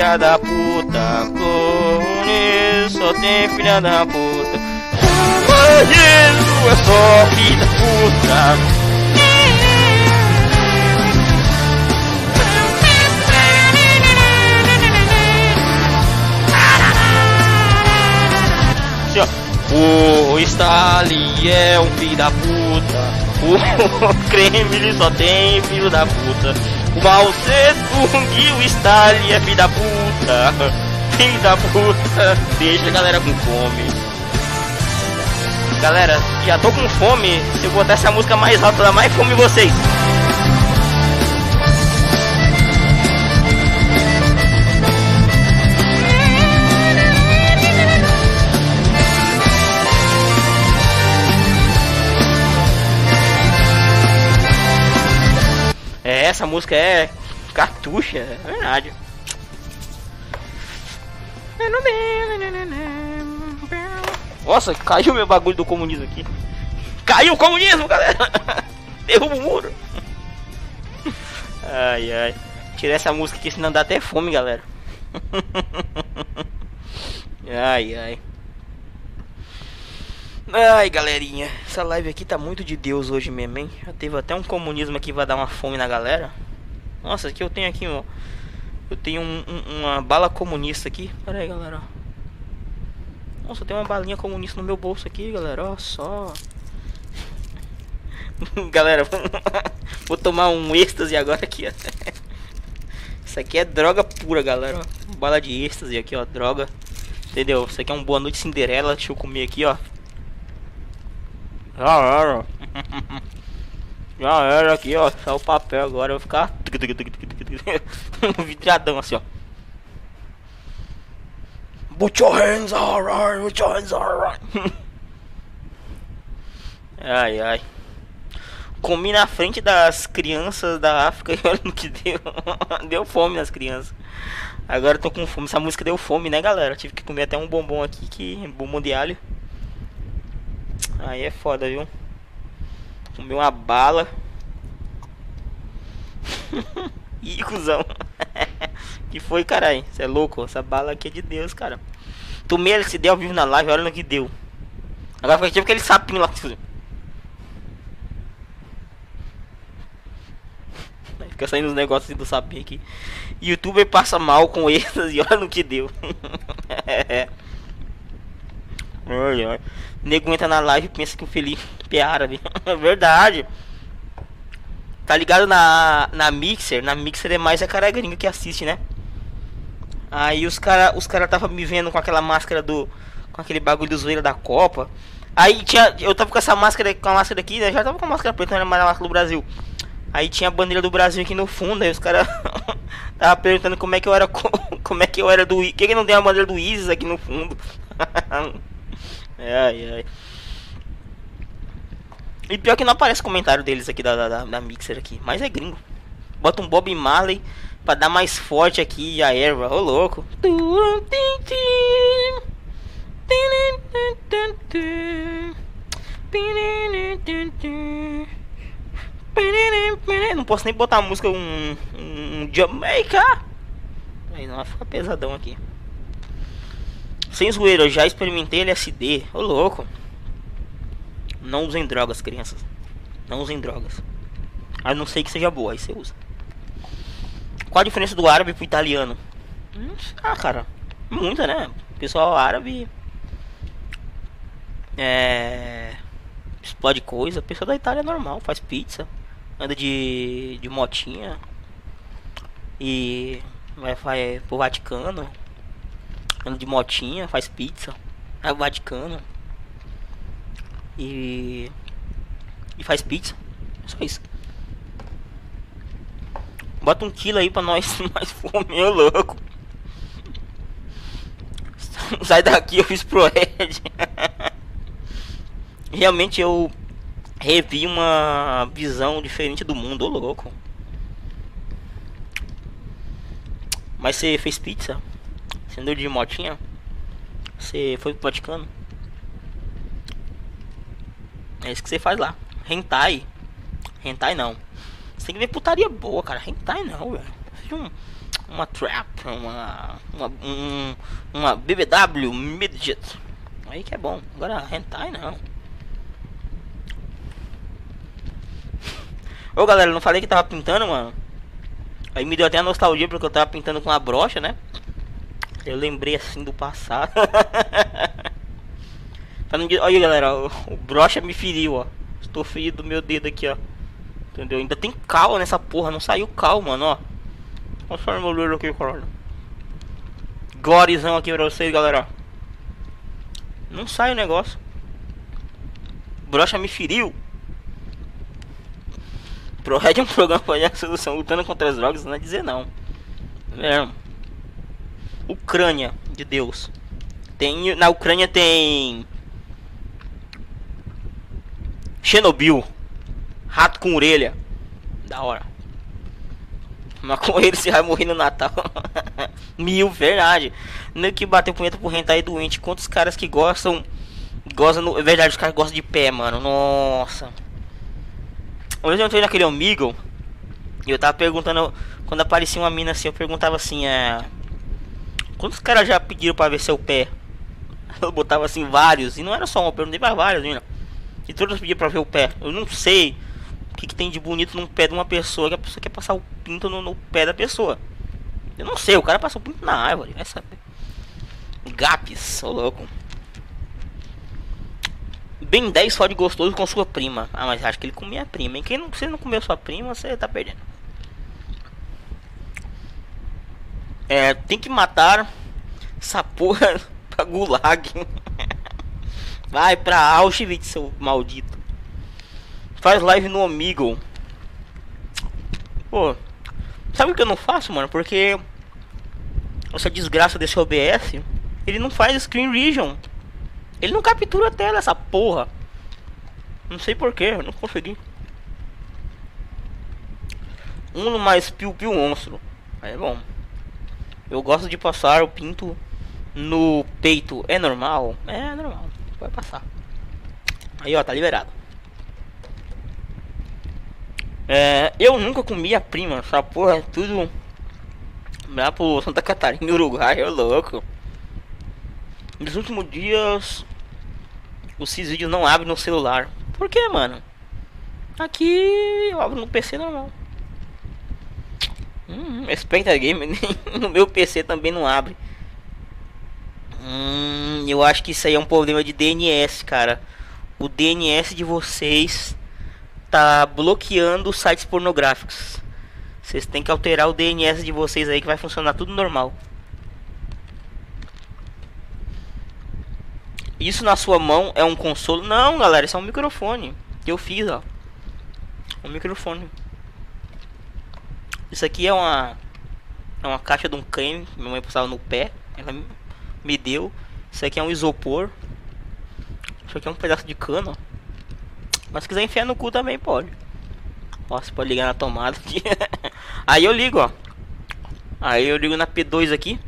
Filha da puta, comunista só tem filha da puta. Comunismo é só filha da puta. O Stalin é um filho da puta. O Kremlin só tem filho da puta. O Mao Tung, o Stalin é filho da puta. Filho da puta. Deixa a galera com fome. Galera, já tô com fome. Se eu botar essa música mais alta, dá mais fome vocês. Essa música é cartucha, é verdade. Nossa, caiu meu bagulho do comunismo aqui. Caiu o comunismo, galera! Derruba o muro. Ai, ai. Tirar essa música aqui, senão dá até fome, galera. Ai, ai. Ai, galerinha. Essa live aqui tá muito de Deus hoje mesmo, hein? Já teve até um comunismo aqui vai dar uma fome na galera. Nossa, aqui eu tenho aqui, ó. Eu tenho um, um, uma bala comunista aqui. Pera aí, galera. Nossa, tem uma balinha comunista no meu bolso aqui, galera. Ó, só. galera, vou tomar um êxtase agora aqui, ó. Isso aqui é droga pura, galera. Bala de êxtase aqui, ó. Droga. Entendeu? Isso aqui é um Boa Noite Cinderela. Deixa eu comer aqui, ó. Já era. Já era aqui, ó. Só o papel agora. Eu vou ficar. vidradão assim, ó. Put your hands alright, put your hands alright. ai, ai. Comi na frente das crianças da África e olha no que deu. deu fome nas crianças. Agora eu tô com fome. Essa música deu fome, né, galera? Tive que comer até um bombom aqui, que bombom de alho. Aí é foda, viu? Comi uma bala. Ih, cuzão. que foi, caralho? Você é louco? Essa bala aqui é de Deus, cara. Tomei LCD ao vivo na live, olha no que deu. Agora foi tipo aquele sapinho lá. Fica saindo os negócios do sapinho aqui. Youtuber passa mal com esses e olha no que deu. Olha, olha. Nego entra na live e pensa que o Felipe é. É verdade. Tá ligado na, na Mixer? Na Mixer é mais a cara gringa que assiste, né? Aí os cara, os cara tava me vendo com aquela máscara do com aquele bagulho do zoeira da Copa. Aí tinha, eu tava com essa máscara, com a máscara aqui, né? Já tava com a máscara preta, não era mais a máscara do Brasil. Aí tinha a bandeira do Brasil aqui no fundo, aí os caras tava perguntando como é que eu era como é que eu era do, que que não tem a bandeira do ISIS aqui no fundo? Ai ai. E pior que não aparece comentário deles aqui da, da, da Mixer aqui. Mas é gringo. Bota um Bob Marley pra dar mais forte aqui a erva. Ô louco. Não posso nem botar a música um, um Jamaica. Aí não, fica pesadão aqui. Sem zoeira, eu já experimentei LSD. Ô louco. Não usem drogas, crianças. Não usem drogas. A não sei que seja boa, aí você usa. Qual a diferença do árabe pro italiano? Ah, cara. Muita, né? Pessoal árabe. É. Explode coisa. Pessoal da Itália é normal, faz pizza. Anda de. de motinha. E. Vai, vai pro Vaticano. Anda de motinha, faz pizza. Pro Vaticano e e faz pizza. Só isso. Bota um quilo aí pra nós mais fome, ô louco. Sai daqui, eu fiz pro Ed. Realmente eu revi uma visão diferente do mundo, ô louco. Mas você fez pizza? Você andou de motinha? Você foi pro Vaticano? É isso que você faz lá. Hentai. Hentai não. Você tem que ver putaria boa, cara. Hentai não, velho. Um, uma trap, uma. Uma, um, uma BBW midget. Aí que é bom. Agora, hentai não. Ô galera, não falei que tava pintando, mano. Aí me deu até a nostalgia porque eu tava pintando com a brocha, né? Eu lembrei assim do passado. Olha galera, o, o brocha me feriu, ó. Estou ferido do meu dedo aqui, ó. Entendeu? Ainda tem cal nessa porra, não saiu cal, mano, ó. Mostra meu olho aqui, caralho. Glórizão aqui pra vocês, galera. Não sai o negócio. Brocha me feriu. ProRed é um programa para a solução lutando contra as drogas, não é dizer não. É. Ucrânia, de Deus. Tem, na Ucrânia tem Chernobyl. Rato com orelha. Da hora. Mas com ele você vai morrer no Natal. Mil, verdade. No que bateu punheta por aí doente. Quantos caras que gostam. Gostam. No, é verdade, os caras gostam de pé, mano. Nossa. Hoje eu entrei naquele amigo. E eu tava perguntando. Quando aparecia uma mina assim, eu perguntava assim: é. Quantos caras já pediram pra ver seu pé? Eu botava assim vários. E não era só um, eu perguntei pra vários, mina. E todos pediam pra ver o pé. Eu não sei o que, que, tem de bonito no pé de uma pessoa que a pessoa quer passar o pinto no, no pé da pessoa. Eu não sei, o cara passou o pinto na árvore, vai saber. Gaps, ô louco. Bem 10 só de gostoso com sua prima. Ah, mas acho que ele comia a prima, hein? Quem não, você não comeu sua prima, você tá perdendo. É, tem que matar essa porra pra gulag. Vai pra Auschwitz, seu maldito. Faz live no Omegle. Pô, sabe o que eu não faço, mano? Porque essa desgraça desse OBS, ele não faz screen region. Ele não captura a tela, essa porra. Não sei porquê, não consegui. Um mais piu-piu monstro. Aí é bom. Eu gosto de passar o pinto no peito. É normal? É normal vai passar. Aí, ó, tá liberado. É, eu nunca comi a prima, essa porra é tudo lá pro Santa Catarina, Uruguai, é louco. Nos últimos dias, os vídeos não abrem no celular. Por que, mano? Aqui eu abro no PC normal. Hum, Spectre Game no meu PC também não abre. Hum, eu acho que isso aí é um problema de DNS, cara. O DNS de vocês tá bloqueando sites pornográficos. Vocês têm que alterar o DNS de vocês aí que vai funcionar tudo normal. Isso na sua mão é um console? Não, galera, isso é um microfone que eu fiz, ó. Um microfone. Isso aqui é uma é uma caixa de um creme, minha mãe passava no pé. Ela me deu. Isso aqui é um isopor. Isso aqui é um pedaço de cano. Mas se quiser enfiar no cu também pode. Você pode ligar na tomada aqui. Aí eu ligo, ó. Aí eu ligo na P2 aqui.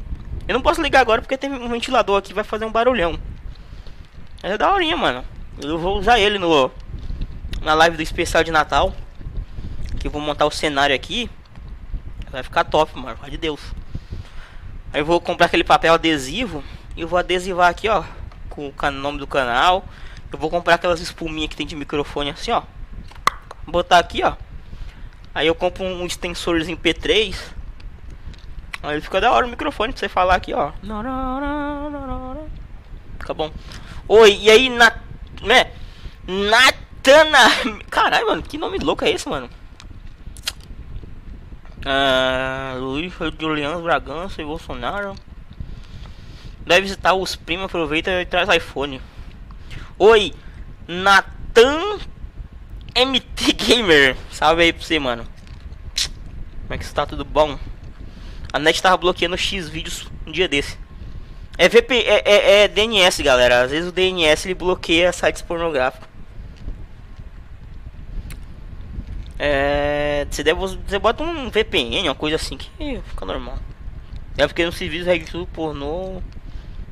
Eu não posso ligar agora porque tem um ventilador aqui vai fazer um barulhão. É da horinha, mano. Eu vou usar ele no na live do especial de Natal. Que eu vou montar o cenário aqui. Vai ficar top, mano. Pode de Deus. Aí eu vou comprar aquele papel adesivo e eu vou adesivar aqui, ó, com o nome do canal. Eu vou comprar aquelas espuminhas que tem de microfone assim, ó. Botar aqui, ó. Aí eu compro um extensorzinho P3. Aí fica da hora o microfone pra você falar aqui, ó. Fica bom. Oi, e aí, na, né? Natana. Caralho, mano, que nome louco é esse, mano? Uh, Luiz Juliano Bragança e Bolsonaro. Deve visitar os primos, aproveita e traz iPhone. Oi, Nathan MT Gamer. Salve aí pra você, mano. Como é que está? Tudo bom? A net tava bloqueando X vídeos um dia desse. É VP, é, é, é DNS, galera. Às vezes o DNS ele bloqueia sites pornográficos. É, você, deve, você bota um VPN, uma coisa assim que fica normal. É porque no serviço regra tudo pornô,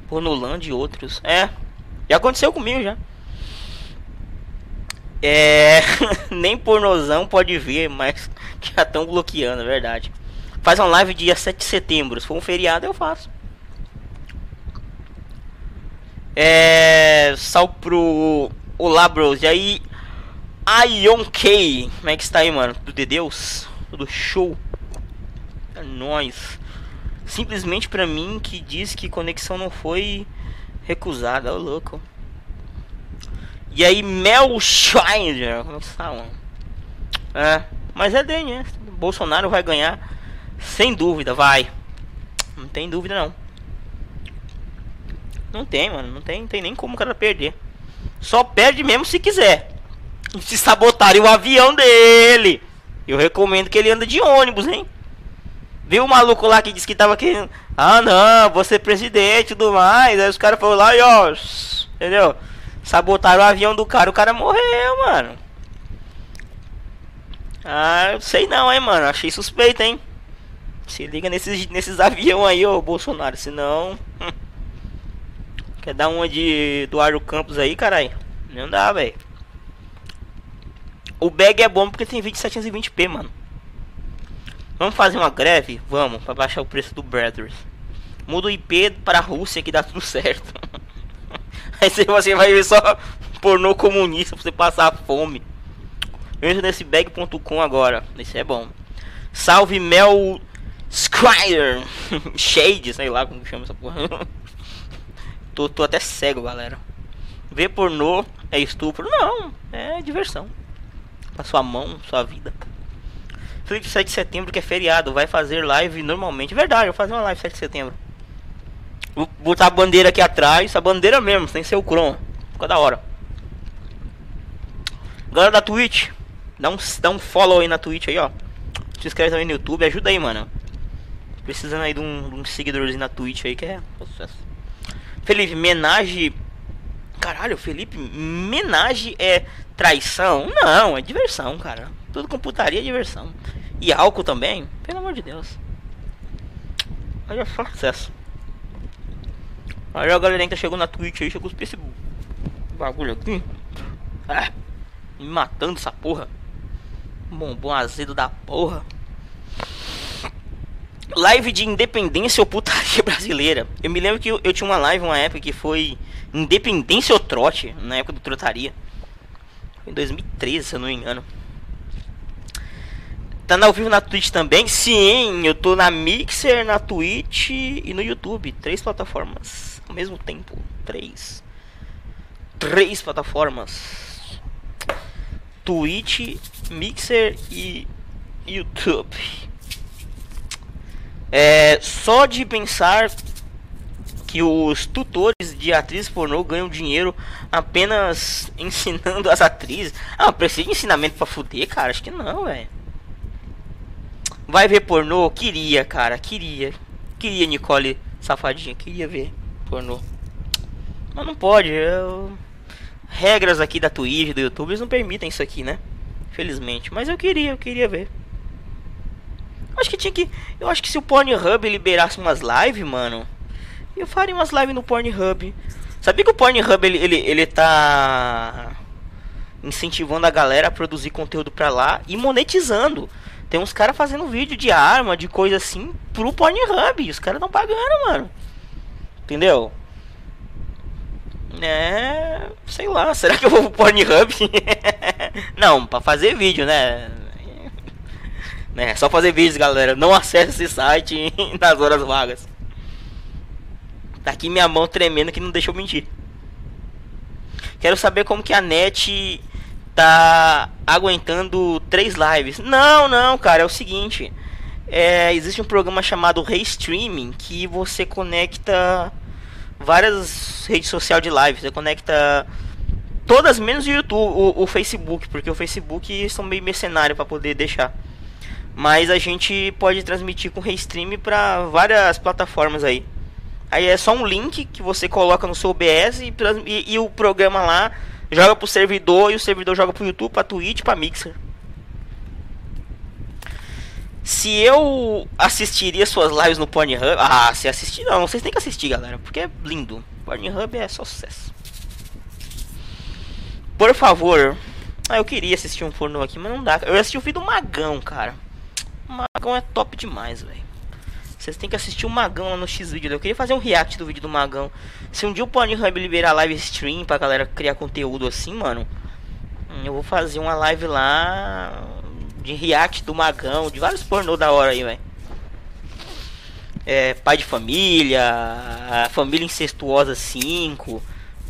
pornoland e outros. É, já aconteceu comigo já. É, nem pornozão pode ver, mas já estão bloqueando, é verdade. Faz uma live dia 7 de setembro, se for um feriado eu faço. É, sal pro Olá, bros. E aí, Ion K. Como é que está aí, mano? Tudo de Deus? Tudo show? É nóis. Simplesmente pra mim que diz que conexão não foi recusada. Ô, louco. E aí, Mel Shiner. Como é que está, mano? É, mas é DN, né? Bolsonaro vai ganhar sem dúvida, vai. Não tem dúvida não. Não tem, mano. Não tem, tem nem como o cara perder. Só perde mesmo se quiser. Se sabotarem o avião dele. Eu recomendo que ele anda de ônibus, hein? Viu o maluco lá que disse que tava querendo. Ah não, você presidente e tudo mais. Aí os caras foram lá e ó. Entendeu? Sabotaram o avião do cara, o cara morreu, mano. Ah, sei não, hein, mano. Achei suspeito, hein? Se liga nesses, nesses aviões aí, ô Bolsonaro. Senão. Quer dar uma de Eduardo Campos aí, caralho? Não dá, velho. O bag é bom porque tem 2720p, mano. Vamos fazer uma greve? Vamos, para baixar o preço do Brothers. Muda o IP para Rússia que dá tudo certo. Aí você vai ver só pornô comunista pra você passar fome. Entra nesse bag.com agora. Esse é bom. Salve Mel Squire Shade, sei lá como chama essa porra. Tô, tô até cego, galera. Ver pornô é estupro? Não, é diversão. Pra sua mão, sua vida. Felipe 7 de setembro que é feriado, vai fazer live normalmente. Verdade, eu vou fazer uma live 7 de setembro. Vou botar a bandeira aqui atrás, a bandeira mesmo, sem ser o Chrome. Fica da hora. Galera da Twitch, dá um, dá um follow aí na Twitch aí, ó. Se inscreve também no YouTube, ajuda aí, mano. Precisando aí de, um, de uns seguidores na Twitch aí que é sucesso. Felipe, menage. Caralho, Felipe, menage é traição? Não, é diversão, cara. Tudo com putaria é diversão. E álcool também? Pelo amor de Deus. Olha só sucesso. Olha a galerinha que tá chegando na Twitch aí, chegou com esse bagulho aqui. Ah, me matando essa porra. Bombom azedo da porra. Live de independência ou putaria brasileira. Eu me lembro que eu, eu, tinha uma live uma época que foi Independência ou Trote, na época do Trotaria. Em 2013, se eu não me engano. Tá ao vivo na Twitch também? Sim, eu tô na Mixer, na Twitch e no YouTube. Três plataformas ao mesmo tempo. Três. Três plataformas. Twitch, Mixer e YouTube. É, só de pensar que os tutores de atrizes pornô ganham dinheiro apenas ensinando as atrizes. Ah, precisa de ensinamento pra fuder, cara? Acho que não, velho. Vai ver pornô? Queria, cara, queria. Queria, Nicole Safadinha, queria ver pornô. Mas não pode, eu... Regras aqui da Twitch, do YouTube, eles não permitem isso aqui, né? Felizmente. Mas eu queria, eu queria ver. Acho que tinha que. Eu acho que se o Pornhub liberasse umas lives, mano. Eu faria umas lives no Pornhub. Sabia que o Pornhub ele, ele, ele tá incentivando a galera a produzir conteúdo pra lá e monetizando. Tem uns caras fazendo vídeo de arma, de coisa assim, pro Pornhub. Os caras estão pagando, mano. Entendeu? É. Sei lá, será que eu vou pro Pornhub? Não, pra fazer vídeo, né? né? Só fazer vídeos, galera. Não acesse esse site nas horas vagas. Tá aqui minha mão tremendo que não deixa eu mentir. Quero saber como que a net tá aguentando três lives. Não, não, cara, é o seguinte. É, existe um programa chamado Restreaming que você conecta várias redes sociais de live. Você conecta todas menos o YouTube, o, o Facebook, porque o Facebook são meio mercenário para poder deixar. Mas a gente pode transmitir com Restream para várias plataformas aí. Aí é só um link que você coloca no seu OBS e, e, e o programa lá joga pro servidor e o servidor joga pro YouTube, pra Twitch, pra Mixer. Se eu assistiria suas lives no Pornhub, ah, se assistir não, vocês têm que assistir, galera, porque é lindo. Pornhub é só sucesso. Por favor, ah, eu queria assistir um pornô aqui, mas não dá. Eu assisti o vídeo do Magão, cara. O Magão é top demais, velho. Vocês têm que assistir o Magão lá no X-Video. Eu queria fazer um react do vídeo do Magão. Se um dia o Pornhub liberar live stream pra galera criar conteúdo assim, mano. Hum, eu vou fazer uma live lá de react do Magão, de vários pornô da hora aí, velho. É, pai de família, família incestuosa 5,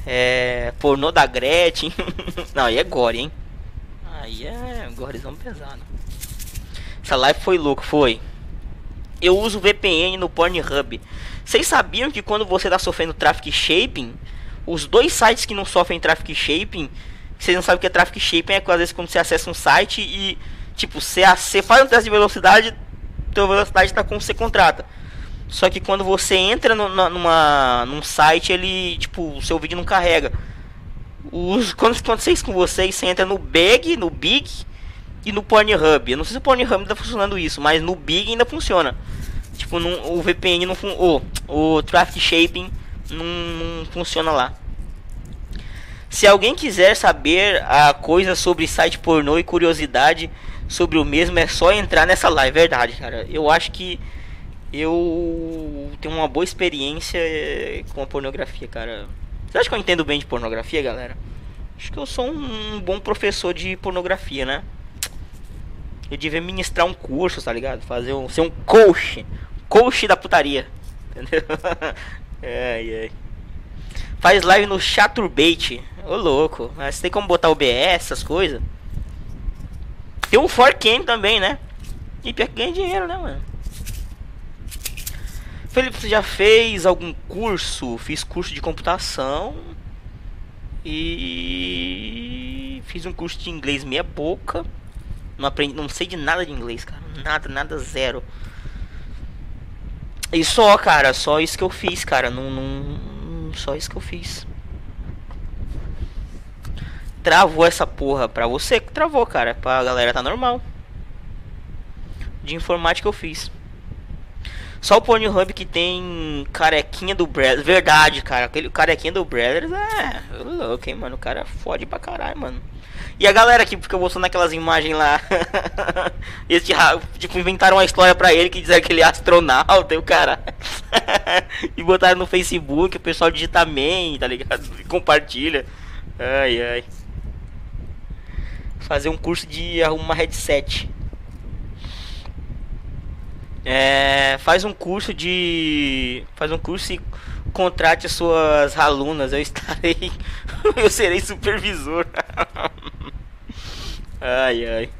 é, pornô da Gretchen. Não, aí é gore, hein? Aí é gorizão pesado. Essa live foi louco, foi. Eu uso VPN no Pornhub. Vocês sabiam que quando você tá sofrendo traffic shaping, os dois sites que não sofrem traffic shaping, vocês não sabem o que é traffic shaping, é que às vezes quando você acessa um site e tipo, você, você faz um teste de velocidade, tua velocidade tá como você contrata. Só que quando você entra no, numa, num site, ele, tipo, o seu vídeo não carrega. Os, quando acontece com vocês, você entra no Big, no Big e no Pornhub. Eu não sei se o Pornhub tá funcionando isso, mas no Big ainda funciona. Tipo, o VPN não funciona. Oh, o Traffic Shaping não, não, funciona lá. Se alguém quiser saber a coisa sobre site pornô e curiosidade sobre o mesmo, é só entrar nessa live, verdade, cara. Eu acho que eu tenho uma boa experiência eh, com a pornografia, cara. Você acha que eu entendo bem de pornografia, galera? Acho que eu sou um bom professor de pornografia, né? Eu devia ministrar um curso, tá ligado? Fazer um. ser um coach. Coach da putaria. Entendeu? ai, ai. Faz live no Chaturbate. Ô louco. Mas tem como botar OBS, essas coisas? Tem um Forcam também, né? E pior que ganha dinheiro, né, mano? Felipe, você já fez algum curso? Fiz curso de computação. E fiz um curso de inglês meia boca. Não aprendi, não sei de nada de inglês, cara. Nada, nada, zero. E só, cara, só isso que eu fiz, cara. Não, não, só isso que eu fiz. Travou essa porra pra você? Travou, cara. Pra galera tá normal. De informática eu fiz. Só o Pornhub que tem carequinha do Brothers. Verdade, cara. Aquele carequinha do Brothers é louco, hein, mano. O cara fode pra caralho, mano. E a galera que fica mostrando aquelas imagens lá. Esse, tipo, inventaram uma história pra ele que dizia que ele é astronauta e o cara. e botaram no Facebook, o pessoal digita amém, tá ligado? E compartilha. Ai, ai. Fazer um curso de arrumar headset. É, faz um curso de. Faz um curso e contrate as suas alunas. Eu estarei. eu serei supervisor. Ai ai.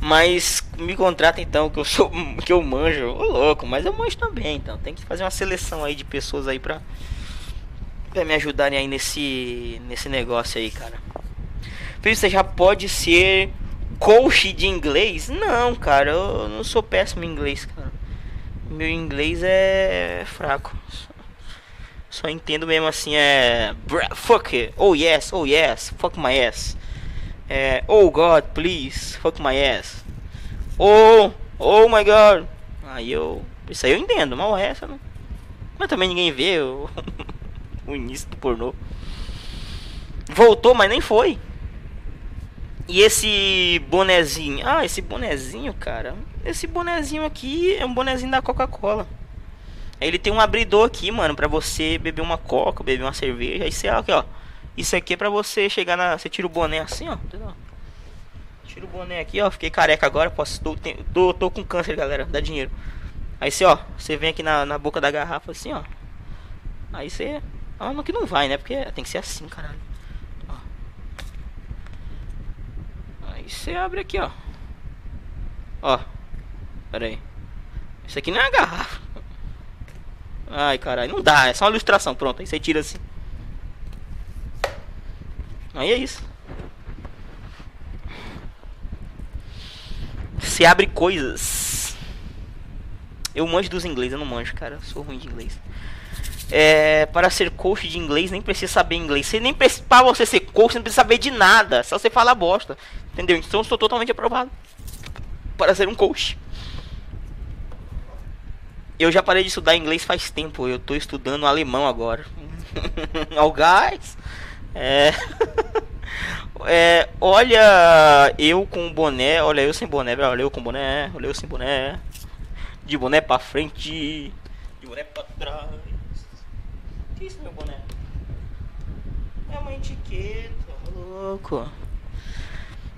Mas me contrata então, que eu sou. que eu manjo. Ô louco, mas eu manjo também, então. Tem que fazer uma seleção aí de pessoas aí pra. Pra me ajudarem aí nesse. nesse negócio aí, cara. Você já pode ser coach de inglês? Não, cara, eu não sou péssimo em inglês, cara. Meu inglês é fraco. Só entendo mesmo assim, é. Fuck it. Oh yes, oh yes, fuck my ass. É. Oh God, please, fuck my ass. Oh, oh my God. Aí eu. Isso aí eu entendo, o resto não. Mas também ninguém vê o, o início do pornô. Voltou, mas nem foi. E esse bonezinho, ah, esse bonezinho, cara, esse bonezinho aqui é um bonezinho da Coca-Cola. Ele tem um abridor aqui, mano, pra você beber uma coca, beber uma cerveja. Aí você, aqui, ó. Isso aqui é pra você chegar na. Você tira o boné assim, ó. Tira o boné aqui, ó. Fiquei careca agora. Posso. Tô, tô, tô com câncer, galera. Dá dinheiro. Aí você, ó. Você vem aqui na, na boca da garrafa assim, ó. Aí você. Ah, não que não vai, né? Porque tem que ser assim, caralho. Aí você abre aqui, ó. Ó. Pera aí. Isso aqui não é uma garrafa. Ai, caralho. Não dá. É só uma ilustração. Pronto. Aí você tira assim. Aí é isso. Se abre coisas. Eu manjo dos inglês. Eu não manjo, cara. Eu sou ruim de inglês. É, para ser coach de inglês nem precisa saber inglês. Você nem precisa, para você ser coach, não precisa saber de nada. Só você fala bosta. Entendeu? Então eu estou totalmente aprovado para ser um coach. Eu já parei de estudar inglês faz tempo. Eu estou estudando alemão agora. Ao gás. É... é. Olha eu com boné. Olha eu sem boné. Olha eu com boné. Olha eu sem boné. De boné pra frente. De boné pra trás que isso, meu boné? É uma etiqueta, louco.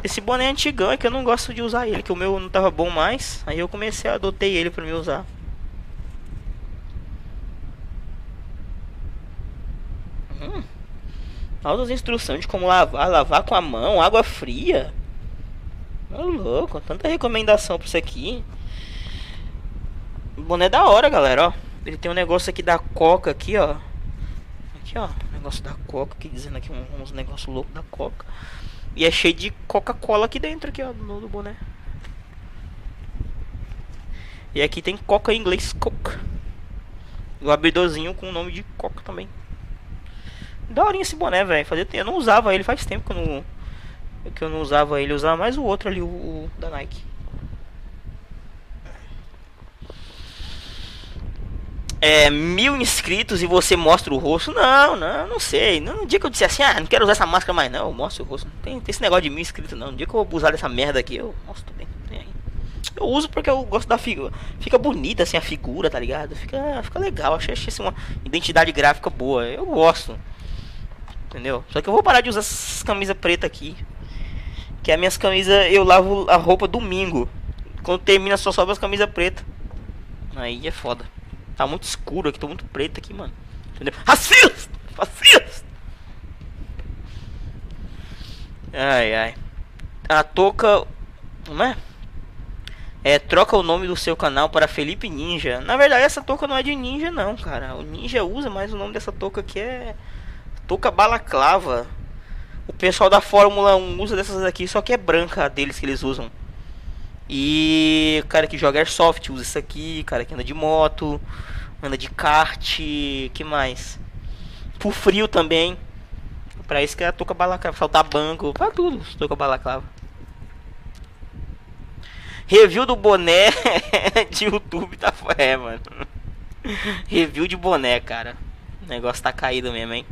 Esse boné é antigão, é que eu não gosto de usar ele, que o meu não tava bom mais. Aí eu comecei a adotei ele pra me usar. Hum. Altas instruções de como lavar, lavar com a mão, água fria. Ô louco, tanta recomendação pra isso aqui. boné da hora, galera, ó. Ele tem um negócio aqui da Coca aqui, ó. Aqui, ó. Negócio da Coca, aqui dizendo aqui uns negócios loucos da Coca. E é cheio de Coca-Cola aqui dentro, aqui, ó, no, no boné. E aqui tem Coca em inglês, Coca. E o abridorzinho com o nome de Coca também. Daorinha esse boné, velho. Eu não usava ele faz tempo que eu não, que eu não usava ele. Eu usava mais o outro ali, o, o da Nike. é, mil inscritos e você mostra o rosto. Não, não, não sei. No dia que eu disse assim, ah, não quero usar essa máscara mais não, eu mostro o rosto. Não tem, tem esse negócio de mil inscritos não. No dia que eu usar dessa merda aqui, eu mostro bem. Eu uso porque eu gosto da figura. Fica bonita assim a figura, tá ligado? Fica, fica legal. Achei, achei assim, uma identidade gráfica boa. Eu gosto. Entendeu? Só que eu vou parar de usar essas camisas preta aqui. Que as minhas camisas eu lavo a roupa domingo. Quando termina só sobra as camisas pretas. Aí é foda. Tá muito escuro aqui, tô muito preto aqui, mano. Entendeu? Racista! Ai, ai. A touca. Como é? É, troca o nome do seu canal para Felipe Ninja. Na verdade, essa touca não é de ninja, não, cara. O ninja usa, mas o nome dessa touca aqui é. Touca balaclava. O pessoal da Fórmula 1 usa dessas aqui, só que é branca deles que eles usam. E o cara que joga Airsoft usa isso aqui, cara que anda de moto, anda de kart, que mais? Pro frio também. Pra isso que é a touca balaclava, saltar banco, pra tudo, touca balaclava. Review do boné de YouTube tá é, mano. Review de boné, cara. O negócio tá caído mesmo, hein?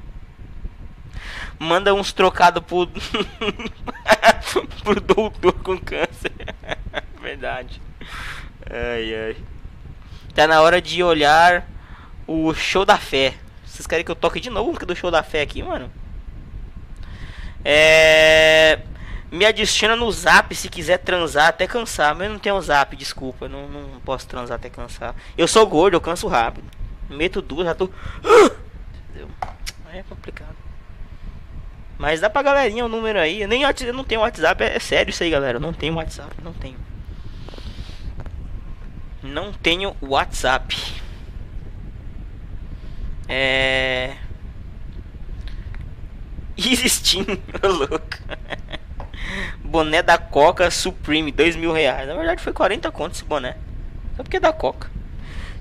Manda uns trocados pro. pro doutor com câncer. Verdade. Ai, ai. Tá na hora de olhar o show da fé. Vocês querem que eu toque de novo do show da fé aqui, mano? É. Me adiciona no zap se quiser transar até cansar. Mas eu não tenho zap, desculpa. Não, não posso transar até cansar. Eu sou gordo, eu canso rápido. Meto duas, já tô. É complicado. Mas dá pra galerinha o número aí. Eu nem eu não tenho WhatsApp, é, é sério isso aí, galera. Eu não tenho WhatsApp, não tenho. Não tenho WhatsApp. É. Existindo, louco. boné da Coca Supreme, dois mil reais. Na verdade foi 40 conto esse boné. Só porque é da Coca.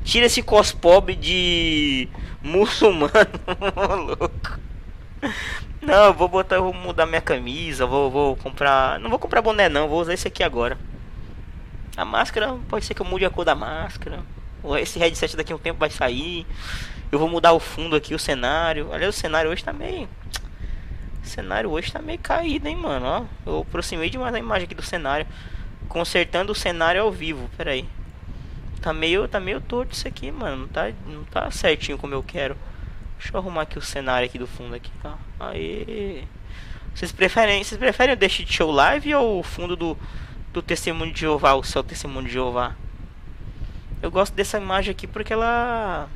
Tira esse cospob de muçulmano, louco. Não, eu vou botar, eu vou mudar minha camisa, vou, vou comprar. Não vou comprar boné não, vou usar esse aqui agora. A máscara, pode ser que eu mude a cor da máscara. Esse headset daqui a um tempo vai sair. Eu vou mudar o fundo aqui, o cenário. Olha, o cenário hoje tá meio. O cenário hoje tá meio caído, hein, mano. Ó, eu aproximei demais a imagem aqui do cenário. Consertando o cenário ao vivo. Pera aí. Tá meio, tá meio torto isso aqui, mano. Não tá, não tá certinho como eu quero. Deixa eu arrumar aqui o cenário aqui do fundo aqui, tá? Aê. Vocês preferem, vocês preferem o Deixe de Show Live ou o fundo do, do Testemunho de Jeová, o seu Testemunho de Jeová? Eu gosto dessa imagem aqui porque ela...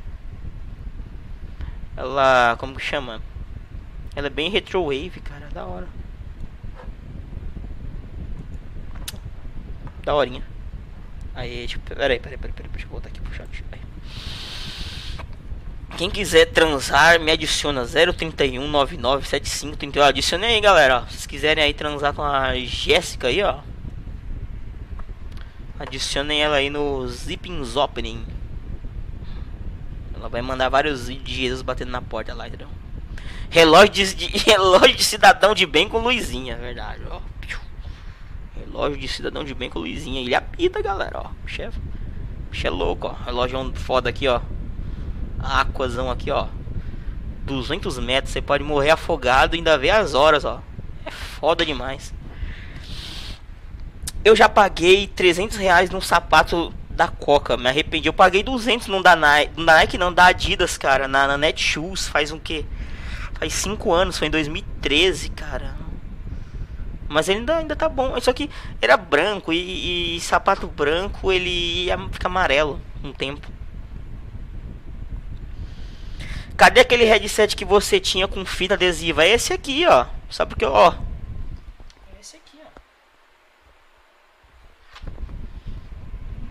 Ela... Como que chama? Ela é bem retrowave, cara. Da hora. Da horinha. Aí, tipo, peraí, peraí, peraí, peraí, deixa eu voltar aqui pro chat. Aí. Quem quiser transar, me adiciona 031 9975 31. Adicione aí, galera. Se vocês quiserem aí transar com a Jéssica aí, ó. Adicionem ela aí no Zippings Opening. Ela vai mandar vários de Jesus batendo na porta lá, entendeu? Relógio de, relógio de cidadão de bem com luzinha, é verdade, ó. Relógio de cidadão de bem com luzinha. Ele apita, galera, ó. Chefe. Bicho é louco, ó. Relógio foda aqui, ó. Aquazão aqui, ó. 200 metros. Você pode morrer afogado e ainda ver as horas, ó. É foda demais. Eu já paguei 300 reais num sapato da Coca. Me arrependi. Eu paguei 200 num da Nike. Nike não, da Adidas, cara. Na, na Netshoes. Faz um que? Faz 5 anos. Foi em 2013, cara. Mas ele ainda, ainda tá bom. Só que era branco. E, e sapato branco ele ia ficar amarelo um tempo. Cadê aquele headset que você tinha com fita adesiva? É esse aqui, ó. Sabe porque, ó. É esse aqui, ó.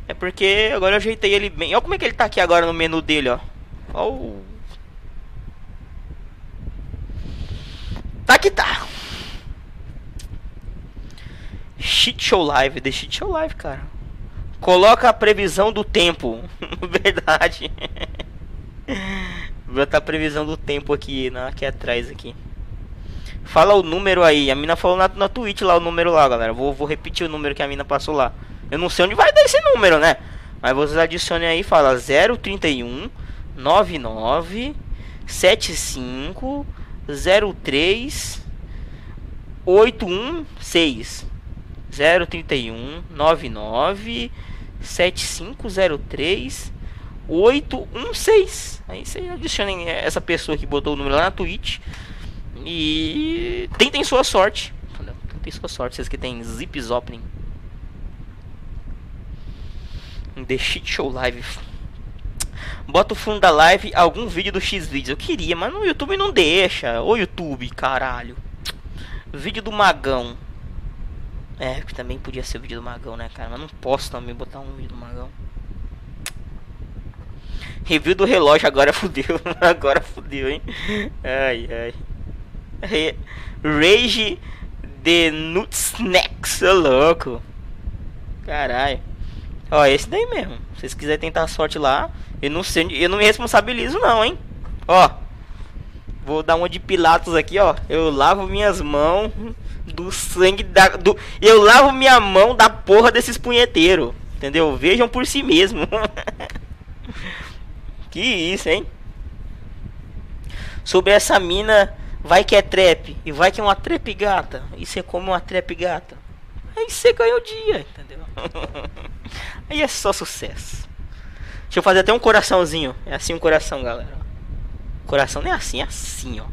É porque agora eu ajeitei ele bem. Olha como é que ele tá aqui agora no menu dele, ó. Ó o... Tá que tá. Shit Show Live, The Shit Show Live, cara. Coloca a previsão do tempo. Verdade. Vou botar a previsão do tempo aqui, na, aqui atrás aqui. Fala o número aí. A mina falou na, na Twitch lá o número lá, galera. Vou, vou repetir o número que a mina passou lá. Eu não sei onde vai dar esse número, né? Mas vocês adicionem aí, fala 031 99 75 03 816 031 99 7503 816. Aí você adiciona essa pessoa que botou o número lá na Twitch. E tentem sua sorte. Tentem sua sorte, vocês que tem Zip Opening. The Shit Show Live. Bota o fundo da live algum vídeo do X-Videos. Eu queria, mas no YouTube não deixa. Ô YouTube, caralho. Vídeo do Magão. É, que também podia ser o vídeo do Magão, né, cara? Mas não posso também botar um vídeo do Magão. Review do relógio agora fudeu. agora fudeu, hein? Ai, ai. Rage The Nutsnacks, ô louco. Caralho. Ó, esse daí mesmo. Se vocês quiserem tentar sorte lá, eu não sei, eu não me responsabilizo não, hein? Ó. Vou dar uma de Pilatos aqui, ó. Eu lavo minhas mãos do sangue da do eu lavo minha mão da porra desses punheteiros, entendeu? Vejam por si mesmo. Que isso, hein? Sobre essa mina, vai que é trap. E vai que é uma trap gata. E você come uma trap gata. Aí você ganha o dia, entendeu? Aí é só sucesso. Deixa eu fazer até um coraçãozinho. É assim um coração, galera. coração não é assim, é assim, ó.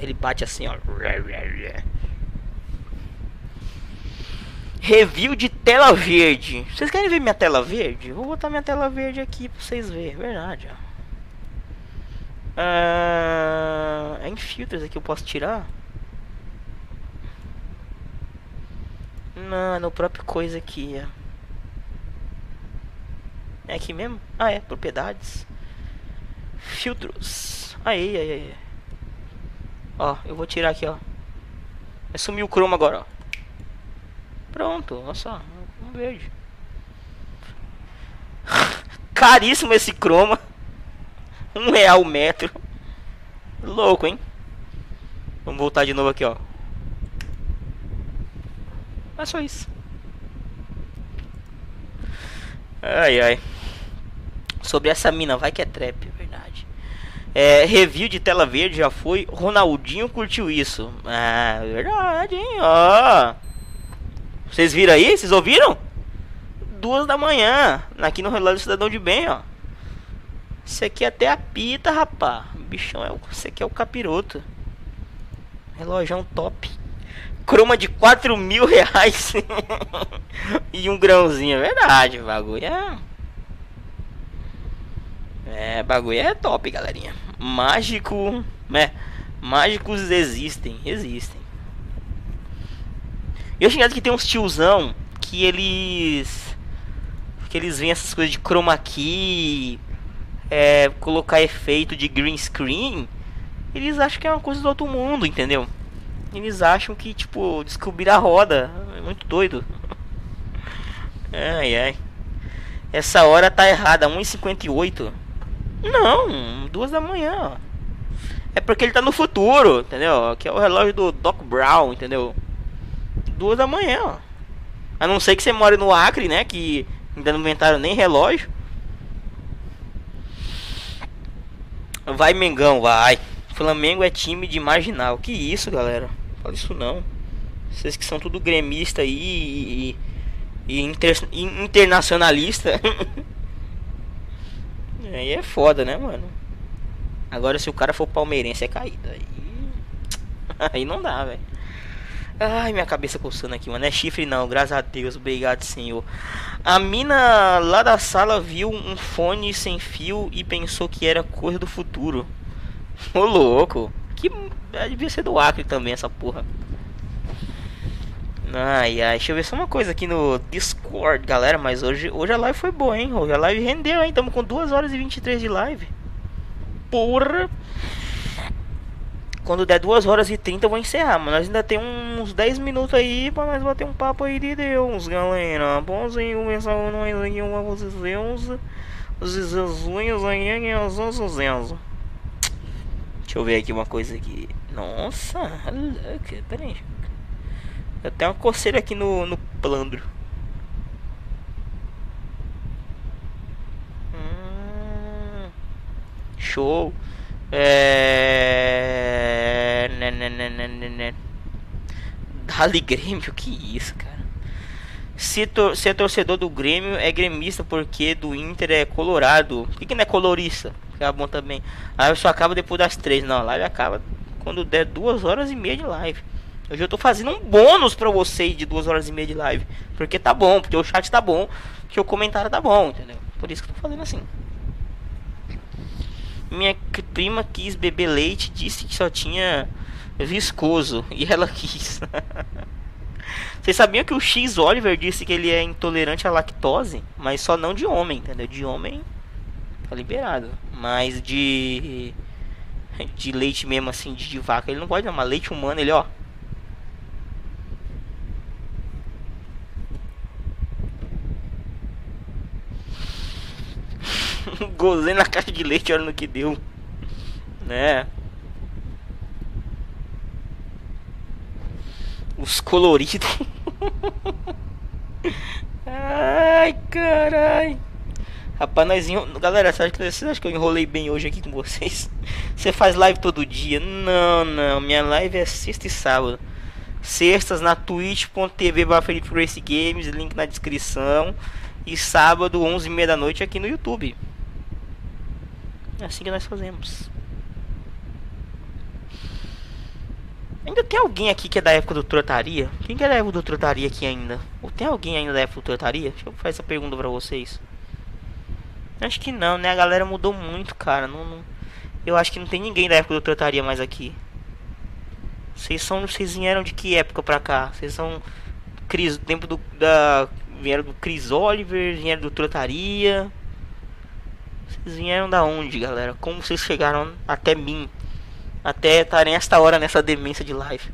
Ele bate assim, ó. Review de tela verde. Vocês querem ver minha tela verde? Vou botar minha tela verde aqui pra vocês verem. Verdade, ó. Uh, é em filtros aqui eu posso tirar? Não, no próprio coisa aqui. É aqui mesmo? Ah, é. Propriedades. Filtros. Aí, aí, aí. Ó, eu vou tirar aqui, ó. Vai sumir o chroma agora, ó. Pronto, olha só. Um verde. Caríssimo esse chroma. Um real o metro. Louco, hein? Vamos voltar de novo aqui, ó. É só isso. Ai, ai. Sobre essa mina, vai que é trap, é verdade. É, review de tela verde já foi. Ronaldinho curtiu isso. Ah, verdade, hein? Ó. Vocês viram aí? Vocês ouviram? Duas da manhã. Aqui no relógio Cidadão de Bem, ó. Isso aqui é até apita, rapá. Bichão é o. Isso aqui é o capiroto. Relojão top. Croma de 4 mil reais. e um grãozinho. É verdade, bagulho é. É, bagulho é top, galerinha. Mágico. Né? Mágicos existem. Existem. Eu achei que tem uns tiozão que eles. Que eles veem essas coisas de chroma key é, colocar efeito de green screen, eles acham que é uma coisa do outro mundo, entendeu? Eles acham que, tipo, descobrir a roda. É muito doido. Ai, ai. Essa hora tá errada, 1h58. Não, duas da manhã. É porque ele tá no futuro, entendeu? Que é o relógio do Doc Brown, entendeu? Duas da manhã. A não ser que você mora no Acre, né? Que ainda não inventaram nem relógio. Vai Mengão, vai. Flamengo é time de marginal. Que isso, galera? Fala isso não. Vocês que são tudo gremista aí e, e inter, internacionalista. aí é foda, né, mano? Agora se o cara for palmeirense é caído. Aí, aí não dá, velho. Ai, minha cabeça coçando aqui, mano. É chifre não, graças a Deus, obrigado, senhor. A mina lá da sala viu um fone sem fio e pensou que era coisa do futuro. Ô louco. Que é, devia ser do Acre também essa porra. Ai, ai, deixa eu ver só uma coisa aqui no Discord, galera. Mas hoje, hoje a live foi boa, hein? Hoje a live rendeu, hein? Estamos com 2 horas e 23 de live. Porra! Quando der 2 horas e 30 eu vou encerrar, mas nós ainda tem uns 10 minutos aí pra nós bater um papo aí de Deus, galera. Bonzinho, começar nós aqui uma vocês os zezunhos aí, os Deixa eu ver aqui uma coisa aqui. Nossa, louca, pera aí. Eu tenho uma coceira aqui no, no plandro. Hum, show. É... Né, né, né, né. Dali Grêmio, que isso, cara. Se, tor se é torcedor do Grêmio, é gremista porque do Inter é colorado. Por que, que não é colorista? Fica bom também. A live só acaba depois das três. Não, a live acaba quando der duas horas e meia de live. Hoje eu tô fazendo um bônus pra vocês de duas horas e meia de live. Porque tá bom, porque o chat tá bom, porque o comentário tá bom, entendeu? Por isso que eu tô fazendo assim. Minha prima quis beber leite, disse que só tinha viscoso. E ela quis. Vocês sabiam que o X Oliver disse que ele é intolerante à lactose? Mas só não de homem, entendeu? De homem tá liberado. Mas de. De leite mesmo assim, de, de vaca, ele não pode não. Mas leite humano, ele ó. Gozei na caixa de leite, olha no que deu. Né? Os coloridos. Ai, carai. Rapaz, nós Galera, você acha, que, que eu enrolei bem hoje aqui com vocês? Você faz live todo dia? Não, não. Minha live é sexta e sábado. Sextas na twitch.tv Race Games, link na descrição. E sábado, 11h30 da noite, aqui no YouTube. É assim que nós fazemos. Ainda tem alguém aqui que é da época do Trotaria? Quem que é da época do Trotaria aqui ainda? Ou tem alguém ainda da época do Trotaria? Deixa eu fazer essa pergunta pra vocês. Acho que não, né? A galera mudou muito, cara. Não, não... Eu acho que não tem ninguém da época do Trotaria mais aqui. Vocês são. Vocês vieram de que época pra cá? Vocês são. Cris, tempo do. Da. Vieram do Chris Oliver, vieram do Trotaria. Vocês vieram da onde, galera? Como vocês chegaram até mim? Até estarem esta hora nessa demência de live.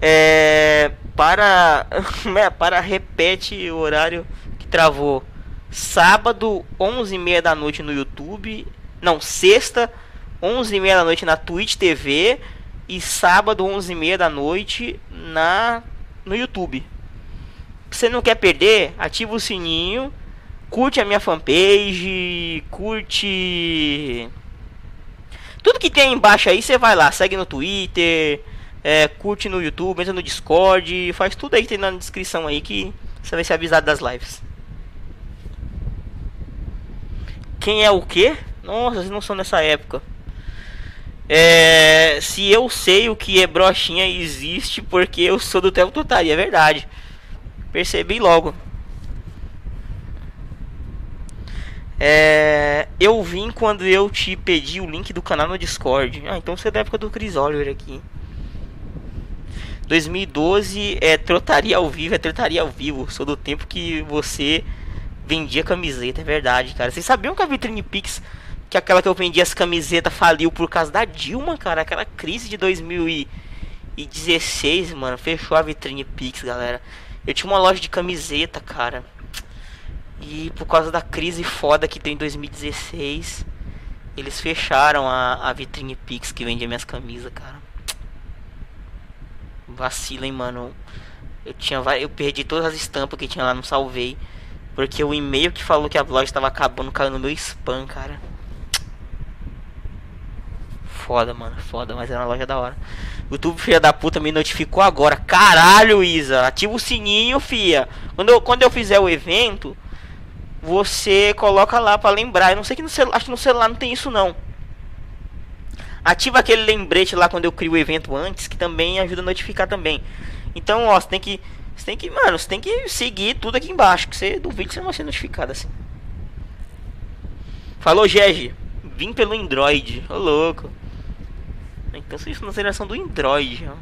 É, para né, para repete o horário que travou. Sábado 11h30 da noite no YouTube. Não, sexta 11h30 da noite na Twitch TV e sábado 11h30 da noite na no YouTube você não quer perder, ativa o sininho, curte a minha fanpage, curte tudo que tem embaixo aí, você vai lá, segue no Twitter, é, curte no YouTube, entra no Discord, faz tudo aí que tem na descrição aí que você vai ser avisado das lives. Quem é o que? Nossa, vocês não são nessa época. É, se eu sei o que é brochinha existe porque eu sou do Tempo Total, é verdade. Percebi logo. É, eu vim quando eu te pedi o link do canal no Discord. Ah, então você é da época do Chris Oliver aqui. 2012 é trotaria ao vivo, é trotaria ao vivo. Sou do tempo que você vendia camiseta, é verdade, cara. Vocês sabiam que a Vitrine Pix, que aquela que eu vendia as camisetas, faliu por causa da Dilma, cara? Aquela crise de 2016, mano. Fechou a Vitrine Pix, galera. Eu tinha uma loja de camiseta, cara. E por causa da crise foda que tem em 2016, eles fecharam a, a vitrine Pix que vendia minhas camisas, cara. Vacila, hein, mano. Eu tinha eu perdi todas as estampas que tinha lá, não salvei. Porque o e-mail que falou que a loja estava acabando caiu no meu spam, cara. Foda, mano, foda, mas era uma loja da hora. YouTube, filha da puta, me notificou agora. Caralho, Isa. Ativa o sininho, fia. Quando eu, quando eu fizer o evento, você coloca lá para lembrar. Eu não sei que no celular, acho que no celular não tem isso não. Ativa aquele lembrete lá quando eu crio o evento antes, que também ajuda a notificar também. Então, ó, você tem que Você tem que, mano, você tem que seguir tudo aqui embaixo, que você duvida que você não vai ser notificado assim. Falou, Gege. Vim pelo Android. Ô louco. Então isso na geração do Android. Ó.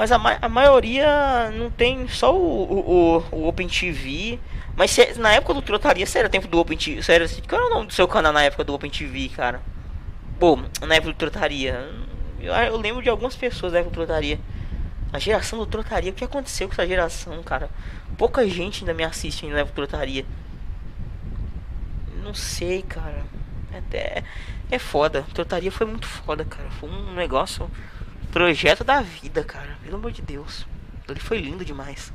Mas a, ma a maioria não tem só o, o, o Open TV. Mas na época do Trotaria, você era tempo do Open TV. Era, qual era o nome do seu canal na época do Open TV, cara? Bom, na época do Trotaria. Eu, eu lembro de algumas pessoas da época do Trotaria. A geração do Trotaria, o que aconteceu com essa geração, cara? Pouca gente ainda me assiste na época do Trotaria. Não sei, cara. Até é foda. Trotaria foi muito foda, cara. Foi um negócio Projeto da vida, cara. Pelo amor de Deus. Ele foi lindo demais.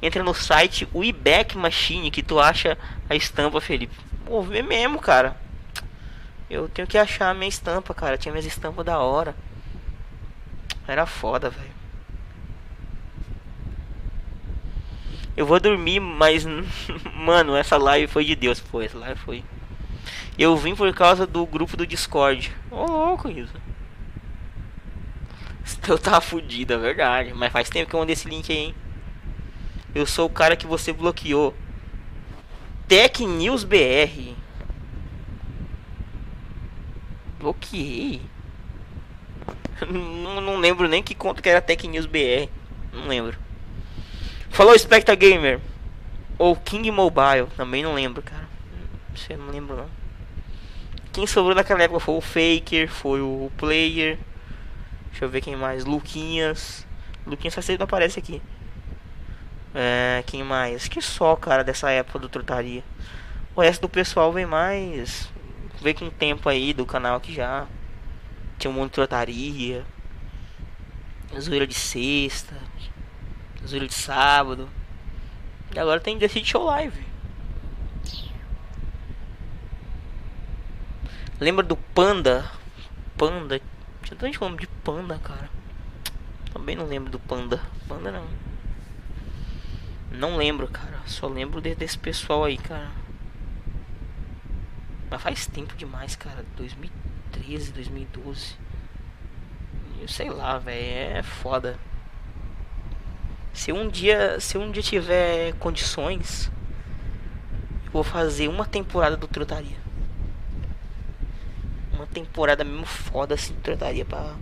Entra no site Weback Machine que tu acha a estampa, Felipe. Pô, mesmo, cara. Eu tenho que achar a minha estampa, cara. Tinha minhas estampas da hora. Era foda, velho. Eu vou dormir, mas mano, essa live foi de Deus, foi, essa live foi. Eu vim por causa do grupo do Discord. Ô, oh, louco isso. Eu tava fudido, é verdade. Mas faz tempo que eu mandei esse link aí, hein? Eu sou o cara que você bloqueou. Tech News BR. Bloqueei. não, não lembro nem que conta que era Tech News BR. Não lembro. Falou Spectra Gamer. Ou King Mobile. Também não lembro, cara. Você não lembro não. Quem sobrou naquela época foi o Faker, foi o Player. Deixa eu ver quem mais. Luquinhas. Luquinhas só não aparece aqui. É, quem mais? Que só, cara, dessa época do Trotaria. O resto do pessoal vem mais. Vem com o tempo aí do canal aqui já. Tinha um monte de trotaria. Zoeira de sexta. Zoeira de sábado. E agora tem The City Show Live. Lembra do Panda? Panda tinha gente falando de panda, cara. Também não lembro do panda. Panda não. Não lembro, cara. Só lembro de, desse pessoal aí, cara. Mas faz tempo demais, cara. 2013, 2012. Eu sei lá, velho. É foda. Se um dia, se um dia tiver condições, eu vou fazer uma temporada do Trotaria uma temporada mesmo foda assim, trataria pra,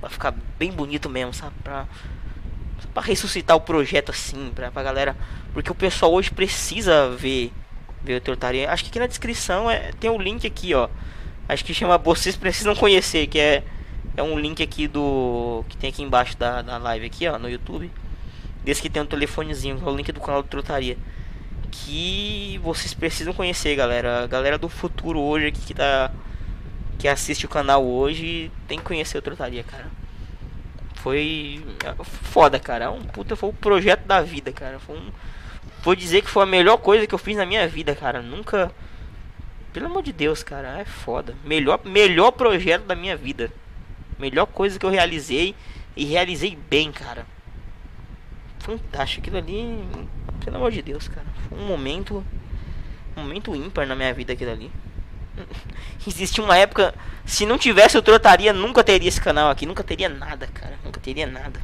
pra ficar bem bonito mesmo, sabe? Pra, pra ressuscitar o projeto assim, pra, pra galera. Porque o pessoal hoje precisa ver, ver o trataria. Acho que aqui na descrição é, tem um link aqui, ó. Acho que chama Vocês Precisam Conhecer, que é, é um link aqui do. que tem aqui embaixo da, da live aqui, ó, no YouTube. Desse que tem um telefonezinho, que é o link do canal do Trotaria. Que vocês precisam conhecer, galera. A galera do futuro hoje aqui que tá que assiste o canal hoje tem que conhecer o Trotaria, cara. Foi foda, cara. Um puta, foi o projeto da vida, cara. Foi um, vou dizer que foi a melhor coisa que eu fiz na minha vida, cara. Nunca Pelo amor de Deus, cara, é foda. Melhor melhor projeto da minha vida. Melhor coisa que eu realizei e realizei bem, cara. Fantástico aquilo ali, pelo amor de Deus, cara. Foi um momento um momento ímpar na minha vida aquilo ali. Existe uma época. Se não tivesse o Trotaria, nunca teria esse canal aqui. Nunca teria nada, cara. Nunca teria nada.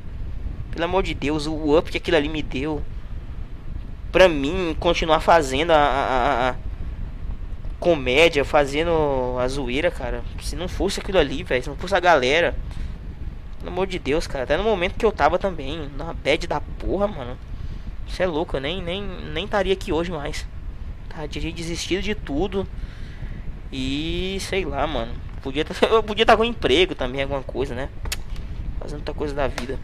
Pelo amor de Deus, o up que aquilo ali me deu. Pra mim, continuar fazendo a, a, a comédia, fazendo a zoeira, cara. Se não fosse aquilo ali, velho. Se não fosse a galera. Pelo amor de Deus, cara. Até no momento que eu tava também. Na bad da porra, mano. Você é louco, eu nem nem nem estaria aqui hoje mais. Tá, teria desistido de tudo. E sei lá, mano. Podia tá, eu podia estar tá com emprego também, alguma coisa, né? Fazendo outra coisa da vida.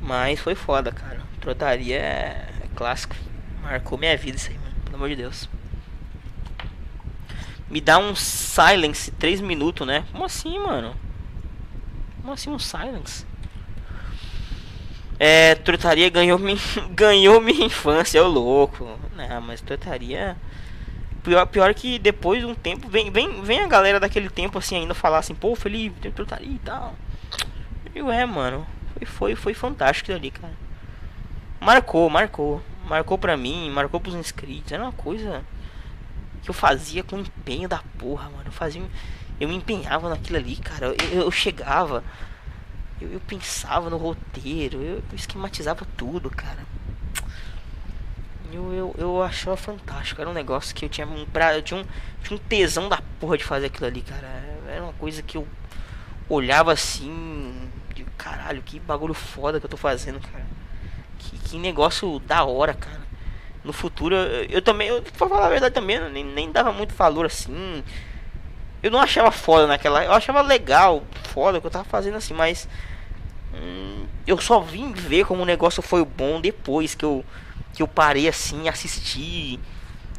Mas foi foda, cara. Trotaria é clássico. Marcou minha vida isso aí, mano. Pelo amor de Deus. Me dá um silence 3 minutos, né? Como assim, mano? Como assim um silence? É, trotaria ganhou, ganhou minha infância, ô louco. Não, mas trotaria Pior, pior que depois de um tempo vem, vem, vem a galera daquele tempo assim ainda falar assim, pô, Felipe, tem trutaria e tal. Eu é, mano. Foi, foi, foi fantástico ali, cara. Marcou, marcou. Marcou pra mim, marcou pros inscritos. Era uma coisa que eu fazia com empenho da porra, mano. Eu fazia. Eu me empenhava naquilo ali, cara. Eu, eu chegava. Eu, eu pensava no roteiro, eu, eu esquematizava tudo, cara. Eu, eu, eu achava fantástico. Era um negócio que eu tinha um, pra, eu tinha um, tinha um tesão da porra de fazer aquilo ali, cara. Era uma coisa que eu olhava assim. De, caralho, que bagulho foda que eu tô fazendo, cara. Que, que negócio da hora, cara. No futuro, eu, eu também, eu, pra falar a verdade também, nem, nem dava muito valor assim. Eu não achava foda naquela. Eu achava legal, foda o que eu tava fazendo assim, mas. Hum, eu só vim ver como o negócio foi bom depois que eu que eu parei assim, assisti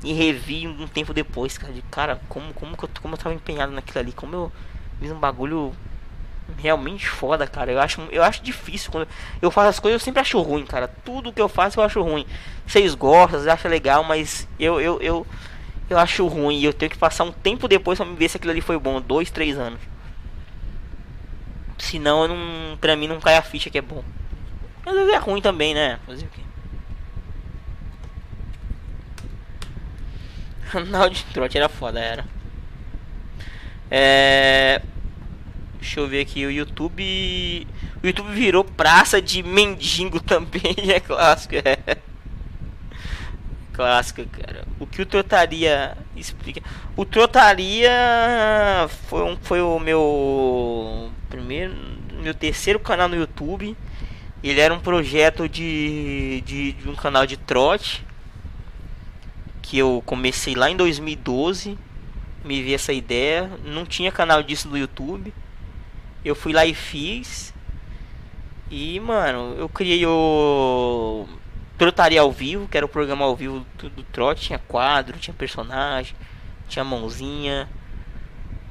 e revi um tempo depois, cara. De, cara, como, como, que eu, como eu tava empenhado naquilo ali, como eu fiz um bagulho realmente foda, cara. Eu acho, eu acho difícil quando eu faço as coisas, eu sempre acho ruim, cara. Tudo que eu faço eu acho ruim. Vocês gostam, vocês acham legal, mas eu, eu, eu, eu acho ruim. E eu tenho que passar um tempo depois pra me ver se aquilo ali foi bom. Dois, três anos. Senão, eu não, pra mim, não cai a ficha que é bom. Às vezes é ruim também, né? Fazer o quê? Canal de trote era foda, era. É. Deixa eu ver aqui, o YouTube. O YouTube virou praça de mendigo também, é clássico, é. Clássico, cara. O que o Trotaria explica? O Trotaria foi, um, foi o meu primeiro, meu terceiro canal no YouTube. Ele era um projeto de, de, de um canal de trote que eu comecei lá em 2012. Me vi essa ideia, não tinha canal disso no YouTube. Eu fui lá e fiz. E, mano, eu criei o Trotaria ao vivo, que era o programa ao vivo do, do trote, tinha quadro, tinha personagem, tinha mãozinha,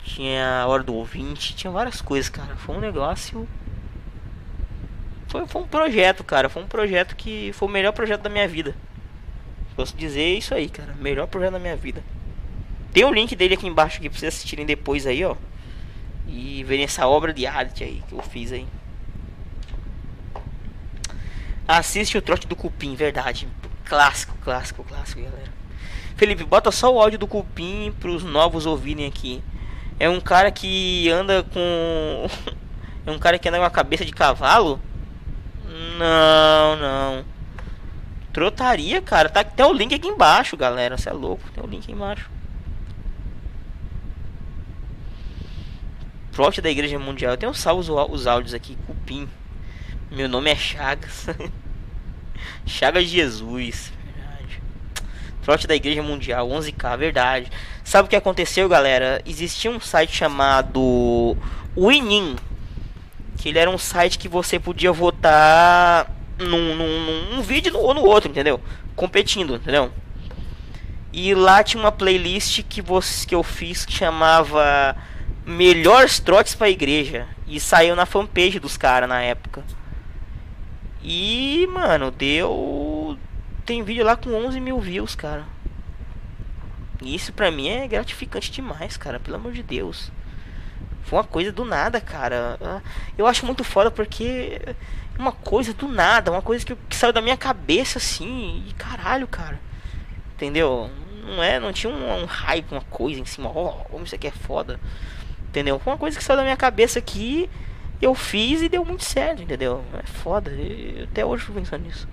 tinha hora do ouvinte, tinha várias coisas, cara. Foi um negócio foi, foi um projeto, cara. Foi um projeto que foi o melhor projeto da minha vida. Posso dizer isso aí, cara. Melhor projeto da minha vida. Tem o link dele aqui embaixo aqui pra vocês assistirem depois aí, ó. E verem essa obra de arte aí que eu fiz aí. Assiste o trote do cupim, verdade. Clássico, clássico, clássico, galera. Felipe, bota só o áudio do cupim pros novos ouvirem aqui. É um cara que anda com. é um cara que anda com a cabeça de cavalo? Não, não. Trotaria, cara. Tá até o link aqui embaixo, galera. Você é louco. Tem o link aqui embaixo. Plot da Igreja Mundial. Eu tenho salvo os, os áudios aqui. Cupim. Meu nome é Chagas. Chagas Jesus. Verdade. Da Igreja Mundial. 11k. Verdade. Sabe o que aconteceu, galera? Existia um site chamado Winin. Que ele era um site que você podia votar num, num, num vídeo ou no outro, entendeu? Competindo, entendeu? E lá tinha uma playlist que, você, que eu fiz que chamava Melhores Trotes pra Igreja. E saiu na fanpage dos caras na época. E, mano, deu. Tem vídeo lá com 11 mil views, cara. Isso pra mim é gratificante demais, cara. Pelo amor de Deus. Foi uma coisa do nada, cara. Eu acho muito foda porque uma coisa do nada, uma coisa que, que saiu da minha cabeça assim, e caralho, cara. Entendeu? Não é, não tinha um, um hype, uma coisa em cima, ó, oh, como isso aqui é foda. Entendeu? Foi uma coisa que saiu da minha cabeça aqui, eu fiz e deu muito certo, entendeu? É foda, eu, até hoje tô pensando nisso.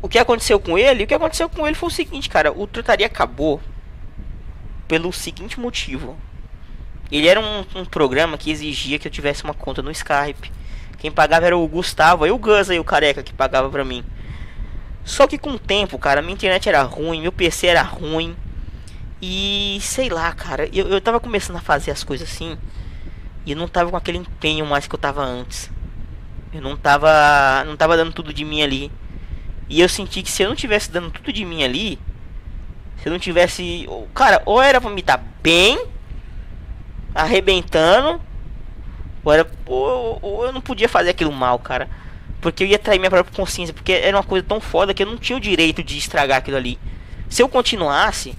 O que aconteceu com ele? O que aconteceu com ele foi o seguinte, cara, o Trutaria acabou pelo seguinte motivo. Ele era um, um, programa que exigia que eu tivesse uma conta no Skype. Quem pagava era o Gustavo, e o Gus aí, o careca, que pagava pra mim. Só que com o tempo, cara, minha internet era ruim, meu PC era ruim. E sei lá, cara, eu, eu tava começando a fazer as coisas assim. E eu não tava com aquele empenho mais que eu tava antes. Eu não tava. Não tava dando tudo de mim ali. E eu senti que se eu não tivesse dando tudo de mim ali. Se eu não tivesse. Cara, ou era pra me dar bem arrebentando. Ou, era, ou, ou eu não podia fazer aquilo mal, cara. Porque eu ia trair minha própria consciência. Porque era uma coisa tão foda que eu não tinha o direito de estragar aquilo ali. Se eu continuasse,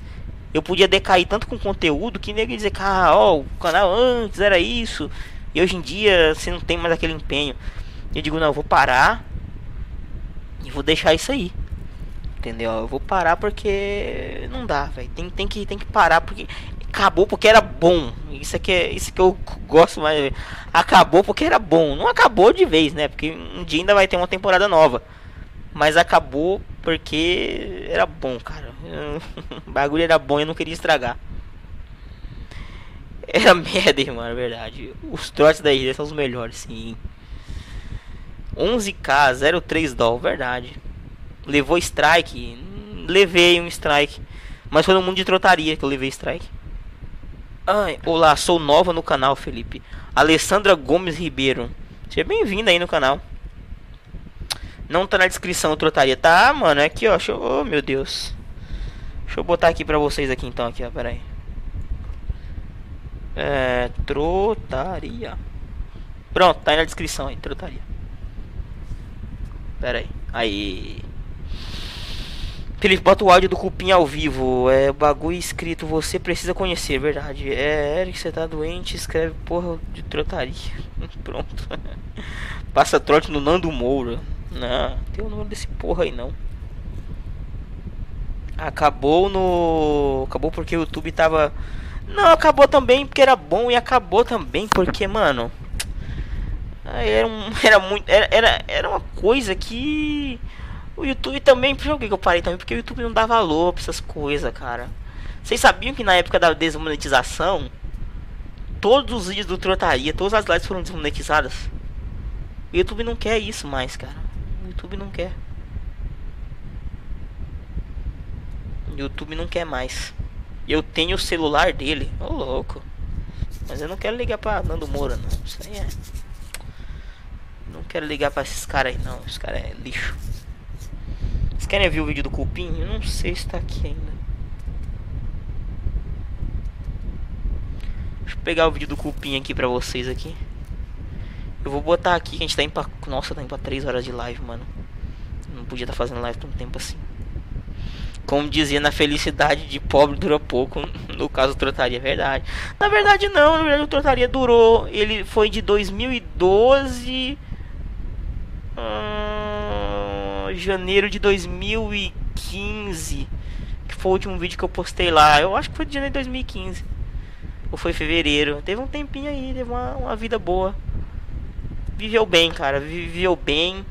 eu podia decair tanto com conteúdo que nem ia dizer, cara, ó, o canal antes era isso. E hoje em dia você não tem mais aquele empenho. Eu digo, não, eu vou parar e vou deixar isso aí. Entendeu? Eu vou parar porque não dá, velho. Tem, tem, que, tem que parar porque acabou porque era bom. Isso aqui é isso que eu gosto mais. Acabou porque era bom. Não acabou de vez, né? Porque um dia ainda vai ter uma temporada nova. Mas acabou porque era bom, cara. o bagulho era bom e eu não queria estragar. Era merda, irmão, é verdade. Os trotes da ilha são os melhores, sim. 11k, 03 doll, verdade. Levou strike? Levei um strike. Mas foi no mundo de trotaria que eu levei strike. Ai, olá, sou nova no canal, Felipe. Alessandra Gomes Ribeiro. Seja bem-vinda aí no canal. Não tá na descrição trotaria. Tá, mano, é aqui, ó. Deixa eu... Oh, meu Deus. Deixa eu botar aqui pra vocês aqui então, aqui, ó. Pera aí. É, trotaria. Pronto, tá aí na descrição aí, trotaria. Pera aí. Aí. Felipe, bota o áudio do Cupim ao vivo. É bagulho escrito, você precisa conhecer, verdade. É, Eric, você tá doente, escreve porra de trotaria. Pronto. Passa trote no Nando Moura. Não, tem o número desse porra aí não. Acabou no. Acabou porque o YouTube tava não, acabou também porque era bom e acabou também porque, mano. Era, um, era muito. Era, era, era uma coisa que. O YouTube também. Por que eu parei também? Porque o YouTube não dá valor pra essas coisas, cara. Vocês sabiam que na época da desmonetização. Todos os vídeos do Trotaria, todas as lives foram desmonetizadas. O YouTube não quer isso mais, cara. O YouTube não quer. O YouTube não quer mais. Eu tenho o celular dele. Ô, louco. Mas eu não quero ligar pra Nando Moura, não. Isso aí é... Não quero ligar pra esses caras aí, não. Esse cara é lixo. Querem ver o vídeo do Cupim? Eu não sei se tá aqui ainda. Deixa eu pegar o vídeo do Cupim aqui pra vocês aqui. Eu vou botar aqui que a gente tá indo pra... Nossa, tá indo pra 3 horas de live, mano. Não podia estar tá fazendo live um tempo assim. Como dizia na felicidade de pobre dura pouco, no caso Trotaria, é verdade. Na verdade não, na verdade o Trotaria durou, ele foi de 2012 janeiro de 2015, que foi o último vídeo que eu postei lá. Eu acho que foi de janeiro de 2015. Ou foi fevereiro. Teve um tempinho aí, teve uma, uma vida boa. Viveu bem, cara, viveu bem.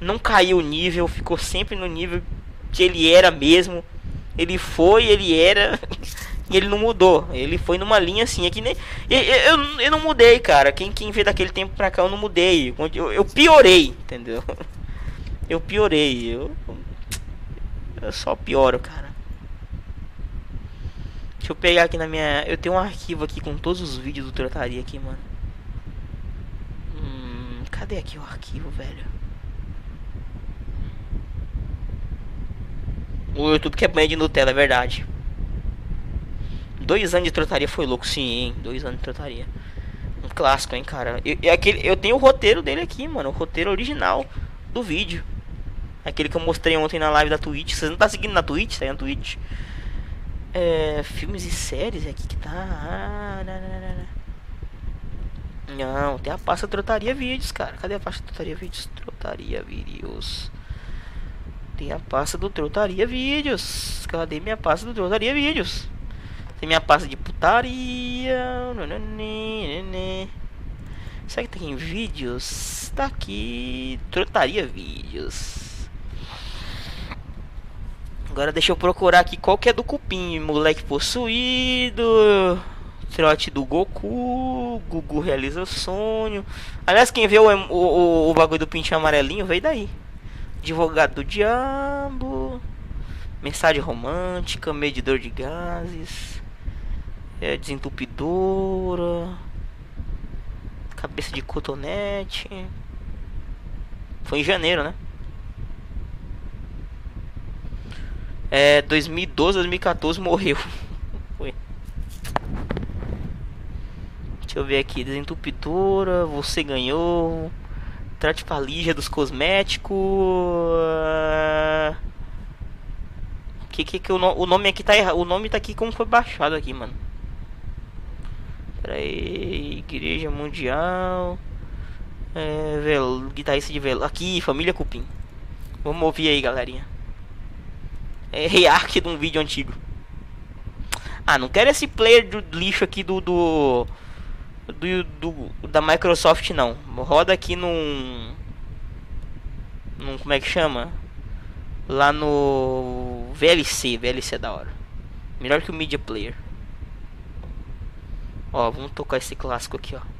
Não caiu o nível, ficou sempre no nível que ele era mesmo. Ele foi, ele era. e ele não mudou. Ele foi numa linha assim. É que nem. Eu, eu, eu não mudei, cara. Quem, quem veio daquele tempo pra cá, eu não mudei. Eu, eu piorei, entendeu? Eu piorei. Eu, eu só pioro, cara. Deixa eu pegar aqui na minha. Eu tenho um arquivo aqui com todos os vídeos do Trotaria aqui, mano. Hum, cadê aqui o arquivo, velho? O YouTube quer banho de Nutella, é verdade. Dois anos de trotaria foi louco, sim, hein? Dois anos de trotaria. Um clássico, hein, cara. Eu, eu, aquele, eu tenho o roteiro dele aqui, mano. O roteiro original do vídeo. Aquele que eu mostrei ontem na live da Twitch. Vocês não tá seguindo na Twitch? Tá aí na Twitch. É, filmes e séries é aqui que tá. Ah, não, tem a pasta Trotaria Vídeos, cara. Cadê a pasta Trotaria Vídeos? Trotaria Vídeos. Tem a pasta do Trotaria Vídeos. Cadê minha pasta do Trotaria Vídeos? Tem minha pasta de putaria. Será que tem vídeos? Tá aqui. Trotaria Vídeos. Agora deixa eu procurar aqui qual que é do cupim. Moleque possuído. Trote do Goku. Gugu realiza o sonho. Aliás, quem vê o, o, o, bagulho do pintinho amarelinho veio daí. Advogado do Diabo, Mensagem Romântica, Medidor de Gases, é, Desentupidora, Cabeça de Cotonete. Foi em janeiro, né? É, 2012, 2014 morreu. Foi. Deixa eu ver aqui, Desentupidora, Você Ganhou. Trate Lígia dos cosméticos. Que que que o, no, o nome aqui tá errado. O nome tá aqui como foi baixado aqui, mano. Pera aí, Igreja Mundial. É, vel, guitarrista de velo. Aqui, família Cupim. Vamos ouvir aí, galerinha. É de um vídeo antigo. Ah, não quero esse player do lixo aqui do do, do, do da Microsoft não. Roda aqui num num como é que chama? Lá no VLC, VLC é da hora. Melhor que o Media Player. Ó, vamos tocar esse clássico aqui, ó.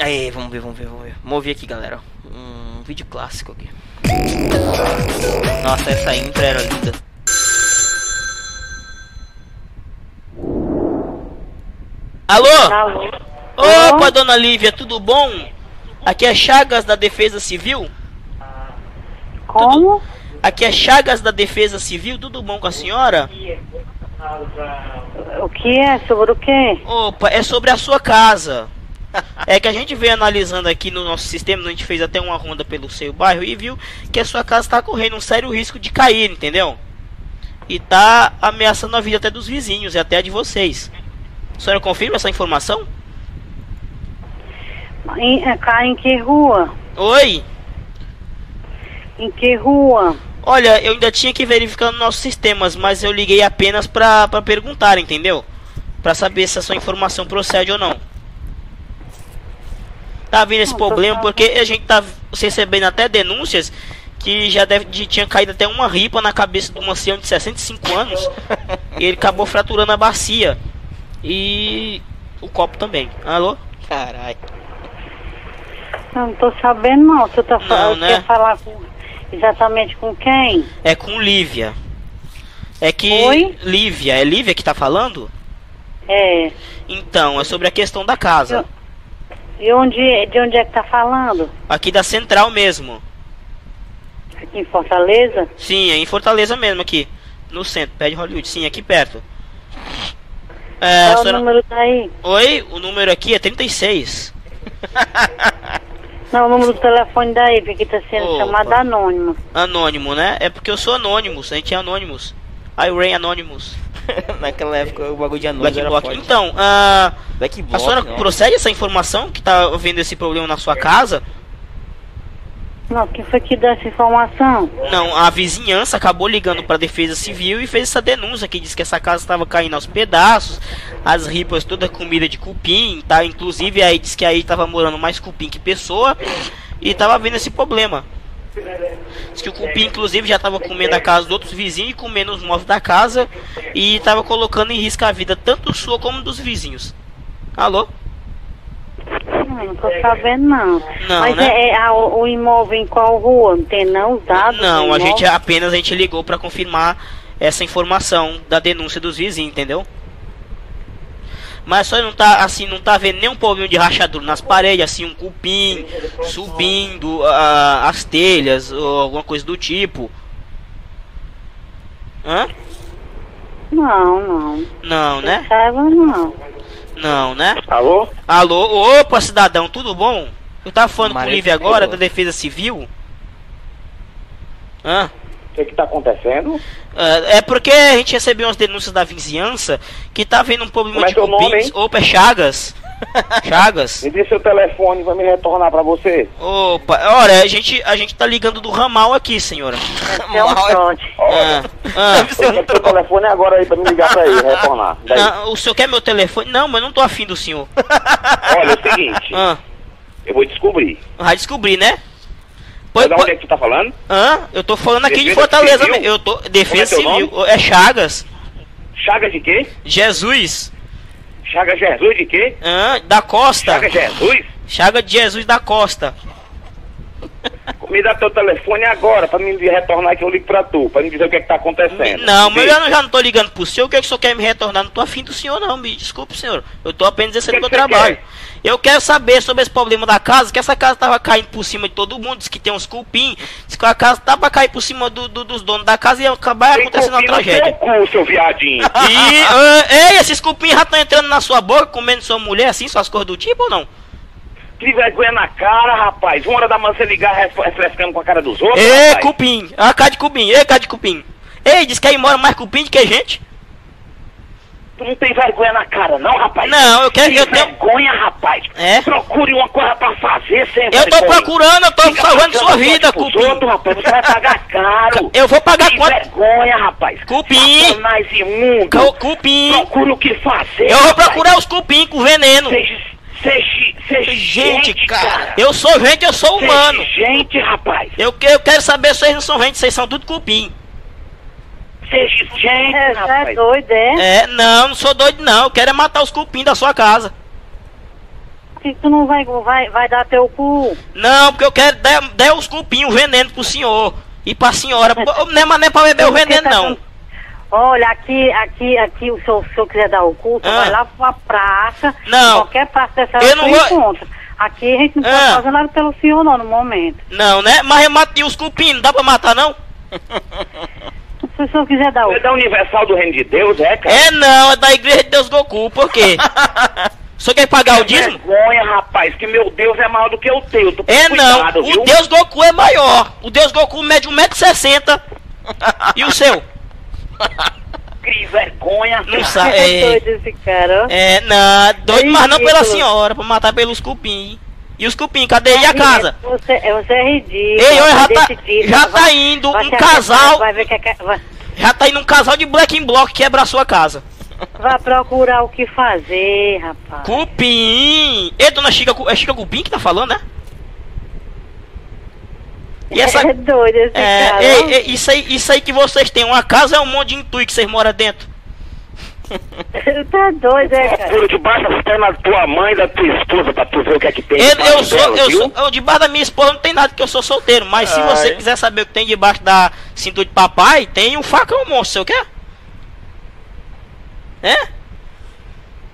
Aí, vamos ver, vamos ver, vamos ver. Vamos ouvir aqui, galera. Um vídeo clássico aqui. Nossa, essa intro era linda. Alô? Alô? Opa, dona Lívia, tudo bom? Aqui é Chagas da Defesa Civil. Como? Aqui é Chagas da Defesa Civil, tudo bom com a senhora? O que é? Sobre o quê? Opa, é sobre a sua casa. É que a gente veio analisando aqui no nosso sistema, a gente fez até uma ronda pelo seu bairro e viu que a sua casa está correndo um sério risco de cair, entendeu? E tá ameaçando a vida até dos vizinhos e até a de vocês. A senhora confirma essa informação? Em, é, cá em que rua? Oi? Em que rua? Olha, eu ainda tinha que verificar nos nossos sistemas, mas eu liguei apenas pra, pra perguntar, entendeu? Pra saber se a sua informação procede ou não. Tá vindo esse Não, problema porque a gente tá recebendo até denúncias que já deve de, tinha caído até uma ripa na cabeça de um ancião de 65 anos e ele acabou fraturando a bacia e o copo também. Alô? Caralho. Eu não tô sabendo não. Você tá Não, falando, né? quer falar com, exatamente com quem? É com Lívia. É que Oi? Lívia, é Lívia que tá falando? É. Então, é sobre a questão da casa. E onde, de onde é que tá falando? Aqui da central mesmo. Aqui em Fortaleza? Sim, é em Fortaleza mesmo aqui. No centro, pé de Hollywood. Sim, aqui perto. É, Qual a o senhora- número daí? Oi, o número aqui é 36. Não, o número do telefone daí, porque tá sendo Opa. chamado anônimo. Anônimo, né? É porque eu sou Anonymous, a gente é Anonymous. I Ray Anonymous. Naquela época o bagulho de anúncio Black era Block. forte. Então, ah, Black a Block, senhora não. procede essa informação que tá vendo esse problema na sua casa? Não, quem foi que deu essa informação? Não, a vizinhança acabou ligando para a Defesa Civil e fez essa denúncia que diz que essa casa estava caindo aos pedaços, as ripas toda comida de cupim, tá? Inclusive aí diz que aí estava morando mais cupim que pessoa e estava vendo esse problema. Diz que o cupim inclusive já estava comendo a casa dos outros vizinhos e comendo os móveis da casa e estava colocando em risco a vida tanto sua como dos vizinhos. Alô? Não, não tô sabendo não. Não, Mas né? é, é a- o imóvel em qual rua? Não tem não os dados? Não, a gente apenas a gente ligou para confirmar essa informação da denúncia dos vizinhos, entendeu? Mas só não tá assim, não tá vendo nenhum problema de rachadura nas paredes, assim, um cupim subindo ah, as telhas ou alguma coisa do tipo. Hã? Não, não. Não, né? Não. Não, né? Alô? Alô, opa, cidadão, tudo bom? Eu tava falando com o Maria Lívia agora da Defesa Civil. Hã? O que que tá acontecendo? Ah, É porque a gente recebeu umas denúncias da vizinhança que tá havendo um problema Como é de nome, cupins. Opa, é Chagas. Chagas. Me dê seu telefone pra me retornar pra você. Opa, olha, a gente, a gente tá ligando do ramal aqui, senhora. É um Mal- trote. Ah, ah. Eu quero seu telefone agora aí pra me ligar pra ele, retornar. Não, o senhor quer meu telefone? Não, mas eu não tô afim do senhor. Olha, é o seguinte, Ah, eu vou descobrir. vai descobrir, né? Pois, de onde é que tu tá falando? Hã? Eu tô falando aqui de Defesa Fortaleza. Civil? Eu tô. Defesa Como é Civil. É Chagas. Chaga de quê? Jesus. Chaga Jesus de quê? Hã? Da Costa. Chaga Jesus? Chaga de Jesus da Costa. Me dá teu telefone agora pra me retornar que eu ligo pra tu, pra me dizer o que é que tá acontecendo. Não, mas eu já não tô ligando pro senhor. O que, é que o senhor quer me retornar? Não tô afim do senhor, não, me desculpe, senhor. Eu tô apenas exercendo O meu trabalho. quer? Eu quero saber sobre esse problema da casa, que essa casa tava caindo por cima de todo mundo, diz que tem uns cupim, diz que a casa tava pra cair por cima do- do- dos donos da casa e ia acabar Tem acontecendo uma tragédia. cu, seu viadinho. E, ah, ei, esses cupim já estão entrando na sua boca, comendo sua mulher assim, suas coisas do tipo ou não? Que vergonha na cara, rapaz. Uma hora da manhã você ligar ref- refrescando com a cara dos outros, Ei, rapaz. cupim, a cara de cupim, ei, cara de cupim. Ei, diz que aí mora mais cupim do que gente. Tu não tem vergonha na cara, não, rapaz? Não, eu quero- Tem eu tenho- vergonha, rapaz. É? Procure uma coisa pra fazer sem Eu tô vergonha. procurando, eu tô Fica salvando sua vida, Cupim. outros, rapaz, você vai pagar caro. Eu vou pagar Tem quanto? vergonha, rapaz. Cupim. Satanás imundo. Cu- Cupim. Procure o que fazer, Eu vou rapaz. procurar os cupim com veneno. Seja, seja, Gente, gente, cara. Eu sou gente, eu sou Seja humano. gente, rapaz. Eu, eu quero saber se vocês não são gente, vocês são tudo cupim. Seja gente, É, você é rapaz. doido, é? É, não, não sou doido não. Eu quero é matar os cupim da sua casa. Que tu não vai, vai, vai dar teu cu. Não, porque eu quero dar, dar os cupim, o veneno pro senhor. E pra senhora. Pô, Não é, mas não é pra beber o Você veneno, tá não. com- Olha, aqui, aqui, aqui, o senhor, se o senhor quiser dar o cu, tu Ah. vai lá pra praça. Não. Qualquer praça dessa Eu não vou- encontra. Aqui a gente não Ah. pode fazer nada pelo senhor, não, no momento. Não, né? Mas eu matei os cupim, não dá pra matar, não? Se o senhor quiser dar o É da Universal do Reino de Deus, é, cara? É não, é da igreja de Deus Goku, por quê? O senhor quer pagar o dízimo? Vergonha, rapaz, que meu Deus é maior do que o teu. Tu É não, cuidado, viu? o Deus Goku é maior. O Deus Goku mede 1,60m. E o seu? Que vergonha, Não sabe. É É, esse cara, ó. é não, doido, mas não pela senhora, pra matar pelos cupim. E os cupim, cadê? E a casa? Você, você é ridículo. Ei, olha, já vai tá, decidir, já vai- tá indo um casal, Vai ver que é que- vai, já tá indo um casal de Black Block quebrar a sua casa. vai procurar o que fazer, rapaz. Cupim! Ei, dona Chica, é Chica Cupim que tá falando, né? E essa... É doido esse É, cara. ei, ó. ei, isso, aí, isso aí que vocês têm, uma casa é um monte de intui que vocês moram dentro. Tá doido, é, cara. Procura debaixo das pernas da tua mãe e da tua esposa pra tu ver o que é que tem. Eu, eu sou, dela, eu viu? sou, eu, debaixo da minha esposa não tem nada que eu sou solteiro, mas se Ai. você quiser saber o que tem debaixo da cintura de papai, tem um facão monstro, você quer? É?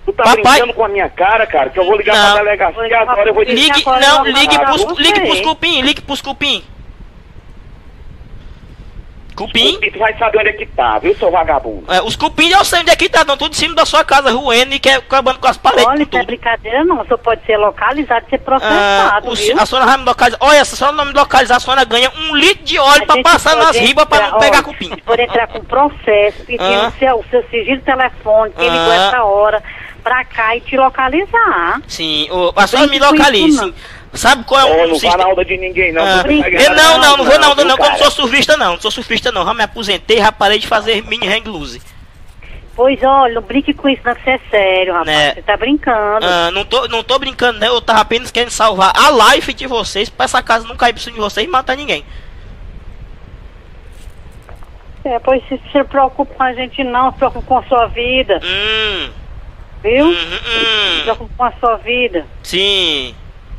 Tu tá Papai- brincando com a minha cara, cara, que eu vou ligar Não. pra delegacia ligar agora, eu vou te Ligue- agora não, ligue pros, ligue pros cupim, ligue pros cupim. Cupim? E tu vai saber onde é que tá, viu, seu vagabundo? É, os cupim eu sei onde é que tá, estão tudo em cima da sua casa, ruendo e que- acabando com as paredes Olha, isso é brincadeira não. Só pode ser localizado e ser Ah, processado, o- viu? a senhora vai me localizar. Olha, se a senhora não me localizar, a senhora ganha um litro de óleo A pra passar nas ribas pra não pegar olha, cupim. a gente Pode entrar com processo, pedindo Ah. o seu, o seu sigilo telefônico, ligou Ah. essa hora, pra cá e te localizar. Sim, o, a senhora me localize. Não. Sabe qual é o não vai sistema? na onda de ninguém, não. Ah, eu não, não, não vou na onda não, que eu não sou surfista não, não sou surfista não, já me aposentei, já parei de fazer mini hang loose. Pois olha, não brinque com isso não, que você é sério, rapaz. Né. Você tá brincando. Ah, não, tô, não tô brincando, né? Eu tava apenas querendo salvar a life de vocês pra essa casa não cair por cima de vocês e matar ninguém. É, pois se se preocupa com a gente não, se preocupa com a sua vida, Hum, viu? hum, Se hum, hum. preocupa com a sua vida. Sim,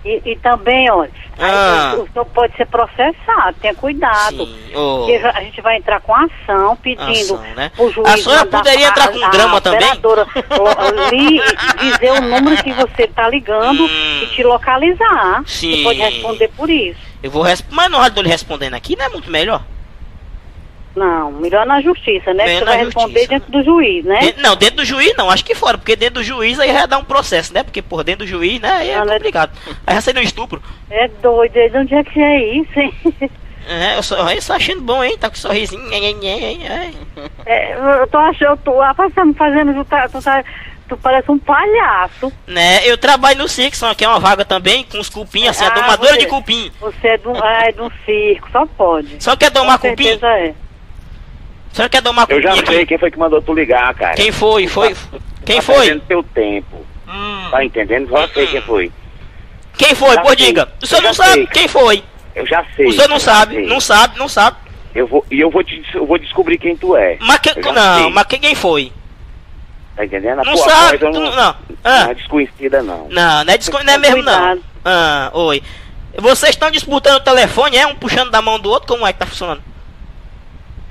E, e também, olha, Ah. o, senhor pode ser processado, tenha cuidado. Porque a gente vai entrar com ação pedindo Ação, né? o juiz. A senhora poderia entrar com a- a drama também? operadora, ó, li- dizer o número que você tá ligando Hum. e te localizar. Sim. Você pode responder por isso. Eu vou responder, mas não lhe respondendo aqui, não é muito melhor? Não, melhor na justiça, né? Bem Você na vai responder justiça, dentro do juiz, né? Dentro- não, dentro do juiz não, acho que fora, porque dentro do juiz aí já dá um processo, né? Porque por dentro do juiz, né? Aí é né? complicado. Aí já saiu um estupro. É doido, de onde é que é isso, hein? É, eu só, eu só achando bom, hein? Tá com sorrisinho. nhê, nhê. É, eu tô achando, tu, rapaz, tá me fazendo, tu, tá, tu, tá, tu parece um palhaço. Né? Eu trabalho no Sixon, que é uma vaga também, com os cupim, assim, a Ah, domadora você- de cupim. Você é de um, ah, é um circo, só pode. Só quer domar Com cupim? certeza é. Só quer domar Eu cupim já sei quem foi que mandou tu ligar, cara. Quem foi? Foi? Quem tá foi? perdendo teu tempo. Hum. Tá entendendo? Já sei quem foi. Quem foi? Já Pô, sei. diga. O senhor Eu não já sabe sei. quem foi? Eu já sei. O senhor não eu sabe, sei. não sabe, não sabe. Eu vou, e eu vou, te, eu vou descobrir quem tu é. Mas que, Eu não, sei. mas quem, foi? Tá entendendo? A Não sabe, eu não, não- não. Ah. não é desconhecida, não. Não, não é, desco- não é mesmo não. Ah, oi. Vocês estão disputando o telefone, é? Um puxando da mão do outro, como é que tá funcionando?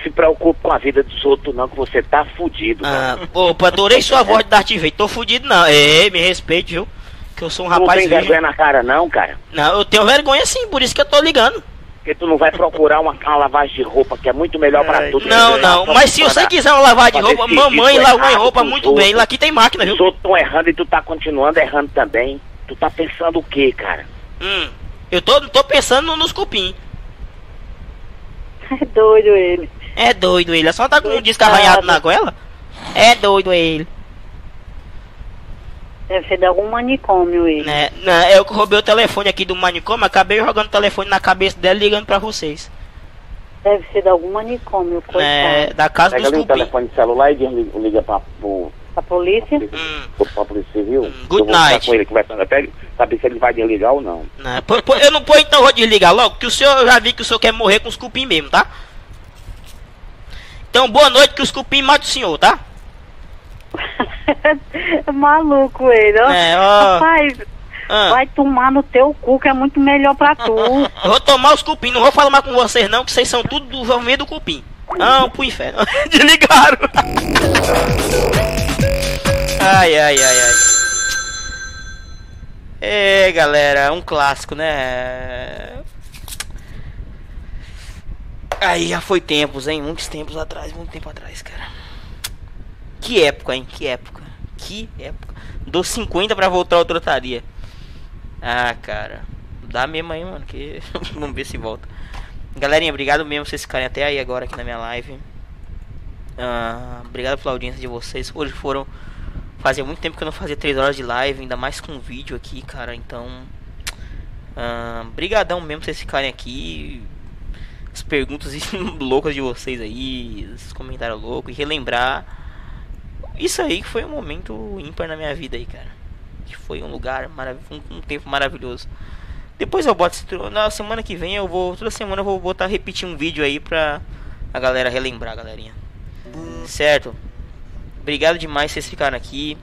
Se preocupe com a vida dos outros, não, que você tá fudido. Ah, cara. opa, adorei sua voz de Darth Vader. Tô fudido não. Ei, me respeite, viu? Que eu sou um Tu não rapaz tem virgem. vergonha na cara, não, cara? Não, eu tenho vergonha sim, por isso que eu tô ligando. Porque tu não vai procurar uma, uma lavagem de roupa, que é muito melhor pra tudo. Não, não, mas se você quiser uma lavagem de roupa, mamãe lavou em errado roupa muito bem. outros. Lá aqui tem máquina, viu? Os outros estão errando e tu tá continuando errando também. Tu tá pensando o quê, cara? Hum, eu tô, tô pensando nos cupim. É doido ele. É doido ele, é só tá com um disco arranhado na goela? É doido ele. Deve ser de algum manicômio ele. Né? Não, eu roubei o telefone aqui do manicômio, acabei jogando o telefone na cabeça dela ligando pra vocês. Deve ser de algum manicômio, coitado. É, da casa Pega dos ali o telefone celular e desliga- liga pra, pro, A polícia? Hum, pra Polícia Civil. good eu vou night. com ele conversando até saber se ele vai desligar ou não. né? Pô- pô, eu não pô, então vou desligar logo, que o senhor eu já vi que o senhor quer morrer com os cupim mesmo, tá? Então boa noite que os cupim matam o senhor, tá? Maluco ele, ó. É, ó. Rapaz, Ah, vai tomar no teu cu que é muito melhor pra tu. eu vou tomar os cupim, não vou falar mais com vocês não, que vocês são tudo do envolvimento do cupim. Não, pro inferno. Desligaram. ai, ai, ai, ai. É, galera, um clássico, né? Aí já foi tempos, hein? Muitos tempos atrás, muito tempo atrás, cara. Que época, hein? Que época. Que época. Dou 50 pra voltar ao trotaria. Ah, cara. Dá mesmo aí, mano. Que... Vamos ver se volta. Galerinha, obrigado mesmo vocês ficarem até aí agora aqui na minha live. Ah, obrigado pela audiência de vocês. Hoje foram. Fazia muito tempo que eu não fazia 3 horas de live, ainda mais com vídeo aqui, cara. Então. ah, Brigadão mesmo vocês ficarem aqui. As perguntas loucas de vocês aí, os comentários loucos e relembrar isso aí que foi um momento ímpar na minha vida aí, cara. Que foi um lugar maravilhoso, um, um tempo maravilhoso. Depois eu boto na semana que vem eu vou toda semana eu vou botar repetir um vídeo aí pra a galera relembrar, galerinha. Certo? Obrigado demais vocês ficaram aqui.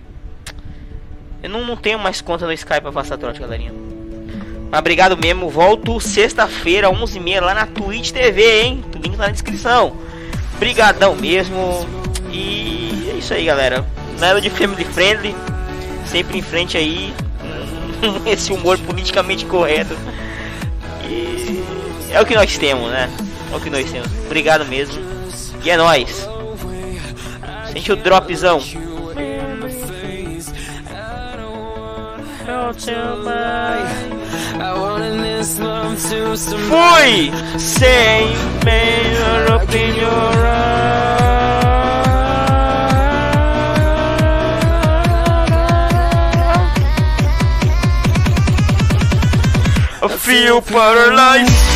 Eu não, não tenho mais conta no Skype pra passar trote, galerinha. Mas obrigado mesmo. Volto sexta-feira, 11h30 lá na Twitch TV, hein? O link tá na descrição. Brigadão mesmo. E é isso aí, galera. Nada de family friendly. Sempre em frente aí. Esse humor politicamente correto. E é o que nós temos, né? É o que nós temos. Obrigado mesmo. E é nóis. Sente o dropzão. Survive. Fui sem melhor opinião. Feel paralyzed.